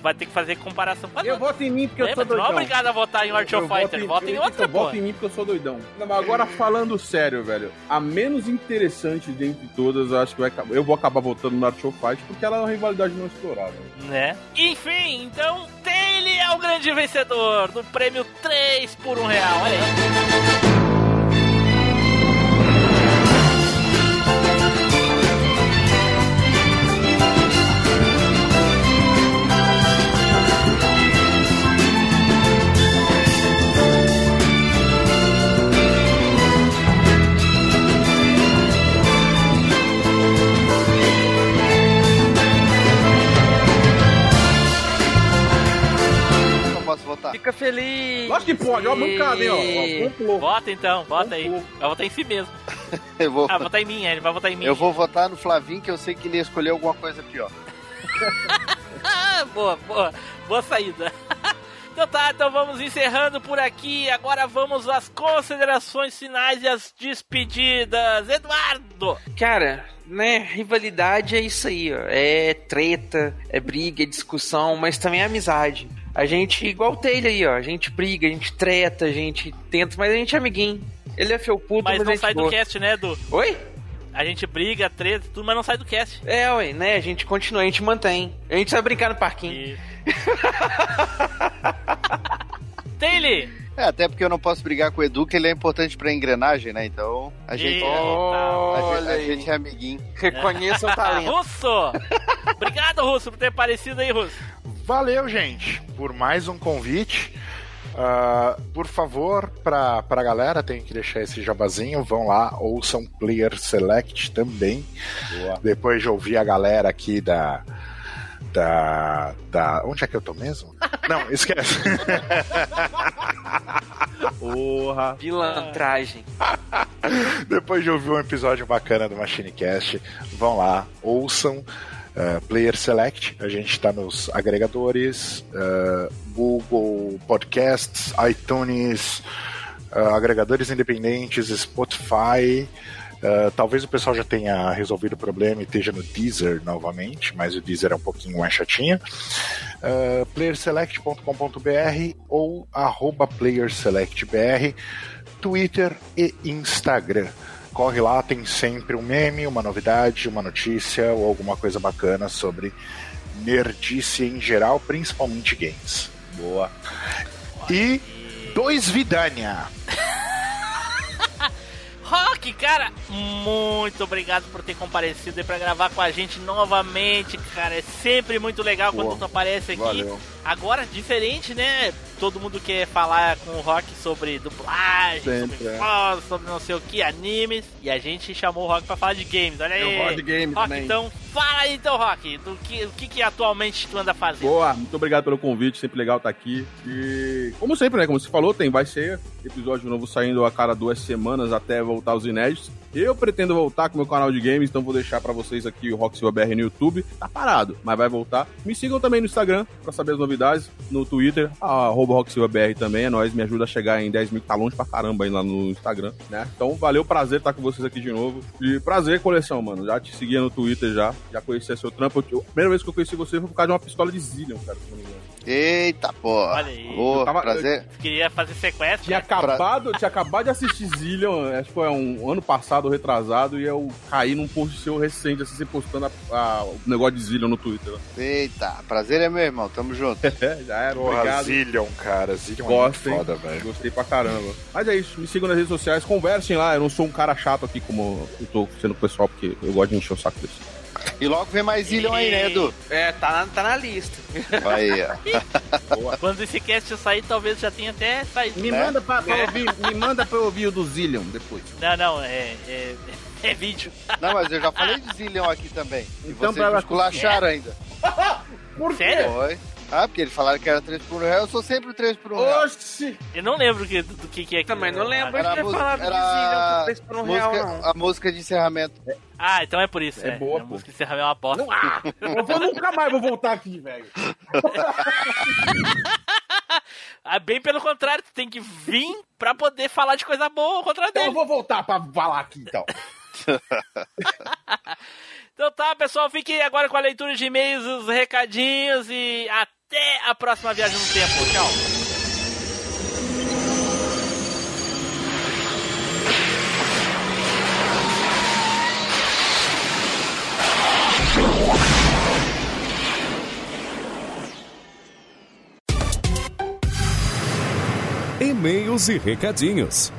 vai ter que fazer comparação com a Eu voto em mim porque eu sou Tu não é doidão. obrigado a votar em Art of Fighter, vota em outra, Eu pô. voto em mim porque eu sou doidão. Não, mas agora falando sério, velho, a menos interessante dentre todas, eu acho que vai, acabar- eu vou acabar votando no Art of Fight porque ela é uma rivalidade não explorada. Né? Enfim, então Taylor é o grande vencedor do prêmio 3 por 1 real. Olha aí. Feliz. Lógico que pode, ó, bancada, hein, ó, ó, complô. Vota então, vota aí. Vai votar em si mesmo. Eu vou, Ah, votar em mim, ele vai votar em mim. eu vou votar no Flavinho, que eu sei que ele ia escolher alguma coisa pior. Boa, boa, boa saída. Então tá, então vamos encerrando por aqui. Agora vamos às considerações finais e as despedidas. Eduardo! Cara, né, rivalidade é isso aí, ó. É treta, é briga, é discussão, mas também é amizade. A gente, igual o Taylor aí, ó, a gente briga, a gente treta, a gente tenta, mas a gente é amiguinho. Ele é felpudo, mas, Mas a não gente sai do boa. cast, né, Edu? Oi? A gente briga, treta, tudo, mas não sai do cast. É, ué, né, a gente continua, a gente mantém. A gente vai brincar no parquinho. Taylor! É, até porque eu não posso brigar com o Edu, que ele é importante pra engrenagem, né? Então, a gente, Eita. a, gente- a gente é amiguinho. Reconheça o talento. Russo! Obrigado, Russo, por ter aparecido aí, Russo. Valeu, gente, por mais um convite. Ah, por favor, pra, pra galera, tem que deixar esse jabazinho. Vão lá, ouçam Player Select também. Depois de ouvir a galera aqui da. Da. da onde é que eu tô mesmo? Não, esquece. Porra. Pilantragem. Depois de ouvir um episódio bacana do MachineCast, vão lá, ouçam uh, Player Select. A gente está nos agregadores, uh, Google Podcasts, iTunes, uh, agregadores independentes, Spotify. Uh, talvez o pessoal já tenha resolvido o problema e esteja no Deezer novamente, mas o Deezer é um pouquinho mais chatinho. Uh, playerselect.com.br ou arroba playerselectbr, Twitter e Instagram. Corre lá, tem sempre um meme, uma novidade, uma notícia ou alguma coisa bacana sobre nerdice em geral, principalmente games. Boa. E dois Vidania. Rock, cara, muito obrigado por ter comparecido aí pra gravar com a gente novamente, cara. É sempre muito legal quando Boa. tu aparece aqui. Valeu. Agora, diferente, né? Todo mundo quer falar com o Rock sobre dublagem, Sempre, sobre é. voz, sobre não sei o que, animes. E a gente chamou o Rock pra falar de games. Olha aí. Eu gosto de games Rock, também. então, fala aí então, Rock, do que, o que, que atualmente tu anda fazendo. Boa, muito obrigado pelo convite, sempre legal estar aqui. E como sempre, né? Como você falou, tem, vai ser episódio novo saindo a cada duas semanas até voltar os inéditos. Eu pretendo voltar com o meu canal de games, então vou deixar pra vocês aqui o Rock Silva BR no YouTube. Tá parado, mas vai voltar. Me sigam também no Instagram pra saber as novidades. No Twitter, arroba Rock Silva BR também. É nóis, me ajuda a chegar em 10 mil, tá longe pra caramba aí lá no Instagram, né? Então valeu, prazer estar com vocês aqui de novo. E prazer, coleção, mano. Já te seguia no Twitter já, já conhecia seu trampo. Eu- a primeira vez que eu conheci você foi por causa de uma pistola de Zillion, cara, se não me engano. Eita, porra. Olha aí. Ô, tava- prazer. Queria fazer sequestro. Tinha né? acabado, tinha acabado de assistir Zillion, acho que foi um ano passado, retrasado, e eu caí num post seu recente, assim, você postando a- a- o negócio de Zillion no Twitter. Eita, prazer é meu irmão, tamo junto. É, já é, Porra, obrigado. Zillion, cara. Zillion é Gostem. muito foda, velho. Gostei pra caramba. Mas é isso, me sigam nas redes sociais, conversem lá. Eu não sou um cara chato aqui como eu tô sendo com o pessoal, porque eu gosto de encher o saco desse. E logo vem mais Ilhão aí, né, Edu? É, tá na, tá na lista. Aí, ó. Quando esse cast sair, talvez já tenha até saído. Me né? manda pra, pra É. ouvir, me manda pra eu ouvir o do Zillion depois. Não, não, é, é, é vídeo. Não, mas eu já falei de Zillion aqui também. E Então, vocês pra- esculacharam ainda. Por Sério? Foi. Ah, porque eles falaram que era 3 por 1 real, eu sou sempre 3 por 1 real. Oxi! Eu não lembro que, do, do que, que é que. Também não lembro Era a de ter música- falado de era Zillion, três por um música, real, não. A música de encerramento. Ah, então é por isso. É É, boa, A pô. música de encerramento é uma bosta. Eu vou nunca mais vou voltar aqui, velho. Ah, bem pelo contrário, tu tem que vir pra poder falar de coisa boa contrário Então eu dele. vou voltar pra falar aqui, então. Então tá, pessoal, fiquem agora com a leitura de e-mails, os recadinhos e até a próxima viagem no tempo. Tchau. E-mails e recadinhos.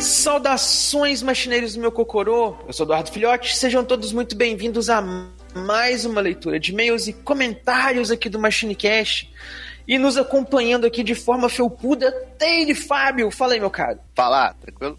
Saudações, machineiros do meu cocorô. Eu sou Eduardo Filhote. Sejam todos muito bem-vindos a mais uma leitura de e-mails e comentários aqui do MachineCast. E nos acompanhando aqui de forma felpuda, Teire Fábio. Fala aí, meu caro. Fala, tranquilo?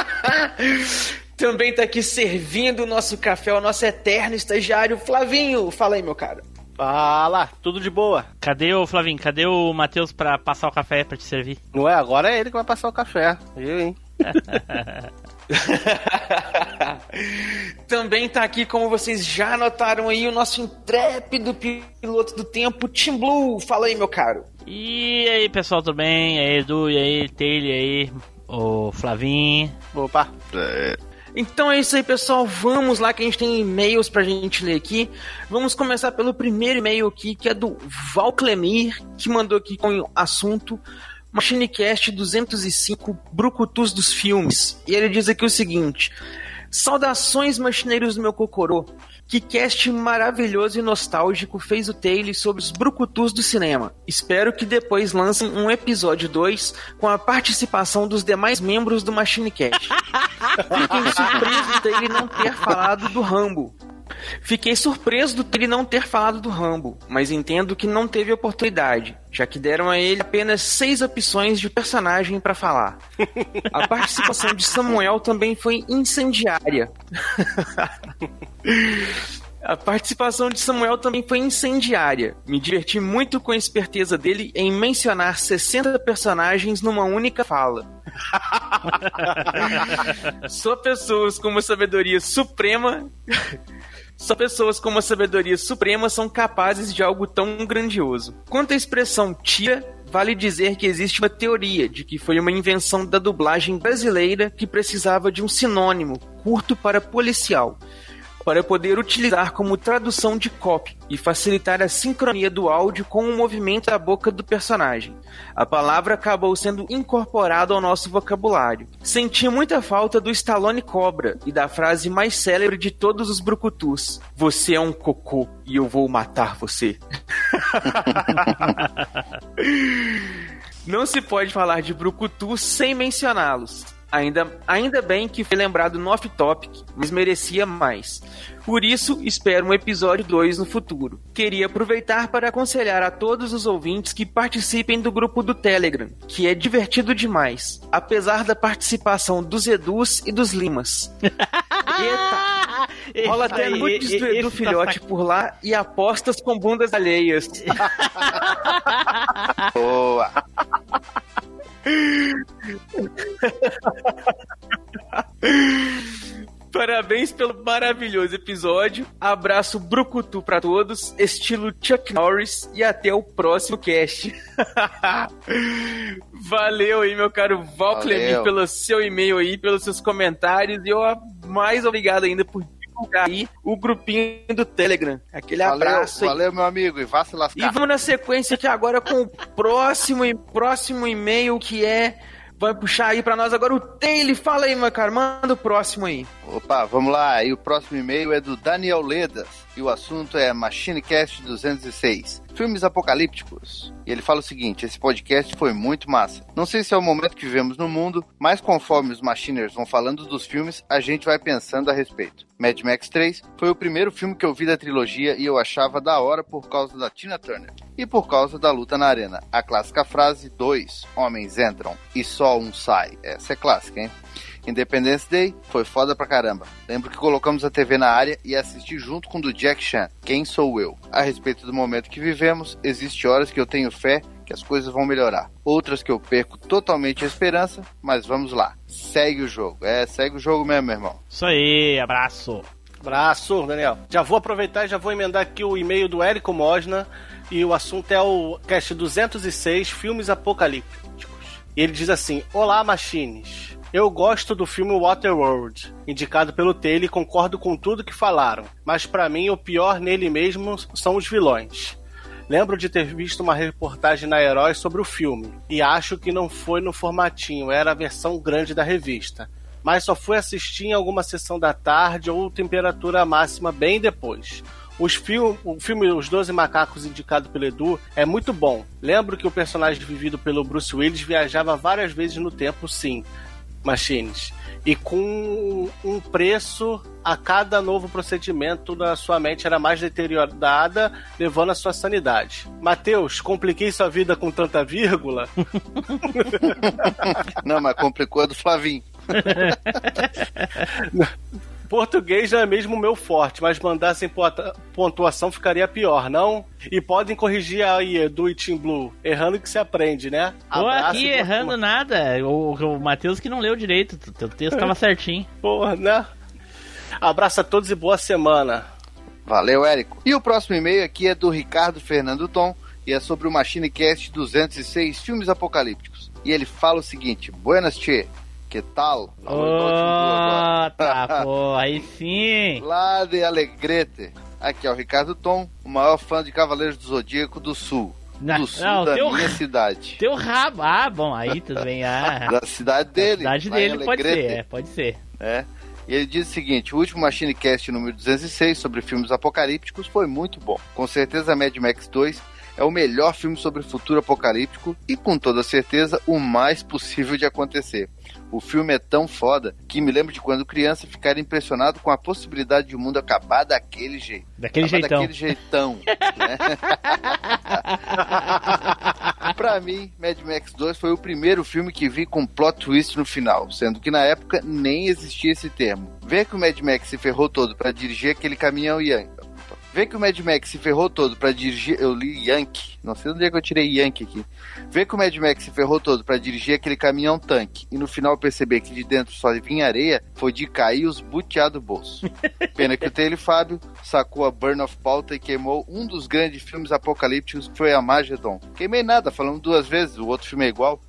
Também tá aqui servindo o nosso café, o nosso eterno estagiário Flavinho. Fala aí, meu cara. Fala, tudo de boa. Cadê o Flavinho? Cadê o Matheus pra passar o café pra te servir? Não é? Agora é ele que vai passar o café. Eu, hein? Também tá aqui, como vocês já notaram aí, o nosso intrépido piloto do tempo, Tim Blue. Fala aí, meu caro. E aí, pessoal, tudo bem? E aí, Edu, e aí, Taylor, e aí, o Flavinho. Opa. Então é isso aí, pessoal. Vamos lá que a gente tem e-mails pra gente ler aqui. Vamos começar pelo primeiro e-mail aqui, que é do Val Clemir, que mandou aqui com o assunto Machinecast 205 Brucutus dos Filmes. E ele diz aqui o seguinte: Saudações, machineiros do meu cocorô. Que cast maravilhoso e nostálgico fez o Taylor sobre os brucutus do cinema. Espero que depois lancem um episódio 2 com a participação dos demais membros do Machinecast. Fiquei surpreso dele não ter falado do Rambo. Fiquei surpreso do ele não ter falado do Rambo, mas entendo que não teve oportunidade, já que deram a ele apenas seis opções de personagem para falar. A participação de Samuel também foi incendiária. A participação de Samuel também foi incendiária. Me diverti muito com a esperteza dele em mencionar 60 personagens numa única fala. Só pessoas com uma sabedoria suprema. Só pessoas com uma sabedoria suprema são capazes de algo tão grandioso. Quanto à expressão tia, vale dizer que existe uma teoria de que foi uma invenção da dublagem brasileira que precisava de um sinônimo curto para policial para poder utilizar como tradução de copy e facilitar a sincronia do áudio com o movimento da boca do personagem. A palavra acabou sendo incorporada ao nosso vocabulário. Senti muita falta do Stallone Cobra e da frase mais célebre de todos os brucutus: Você é um cocô e eu vou matar você. Não se pode falar de brucutu sem mencioná-los. Ainda, ainda bem que foi lembrado no off-topic, mas merecia mais. Por isso, espero um episódio 2 no futuro. Queria aproveitar para aconselhar a todos os ouvintes que participem do grupo do Telegram, que é divertido demais, apesar da participação dos Edus e dos Limas. Eita! Rola até nudes do Edu Filhote por lá e apostas com bundas alheias. Boa! Parabéns pelo maravilhoso episódio. Abraço brucutu pra todos, estilo Chuck Norris e até o próximo cast. Valeu aí, meu caro Val. Clemir, pelo seu e-mail aí, pelos seus comentários e eu mais obrigado ainda por divulgar aí o grupinho do Telegram. Aquele Valeu, abraço valeu, meu amigo, e vá se E lascar. vamos na sequência aqui agora com o próximo e próximo e-mail que é vai puxar aí pra nós agora o Taylor. Fala aí, meu cara, manda o próximo aí. Opa, vamos lá. E o próximo e-mail é do Daniel Ledas. E o assunto é MachineCast 206. Filmes apocalípticos. E ele fala o seguinte: esse podcast foi muito massa. Não sei se é o momento que vivemos no mundo, mas conforme os Machiners vão falando dos filmes, a gente vai pensando a respeito. Mad Max 3 foi o primeiro filme que eu vi da trilogia e eu achava da hora por causa da Tina Turner. E por causa da luta na arena. A clássica frase: dois homens entram e só um sai. Essa é clássica, hein? Independence Day foi foda pra caramba. Lembro que colocamos a TV na área e assisti junto com o do Jack Chan, Quem Sou Eu. A respeito do momento que vivemos, existe horas que eu tenho fé que as coisas vão melhorar. Outras que eu perco totalmente a esperança, mas vamos lá. Segue o jogo. É, segue o jogo mesmo, meu irmão. Isso aí, abraço. Abraço, Daniel. Já vou aproveitar e já vou emendar aqui o e-mail do Érico Mosna. E o assunto é o cast 206, Filmes Apocalípticos. E ele diz assim: Olá, Machines. Eu gosto do filme Waterworld, indicado pelo Taylor e concordo com tudo que falaram. Mas pra mim, o pior nele mesmo são os vilões. Lembro de ter visto uma reportagem na Herói sobre o filme, e acho que não foi no formatinho, era a versão grande da revista. Mas só fui assistir em alguma sessão da tarde ou temperatura máxima bem depois. Fil o filme Os Doze Macacos, indicado pelo Edu, é muito bom. Lembro que o personagem vivido pelo Bruce Willis viajava várias vezes no tempo, sim, Machines. E com um preço a cada novo procedimento na sua mente era mais deteriorada, levando a sua sanidade. Matheus, compliquei sua vida com tanta vírgula? Não, mas complicou a do Flavinho. Português não é mesmo o meu forte, mas mandar sem pontua- pontuação ficaria pior, não? E podem corrigir aí, Edu e Team Blue. Errando que se aprende, né? Tô Abraço aqui e errando nada. O, o Matheus que não leu direito. O teu texto tava certinho. Porra, né? Abraço a todos e boa semana. Valeu, Érico. E o próximo e-mail aqui é do Ricardo Fernando Tom e é sobre o MachineCast 206 Filmes Apocalípticos. E ele fala o seguinte: Buenas, Tchê. Que tal? Oh, tá, pô, aí sim. Lá de Alegrete. Aqui é o Ricardo Tom, o maior fã de Cavaleiros do Zodíaco do Sul. Não, do sul não, da teu- minha cidade. Teu rabo. Ah, bom, aí tudo bem. Ah, Da cidade dele. cidade lá em dele pode ser, é, pode ser. É. E ele diz o seguinte: o último MachineCast número 206 sobre filmes apocalípticos foi muito bom. Com certeza, Mad Max 2 é o melhor filme sobre futuro apocalíptico e, com toda certeza, o mais possível de acontecer. O filme é tão foda que me lembro de quando criança ficar impressionado com a possibilidade de o mundo acabar daquele jeito. Daquele acabar jeitão. Daquele jeitão. né? Pra mim, Mad Max 2 foi o primeiro filme que vi com plot twist no final, sendo que na época nem existia esse termo. Ver que o Mad Max se ferrou todo pra dirigir aquele caminhão Yankee. Ver que o Mad Max se ferrou todo pra dirigir. Eu li Yankee. Não sei onde é que eu tirei Yankee aqui. Ver que o Mad Max se ferrou todo pra dirigir aquele caminhão tanque e no final perceber que de dentro só vinha areia foi de cair os buteados do bolso. Pena que o Taylor Fábio sacou a Burn of Pauta e queimou um dos grandes filmes apocalípticos que foi a Magedon. Queimei nada, falando duas vezes, o outro filme é igual.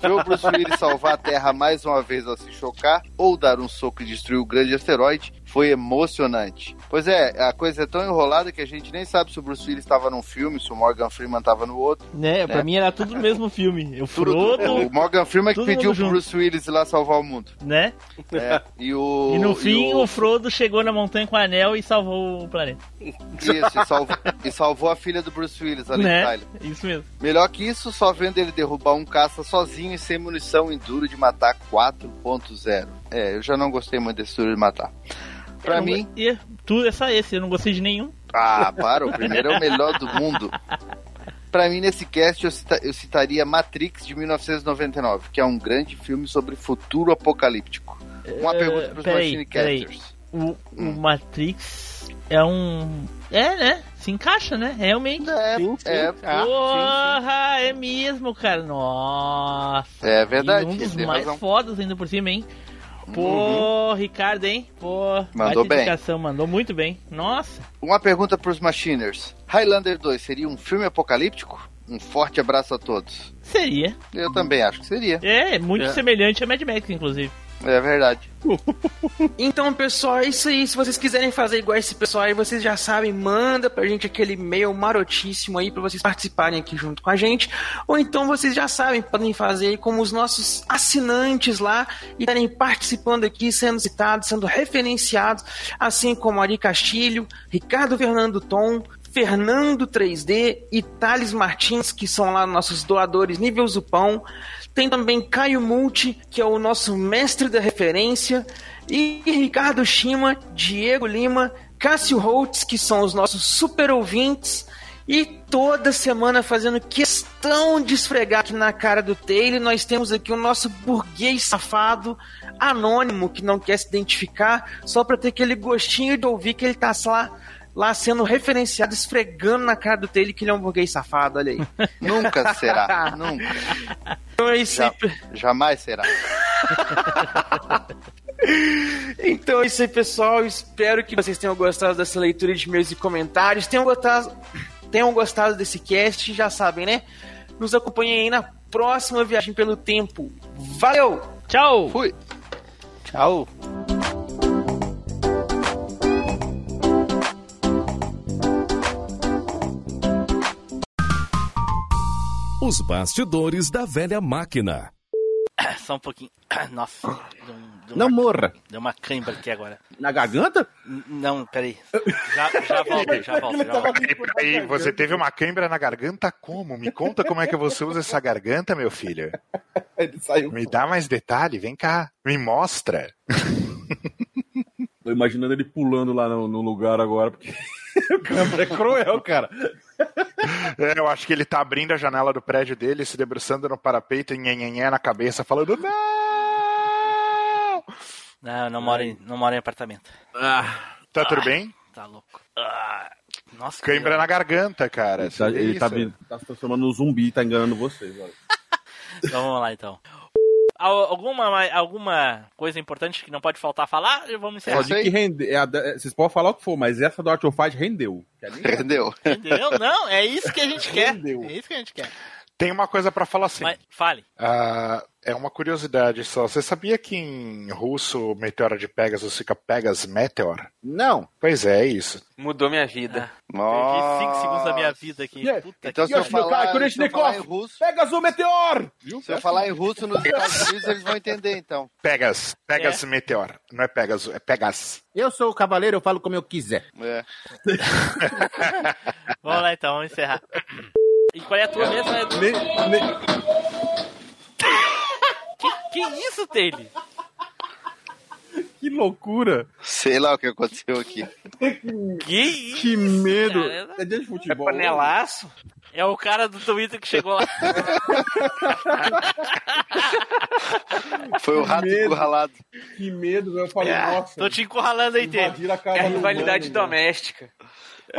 Ver o Bruce Willis salvar a Terra mais uma vez ao se chocar ou dar um soco e destruir o grande asteroide foi emocionante. Pois é, a coisa é tão enrolada que a gente nem sabe se o Bruce Willis estava num filme, se o Morgan Freeman estava no outro. Né, pra mim era tudo no mesmo filme. O Frodo, o Morgan Freeman que todo pediu pro junto. Bruce Willis ir lá salvar o mundo. né? É, e o. E no e fim, o- o Frodo chegou na montanha com o anel e salvou o planeta. Isso, e salvou, e salvou a filha do Bruce Willis, a Liv Né? Tyler. Isso mesmo. Melhor que isso, só vendo ele derrubar um caça sozinho e sem munição em duro de matar 4.0. É, eu já não gostei muito desse duro de matar. Pra Eu mim. E, tudo é só esse, eu não gostei de nenhum. Ah, para, o primeiro é o melhor do mundo. Pra mim, nesse cast, eu, cita- eu citaria Matrix de 1999, que é um grande filme sobre futuro apocalíptico. Uma pergunta pros peraí, Machine. Casters. O, o Matrix é um. É, né? Se encaixa, né? Realmente. É, Sim, sim. é, Ah, Porra, é mesmo, cara. Nossa. É verdade, E um dos mais razão. fodas ainda por cima, hein? Pô, Ricardo, hein? Pô, Mandou bem. indicação, mandou muito bem. Nossa. Uma pergunta pros Machiners. Highlander 2 seria um filme apocalíptico? Um forte abraço a todos. Seria. Eu também acho que seria. É, muito É. semelhante a Mad Max, inclusive. É verdade. Então, pessoal, é isso aí. Se vocês quiserem fazer igual esse pessoal aí, vocês já sabem, manda pra gente aquele e-mail marotíssimo aí pra vocês participarem aqui junto com a gente. Ou então vocês já sabem, podem fazer aí como os nossos assinantes lá e estarem participando aqui, sendo citados, sendo referenciados, assim como Ari Castilho, Ricardo Fernando Tom, Fernando 3D e Thales Martins, que são lá nossos doadores nível Zupão. Tem também Caio Multi, que é o nosso mestre da referência, e Ricardo Shima, Diego Lima, Cássio Holtz, que são os nossos super ouvintes, e toda semana fazendo questão de esfregar aqui na cara do Taylor, nós temos aqui o nosso burguês safado, anônimo, que não quer se identificar, só para ter aquele gostinho de ouvir que ele tá lá, lá sendo referenciado, esfregando na cara do Taylor que ele é um burguês safado, olha aí. Nunca será. Nunca. Então é isso aí. Ja- jamais será. Então é isso aí, pessoal. Espero que vocês tenham gostado dessa leitura de meus e comentários. Tenham gostado, tenham gostado desse cast, já sabem, né? Nos acompanhem aí na próxima viagem pelo tempo. Valeu! Tchau! Fui! Tchau! Os bastidores da velha máquina. Só um pouquinho. Nossa. Deu, um- deu Não uma, morra. Deu uma cãibra aqui agora. Na garganta? N- Não, peraí. Já, já volto, já volto. Já volto. Aí, você teve uma cãibra na garganta como? Me conta como é que você usa essa garganta, meu filho. Ele saiu. Me dá mais detalhe, vem cá, me mostra. Tô imaginando ele pulando lá no, no lugar agora, porque o câmera é cruel, cara. É, eu acho que ele tá abrindo a janela do prédio dele, se debruçando no parapeito e nhenhenhé na cabeça, falando não! Não, não moro em, não moro em apartamento. Ah, Tá tudo bem? Tá louco. Ah, nossa, que Cãibra na garganta, cara. ele tá, ele tá, tá se transformando num zumbi e tá enganando vocês. Olha. Então vamos lá então. Al- Alguma, alguma coisa importante que não pode faltar falar? Vamos encerrar. Pode que rende, é a é, vocês podem falar o que for, mas essa do Art of Fight rendeu. Nem- Rendeu. Entendeu? Não, é isso que a gente quer. Rendeu. É isso que a gente quer. Tem uma coisa pra falar sim. Mas, fale. Ah, é uma curiosidade só. Você sabia que em russo o meteoro de Pegasus fica Pegas Meteor? Não. Pois é, é isso. Mudou minha vida. Perdi 5 segundos da minha vida aqui. Yeah. Puta Então, que se eu Yoshi, meu falar, cara, se eu Koreshnikov, falar em russo, Pega o meteor! Viu? se eu falar em russo nos Estados Unidos, eles vão entender, então. Pegas. Pegas Meteor. Não é Pegasus, é Pegas. Eu sou o cavaleiro, eu falo como eu quiser. É. Vamos lá então, vamos encerrar. E qual é a tua mesmo? Edu? Ne- ne- Que, que isso, Taylor? Que loucura! Sei lá o que aconteceu aqui. Que isso? Que medo! cara? É dia de futebol. Panelaço? É o cara do Twitter que chegou lá. Foi o rato medo. encurralado. Que medo, eu falei, nossa. Tô te encurralando aí, Taylor. A É a rivalidade né? doméstica.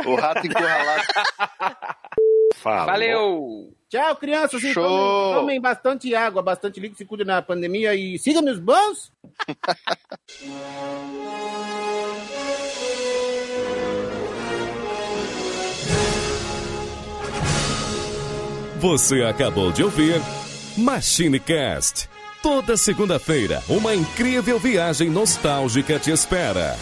O rato encurralado. Fala. Valeu! Tchau, crianças. Show. Tomem, tomem bastante água, bastante líquido, se cuidem na pandemia e sigam meus bons. Você acabou de ouvir MachineCast. Toda segunda-feira, uma incrível viagem nostálgica te espera.